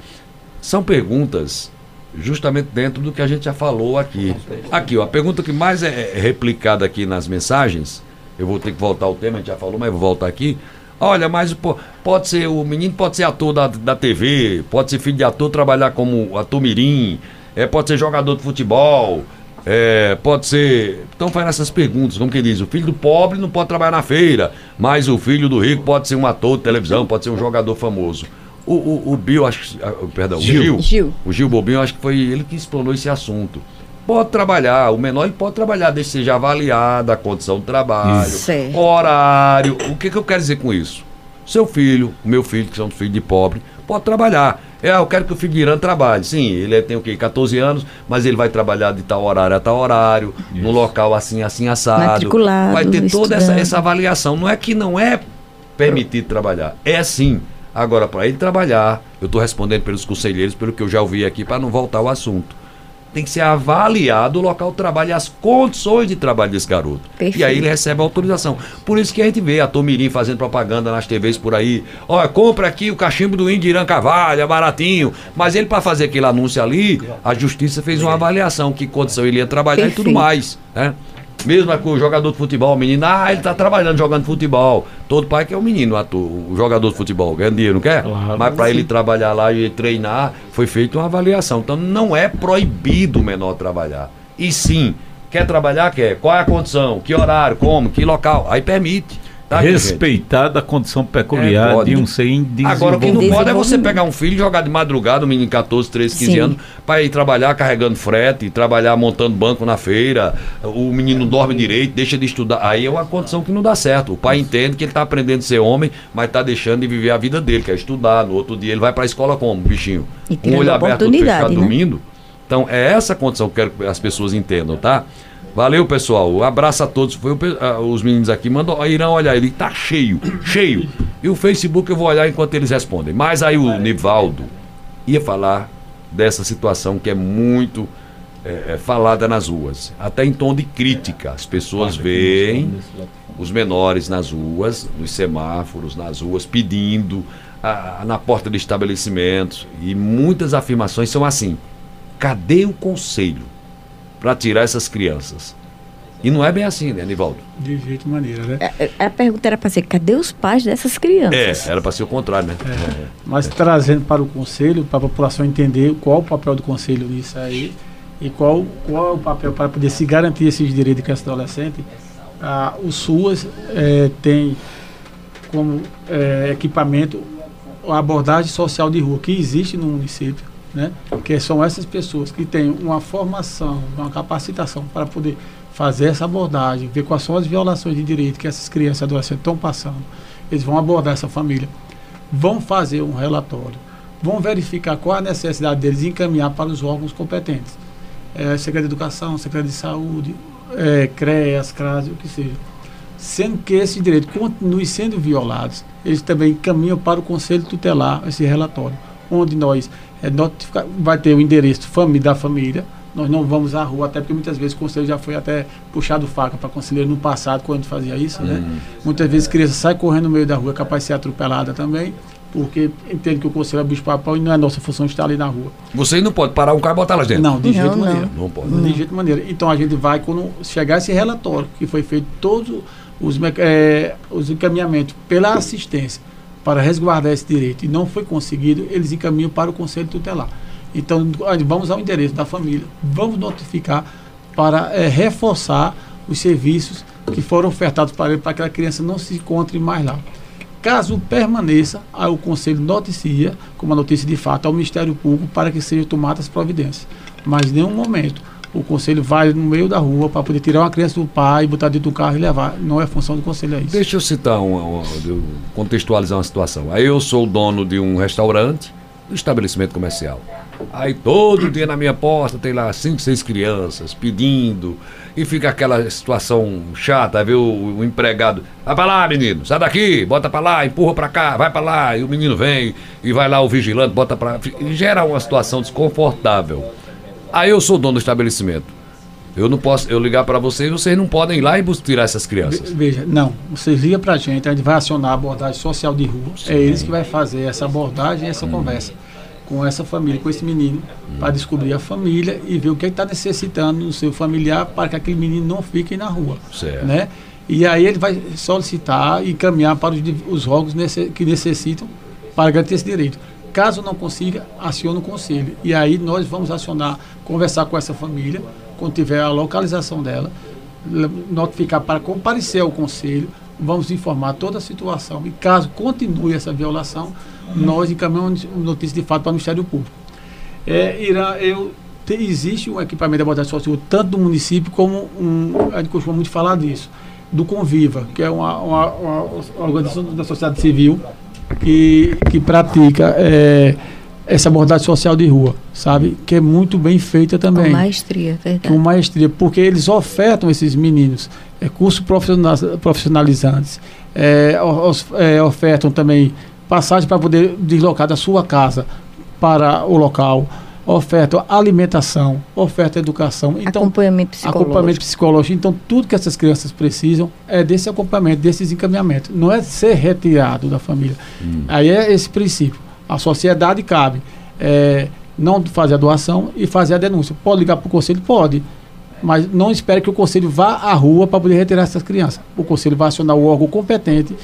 São perguntas justamente dentro do que a gente já falou aqui. Aqui, ó, a pergunta que mais é, é replicada aqui nas mensagens, eu vou ter que voltar ao tema, a gente já falou, mas vou voltar aqui. Olha, mas pode ser, o menino pode ser ator da, da TV, pode ser filho de ator, trabalhar como ator mirim, é, pode ser jogador de futebol, é, pode ser. Então faz essas perguntas, como que diz, o filho do pobre não pode trabalhar na feira, mas o filho do rico pode ser um ator de televisão, pode ser um jogador famoso. O, o, o Bill, acho ah, perdão, Gil. o Gil, Gil. O Gil Bobinho, acho que foi ele que explanou esse assunto. Pode trabalhar, o menor ele pode trabalhar, desde que seja avaliada a condição do trabalho, horário. O que, que eu quero dizer com isso? Seu filho, o meu filho, que são filhos de pobre, pode trabalhar. É, eu quero que o filho de Irã trabalhe. Sim, ele tem o quê? 14 anos, mas ele vai trabalhar de tal horário a tal horário, Isso. no local assim, assim, assado. Matriculado, vai ter toda essa, essa avaliação. Não é que não é permitido trabalhar. É assim. Agora, para ele trabalhar, eu estou respondendo pelos conselheiros, pelo que eu já ouvi aqui, para não voltar ao assunto. Tem que ser avaliado o local de trabalho e as condições de trabalho desse garoto. Perfeito. E aí ele recebe a autorização. Por isso que a gente vê a Tomirim fazendo propaganda nas TVs por aí. Olha, compra aqui o cachimbo do índio Irã Cavalho, é baratinho. Mas ele, para fazer aquele anúncio ali, a justiça fez uma avaliação, que condição ele ia trabalhar Perfeito. e tudo mais. Né? Mesmo com o jogador de futebol, o menino, ah, ele tá trabalhando jogando futebol. Todo pai quer o menino, o jogador de futebol, ganha dinheiro, não quer? Claro, Mas para ele trabalhar lá e treinar, foi feita uma avaliação. Então não é proibido o menor trabalhar. E sim, quer trabalhar, quer. Qual é a condição? Que horário? Como? Que local? Aí permite. Tá, Respeitada a condição peculiar é, de um ser indesvolvido. Agora, o que não pode é você pegar um filho e jogar de madrugada, um menino de 14, 13, 15 Sim. anos, para ir trabalhar carregando frete, trabalhar montando banco na feira, o menino dorme direito, deixa de estudar. Aí é uma condição que não dá certo. O pai entende que ele está aprendendo a ser homem, mas está deixando de viver a vida dele, quer estudar. No outro dia ele vai para a escola como, bichinho? Um olho aberto, outro fechado, né? dormindo. Então, é essa condição que eu quero que as pessoas entendam, tá? Valeu, pessoal. Um abraço a todos. Foi o, os meninos aqui. Mandou. Irão olhar, ele tá cheio, cheio. E o Facebook eu vou olhar enquanto eles respondem. Mas aí o Nivaldo ia falar dessa situação que é muito é, é, falada nas ruas. Até em tom de crítica. As pessoas veem os menores nas ruas, nos semáforos, nas ruas, pedindo, a, na porta de estabelecimentos. E muitas afirmações são assim: cadê o conselho? Para tirar essas crianças. E não é bem assim, né, Anivaldo? De jeito maneira, né? A, é, é, a, pergunta era para ser, cadê os pais dessas crianças? É, era para ser o contrário, né? É. É. Mas trazendo para o conselho, para a população entender qual o papel do conselho nisso aí e qual, qual é o papel para poder se garantir esses direitos de criança e adolescente, ah, o SUAS é, tem como é, equipamento a abordagem social de rua que existe no município né? Que são essas pessoas que têm uma formação, uma capacitação para poder fazer essa abordagem, ver quais são as violações de direito que essas crianças e adolescentes estão passando. Eles vão abordar essa família, vão fazer um relatório, vão verificar qual a necessidade deles e encaminhar para os órgãos competentes. É, Secretaria de Educação, Secretaria de Saúde, é, CREAS, CRAS, o que seja. Sendo que esses direitos continuem sendo violados, eles também encaminham para o Conselho Tutelar esse relatório, onde nós é, notificar, vai ter o endereço família, da família. Nós não vamos à rua, até porque muitas vezes o conselho já foi até puxado faca para conselheiro no passado, quando fazia isso, né? Uhum. Muitas vezes criança sai correndo no meio da rua, é capaz de ser atropelada também, porque entende que o conselho é bicho papão e não é nossa função estar ali na rua. Você não pode parar um carro e botar lá dentro? Não, de não, jeito não. maneira. Não pode. De jeito maneira. Então a gente vai, quando chegar esse relatório, que foi feito todos os, é, os encaminhamentos pela assistência, para resguardar esse direito e não foi conseguido, eles encaminham para o Conselho Tutelar. Então, vamos ao endereço da família, vamos notificar para é, reforçar os serviços que foram ofertados para ele, para que a criança não se encontre mais lá. Caso permaneça, aí o Conselho noticia, como a notícia de fato, ao Ministério Público para que sejam tomadas as providências. Mas em nenhum momento o Conselho vai no meio da rua para poder tirar uma criança do pai, botar dentro do carro e levar. Não é função do Conselho, é isso. Deixa eu citar, um, um, contextualizar uma situação. Aí eu sou dono de um restaurante, um estabelecimento comercial. Aí todo dia na minha porta tem lá cinco, seis crianças pedindo. E fica aquela situação chata, viu? O, o empregado. Vai pra lá, menino, sai daqui, bota pra lá, empurra pra cá, vai pra lá. E o menino vem e vai lá o vigilante, bota pra. E gera uma situação desconfortável. Aí eu sou dono do estabelecimento. Eu não posso, eu ligar para vocês, vocês não podem ir lá e tirar essas crianças. Veja, não. Vocês ligam para a gente, a gente vai acionar a abordagem social de rua. Sim. É eles que vai fazer essa abordagem e essa hum. conversa com essa família, com esse menino, hum. para descobrir a família e ver o que está necessitando no seu familiar para que aquele menino não fique na rua. Certo. Né? E aí ele vai solicitar e caminhar para os, os órgãos que necessitam para garantir esse direito. Caso não consiga, aciona o conselho. E aí nós vamos acionar, conversar com essa família, quando tiver a localização dela, notificar para comparecer ao conselho, vamos informar toda a situação. E caso continue essa violação, nós encaminhamos notícia de fato para o Ministério Público. É, Irã, eu, te, existe um equipamento de abordagem social, tanto do município como um, a gente costuma muito falar disso, do Conviva, que é uma, uma, uma organização da sociedade civil que, que pratica é, essa abordagem social de rua, sabe? Que é muito bem feita também. Com maestria, verdade. Com maestria, porque eles ofertam esses meninos é, cursos profissionalizantes, é, é, ofertam também passagem para poder deslocar da sua casa para o local, oferta alimentação, oferta educação, então acompanhamento psicológico. acompanhamento psicológico. Então tudo que essas crianças precisam é desse acompanhamento, desses encaminhamentos. Não é ser retirado da família. Hum. Aí é esse princípio. A sociedade cabe é, não fazer a doação e fazer a denúncia. Pode ligar para o conselho, pode. Mas não espere que o conselho vá à rua para poder retirar essas crianças. O conselho vai acionar o órgão competente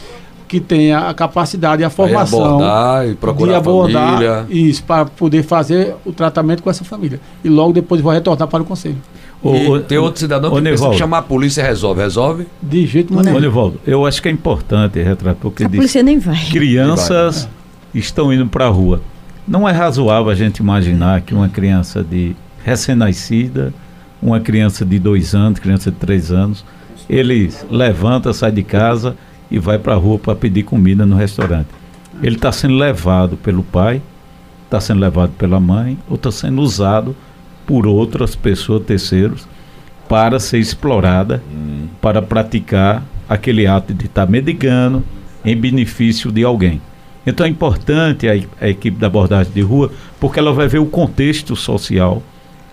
que tenha a capacidade e a formação abordar e procurar de abordar família. isso para poder fazer o tratamento com essa família e logo depois vai retornar para o conselho. O, tem outro cidadão que pensa que chamar a polícia resolve, resolve? De jeito nenhum. Onivaldo, eu acho que é importante retratar porque a polícia nem vai. Crianças vai, né? estão indo para a rua. Não é razoável a gente imaginar que uma criança de recém-nascida, uma criança de dois anos, criança de três anos, ele levanta, sai de casa e vai para a rua para pedir comida no restaurante. Ele está sendo levado pelo pai, está sendo levado pela mãe, ou está sendo usado por outras pessoas, terceiros, para ser explorada, hum. para praticar aquele ato de estar tá medicando em benefício de alguém. Então é importante a, a, equipe da abordagem de rua, porque ela vai ver o contexto social,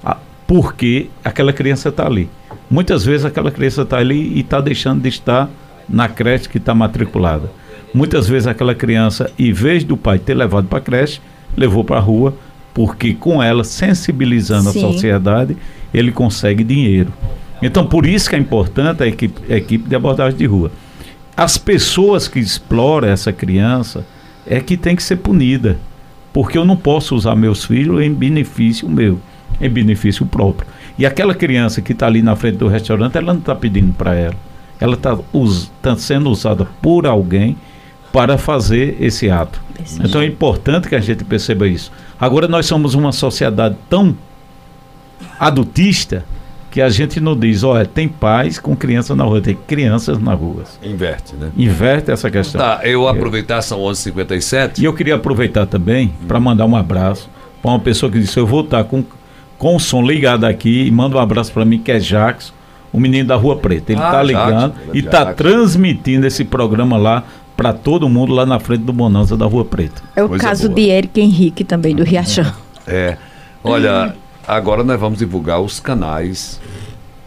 a, porque aquela criança está ali. Muitas vezes aquela criança está ali e está deixando de estar na creche que está matriculada. Muitas vezes aquela criança, em vez do pai ter levado para a creche, levou para a rua, porque com ela, sensibilizando Sim. a sociedade, ele consegue dinheiro. Então, por isso que é importante a equipe, a equipe de abordagem de rua. As pessoas que exploram essa criança é que tem que ser punida, porque eu não posso usar meus filhos em benefício meu, em benefício próprio. E aquela criança que está ali na frente do restaurante, ela não está pedindo para ela ela está tá sendo usada por alguém para fazer esse ato. Então é importante que a gente perceba isso. Agora nós somos uma sociedade tão adultista que a gente não diz, olha, tem pais com crianças na rua, tem crianças na rua. Inverte, né? Inverte essa questão. Tá, eu aproveitar, são 11h57. E eu queria aproveitar também hum. para mandar um abraço para uma pessoa que disse, eu vou estar com, com o som ligado aqui e manda um abraço para mim, que é Jackson o menino da Rua Preta. Ele está ah, ligando e está transmitindo esse programa lá para todo mundo lá na frente do Bonanza da Rua Preta. É o Coisa caso boa. de Eric Henrique também, do Riachão. É. Olha, agora nós vamos divulgar os canais,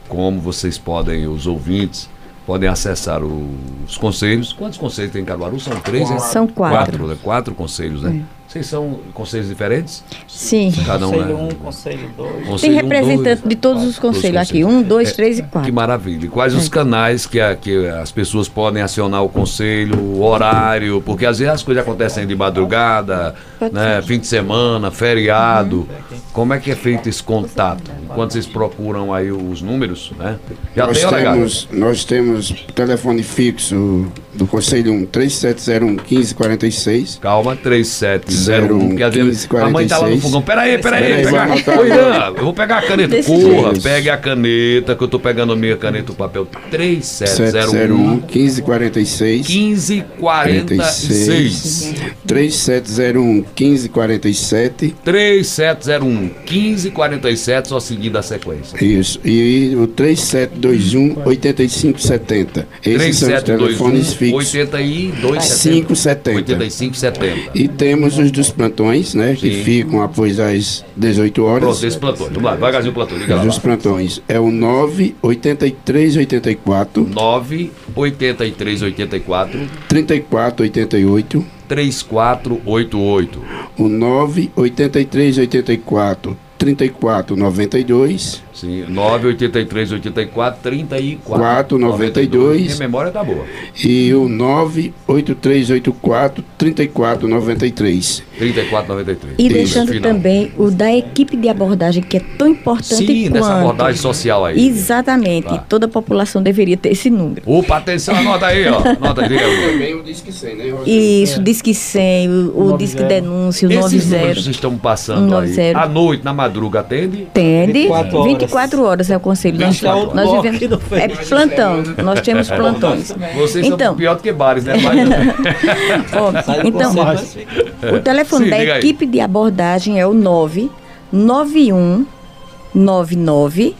como vocês podem, os ouvintes, podem acessar os conselhos. Quantos conselhos tem em Caruaru? São três? São quatro. Quatro, né? quatro conselhos, né? É. Vocês são conselhos diferentes? Sim. Cada um, conselho 1, um, conselho 2. Tem representante um, de todos os conselhos aqui, um, dois, é, três e quatro. Que maravilha. E quais é. os canais que, a, que as pessoas podem acionar o conselho, o horário? Porque às vezes as coisas acontecem de madrugada, né, fim de semana, feriado. Uhum. Como é que é feito esse contato? Enquanto vocês procuram aí os números, né? Já nós, tem, temos, nós temos telefone fixo do Conselho 1, 3701 1546. Calma, 3701 1546. A mãe tá lá no fogão. Pera aí, pera aí. Pera Oi, eu vou pegar a caneta. Corra, pegue a caneta, que eu tô pegando a minha caneta, o papel. 3701 1546. 1546. 3701 1547. 3701 1547, só seguindo a sequência. Isso. E o 3721 8570. Esses são os telefones fixos fixo. 82, 570. 85, 70. E temos os dos plantões, né? Sim. Que ficam após as 18 horas. Pronto, esse plantão. Vamos lá, devagarzinho o plantão. Liga lá. Os plantões. É o 98384. 98384. 3488. 3488. O 98384 3492. Sim, 983 84 34 92. Minha memória tá boa. E o 98384 3493. 3493. E deixando também o da equipe de abordagem, que é tão importante Sim, quanto. dessa abordagem social aí. Exatamente. Tá. Toda a população deveria ter esse número. Opa, atenção, anota aí, ó. Anota aí, Também o Disque 100, né? Isso, o Disque 100, o, o Disque Denúncia, o Esses 90. Esses vocês estão passando 90. aí. À noite, na madruga, atende? Atende. 24 horas. 24 horas é o conselho. Nós, nós vivemos. É plantão. Nós temos plantões. Vocês então, são pior do que bares, né? então, o telefone Sim, da equipe de abordagem é o 991 99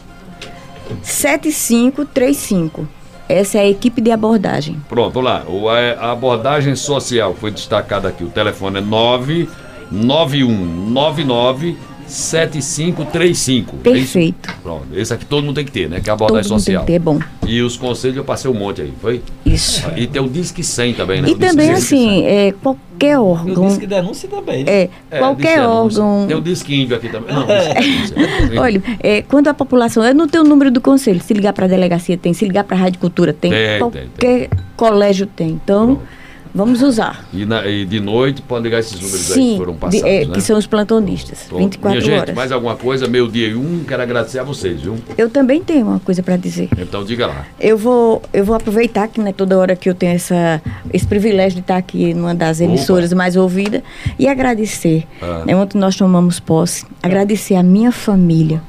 7535. Essa é a equipe de abordagem. Pronto, lá. A abordagem social foi destacada aqui. O telefone é 99199 7535. Perfeito. É Pronto. Esse aqui todo mundo tem que ter, né? Que é a abordagem todo social. Mundo tem que ter, é bom. E os conselhos eu passei um monte aí, foi? Isso. E tem o Disque 100 também, né? E também, assim, é, qualquer órgão. o Disque Denúncia também. Né? É, é, qualquer órgão. Tem o Disque Índio aqui também. Não, é. Olha, é, quando a população. Eu não tenho o número do conselho. Se ligar para a delegacia, tem. Se ligar para a Rádio Cultura, tem. tem qualquer tem, tem. colégio tem. Então. Pronto. Vamos usar. E, na, e, de noite pode ligar esses números Sim, aí que foram passados, de, é, né? que são os plantonistas, Pronto. 24 Minha horas. gente, mais alguma coisa, meio dia e um, quero agradecer a vocês, viu? Eu também tenho uma coisa para dizer. Então diga lá. Eu vou, eu vou aproveitar que não é toda hora que eu tenho essa, esse privilégio de estar aqui numa das emissoras Opa. mais ouvidas e agradecer. Ah. Né, ontem nós tomamos posse, agradecer a minha família,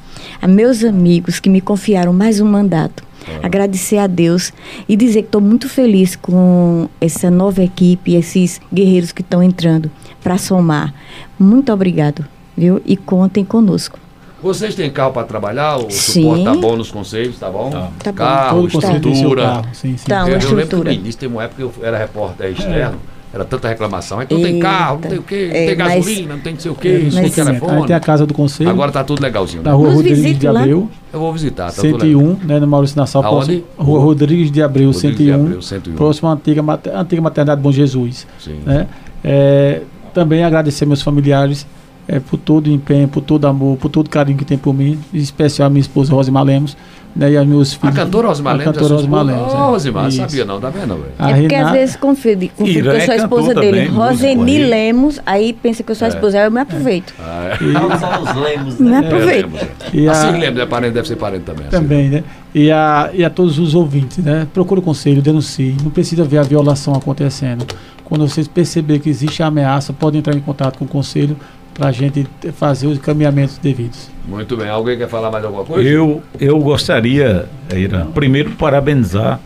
a meus amigos que me confiaram mais um mandato agradecer a Deus e dizer que estou muito feliz com essa nova equipe, esses guerreiros que estão entrando para somar. Muito obrigado, viu? E contem conosco. Vocês têm carro para trabalhar? O sim. suporte tá bom nos conselhos, tá bom? Tá, tá carro, bom. estrutura. Carro, sim, sim. Tá, uma eu, estrutura. lembro que no início tem uma época que eu era repórter externo. É era tanta reclamação. Aí não tem carro, não tem o quê, não é, tem gasolina, não tem não sei o quê, é, não tem telefone. Aí tem a casa do conselho. Agora tá tudo legalzinho. Da rua Rodrigues de Abreu. Eu vou visitar. Tá 101, né, no Maurício Nassau. Aonde? Rua Rodrigues de Abreu, Rodrigues 101, de Abreu 101. Próximo à antiga, antiga maternidade Bom Jesus. Sim. Né? É, também agradecer meus familiares é, por todo o empenho, por todo o amor, por todo o carinho que tem por mim, em especial a minha esposa Rosa Lemos, né, e os meus filhos. A cantora Rosimar Lemos? A cantora Rosimar Lemos. Oh, Rosimar, sabia não, tá vendo, velho? É porque às vezes confunde, confunde que eu sou a esposa dele. Roseni Lemos, aí pensa que eu sou a é. esposa, aí eu me aproveito. É. Ah, é. São os Lemos, né? Me aproveito. É, e a, assim Lemos é parente, deve ser parente também. Assim. Também, né? E a, e a todos os ouvintes, né? Procure o conselho, denuncie. Não precisa ver a violação acontecendo. Quando vocês perceberem que existe ameaça, podem entrar em contato com o conselho para a gente fazer os caminhamentos devidos. Muito bem. Alguém quer falar mais alguma coisa? Eu, eu gostaria, Ira, primeiro parabenizar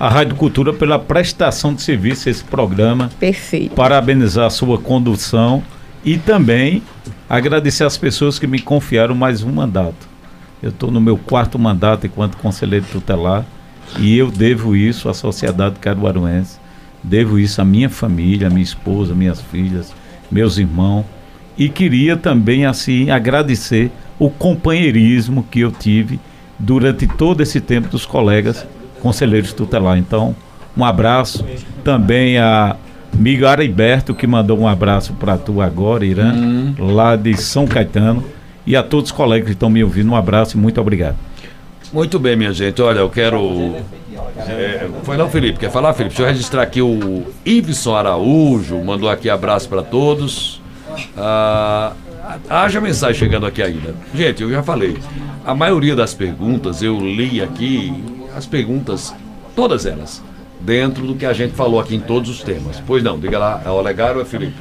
a Rádio Cultura pela prestação de serviço a esse programa. Perfeito. Parabenizar a sua condução e também agradecer às pessoas que me confiaram mais um mandato. Eu estou no meu quarto mandato enquanto conselheiro tutelar e eu devo isso à sociedade caruaruense, devo isso à minha família, à minha esposa, minhas filhas, meus irmãos e queria também assim agradecer o companheirismo que eu tive durante todo esse tempo dos colegas conselheiros tutelar. Então, um abraço também a, Amigo Ariberto, que mandou um abraço para tu agora, Irã, hum. lá de São Caetano. E a todos os colegas que estão me ouvindo, um abraço e muito obrigado. Muito bem, minha gente. Olha, eu quero. É, foi não, Felipe? Quer falar, Felipe? Deixa eu registrar aqui o Iveson Araújo, mandou aqui abraço para todos. Ah, haja mensagem chegando aqui ainda. Gente, eu já falei. A maioria das perguntas eu li aqui, as perguntas, todas elas dentro do que a gente falou aqui em todos os temas. Pois não, diga lá, é o Olegário ou é Felipe?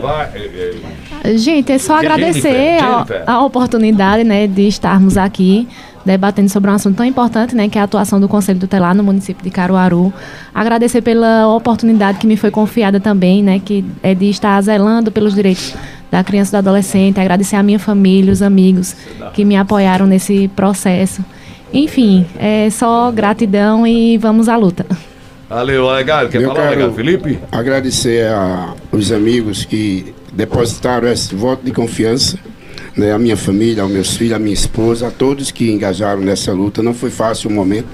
Vai, é, é... Gente, é só agradecer Jennifer, Jennifer. A, a, oportunidade né, de estarmos aqui debatendo sobre um assunto tão importante, né, que é a atuação do Conselho Tutelar no município de Caruaru. Agradecer pela oportunidade que me foi confiada também, né, que é de estar zelando pelos direitos da criança e do adolescente. Agradecer a minha família, os amigos que me apoiaram nesse processo. Enfim, é só gratidão e vamos à luta. Valeu, legal. Quer Eu falar, legal, Felipe? Agradecer aos amigos que depositaram esse voto de confiança, né, a minha família, aos meus filhos, a minha esposa, a todos que engajaram nessa luta. Não foi fácil o momento.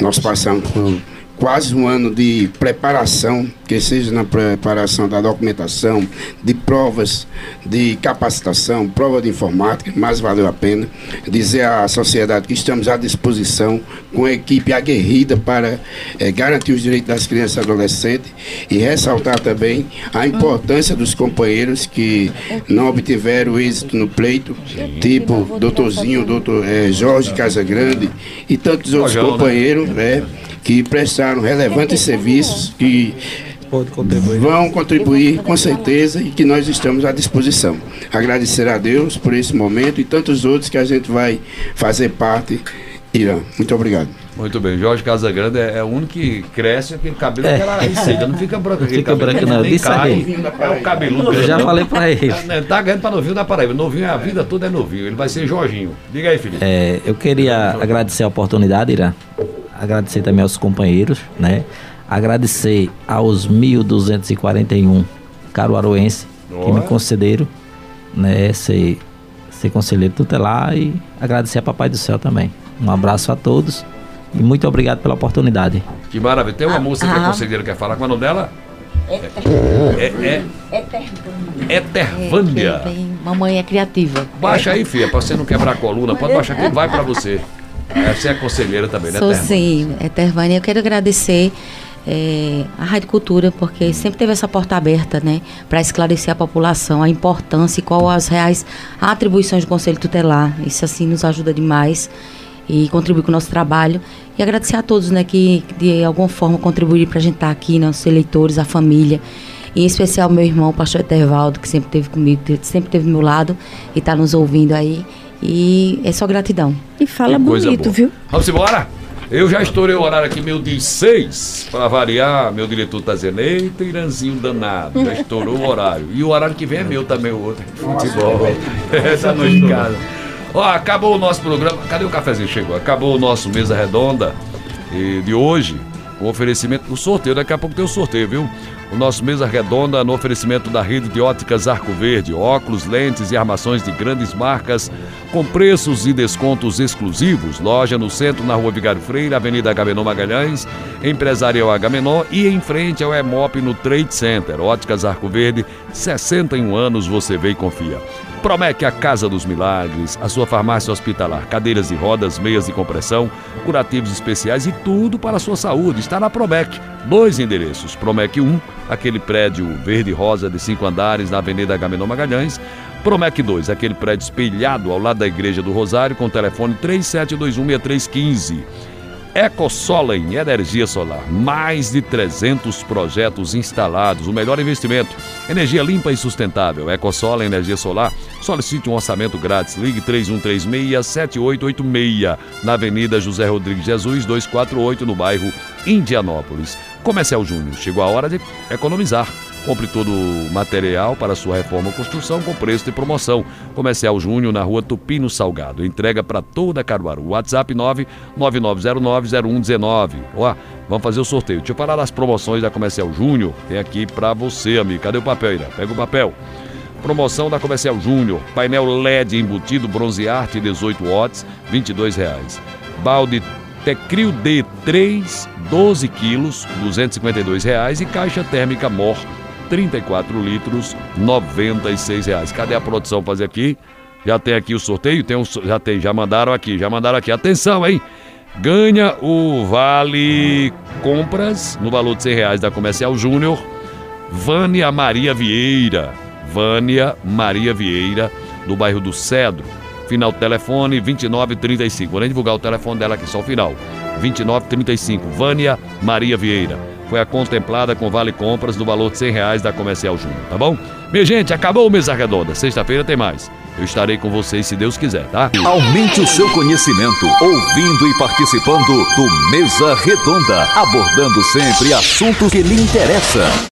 Nós passamos por quase um ano de preparação, que seja na preparação da documentação, de provas, de capacitação, prova de informática, mas valeu a pena. Dizer à sociedade que estamos à disposição com a equipe aguerrida para é, garantir os direitos das crianças e adolescentes e ressaltar também a importância dos companheiros que não obtiveram êxito no pleito, tipo doutorzinho, doutor é, Jorge Casagrande e tantos outros né? companheiros, né? que prestaram relevantes serviços que contribuir. vão contribuir com certeza e que nós estamos à disposição. Agradecer a Deus por esse momento e tantos outros que a gente vai fazer parte. Irã, muito obrigado. Muito bem, Jorge Casagrande é, é o único que cresce aquele cabelo, é. aquela receita, não fica branco. Não fica branco, não. Nem cai, é o cabeludo. Eu já falei pra ele. Tá, tá ganhando pra novinho da Paraíba. Novinho, a vida toda é novinho. Ele vai ser Jorginho. Diga aí, Felipe. É, eu queria agradecer a oportunidade, Irã, agradecer também aos companheiros, né? Agradecer aos 1.241 caruaruenses que me concederam, né? Ser, ser conselheiro tutelar e agradecer a Papai do Céu também. Um abraço a todos e muito obrigado pela oportunidade. Que maravilha. Tem uma ah, moça que é ah. conselheira, quer falar? Qual é o nome dela? É, é, Etervânia. Mamãe é criativa. Baixa aí, filha, pra você não quebrar a coluna. Pode baixar que vai pra você. Você é conselheira também, né, Sou sim, é Tervânia. Eu quero agradecer é, a Rádio Cultura, porque sempre teve essa porta aberta, né, para esclarecer a população a importância e qual as reais atribuições do Conselho Tutelar. Isso, assim, nos ajuda demais e contribui com o nosso trabalho. E agradecer a todos, né, que de alguma forma contribuíram para a gente estar tá aqui, nossos eleitores, a família. E em especial meu irmão, o pastor Etervaldo, que sempre esteve comigo, sempre esteve do meu lado e está nos ouvindo aí. E é só gratidão. E fala bonito, viu? Vamos embora? Eu já estourei o horário aqui, meu de seis, para variar, meu diretor tá dizendo, eita, Iranzinho danado, já estourou o horário. E o horário que vem é meu também, o outro, futebol. Essa noite em casa. Ó, acabou o nosso programa, cadê o cafezinho? Chegou, acabou o nosso Mesa Redonda de hoje, o oferecimento, o sorteio, daqui a pouco tem o sorteio, viu? O nosso mesa redonda no oferecimento da rede de óticas Arco Verde, óculos, lentes e armações de grandes marcas com preços e descontos exclusivos. Loja no centro, na Rua Vigário Freire, Avenida Agamenon Magalhães, Empresarial Agamenon e em frente ao EMOP no Trade Center. Óticas Arco Verde, 61 anos você vê e confia. Promete a Casa dos Milagres, a sua farmácia hospitalar, cadeiras de rodas, meias de compressão, curativos especiais e tudo para a sua saúde. Está na Promec. Dois endereços. Promec 1, aquele prédio verde rosa de cinco andares na Avenida Agamenon Magalhães. Promec 2, aquele prédio espelhado ao lado da Igreja do Rosário, com telefone 37216315. EcoSolen Energia Solar. Mais de 300 projetos instalados. O melhor investimento. Energia limpa e sustentável. EcoSolen Energia Solar. Solicite um orçamento grátis. Ligue 3136-7886. Na Avenida José Rodrigues Jesus, 248, no bairro Indianópolis. Comercial Júnior. Chegou a hora de economizar. Compre todo o material para sua reforma ou construção com preço de promoção. Comercial Júnior na rua Tupino Salgado. Entrega para toda Caruaru. WhatsApp 999090119. Ó, vamos fazer o sorteio. Deixa eu falar das promoções da Comercial Júnior. Tem aqui para você, amigo. Cadê o papel, Ira? Pega o papel. Promoção da Comercial Júnior. Painel LED embutido bronze arte 18 watts, R$ 22. Balde produto é Crio D 3, 12 quilos, 252 reais, e caixa térmica Mor 34 litros, 96 reais. Cadê a produção fazer aqui? Já tem aqui o sorteio? Tem um, já tem, já mandaram aqui, já mandaram aqui. Atenção, hein? Ganha o Vale Compras no valor de 100 reais da Comercial Júnior. Vânia Maria Vieira. Vânia Maria Vieira, do bairro do Cedro. Final do telefone 2935. Vou nem divulgar o telefone dela aqui, só o final. 2935. Vânia Maria Vieira. Foi a contemplada com Vale Compras no valor de 100 reais da Comercial Júnior, tá bom? Minha gente, acabou o Mesa Redonda. Sexta-feira tem mais. Eu estarei com vocês se Deus quiser, tá? Aumente o seu conhecimento ouvindo e participando do Mesa Redonda, abordando sempre assuntos que lhe interessam.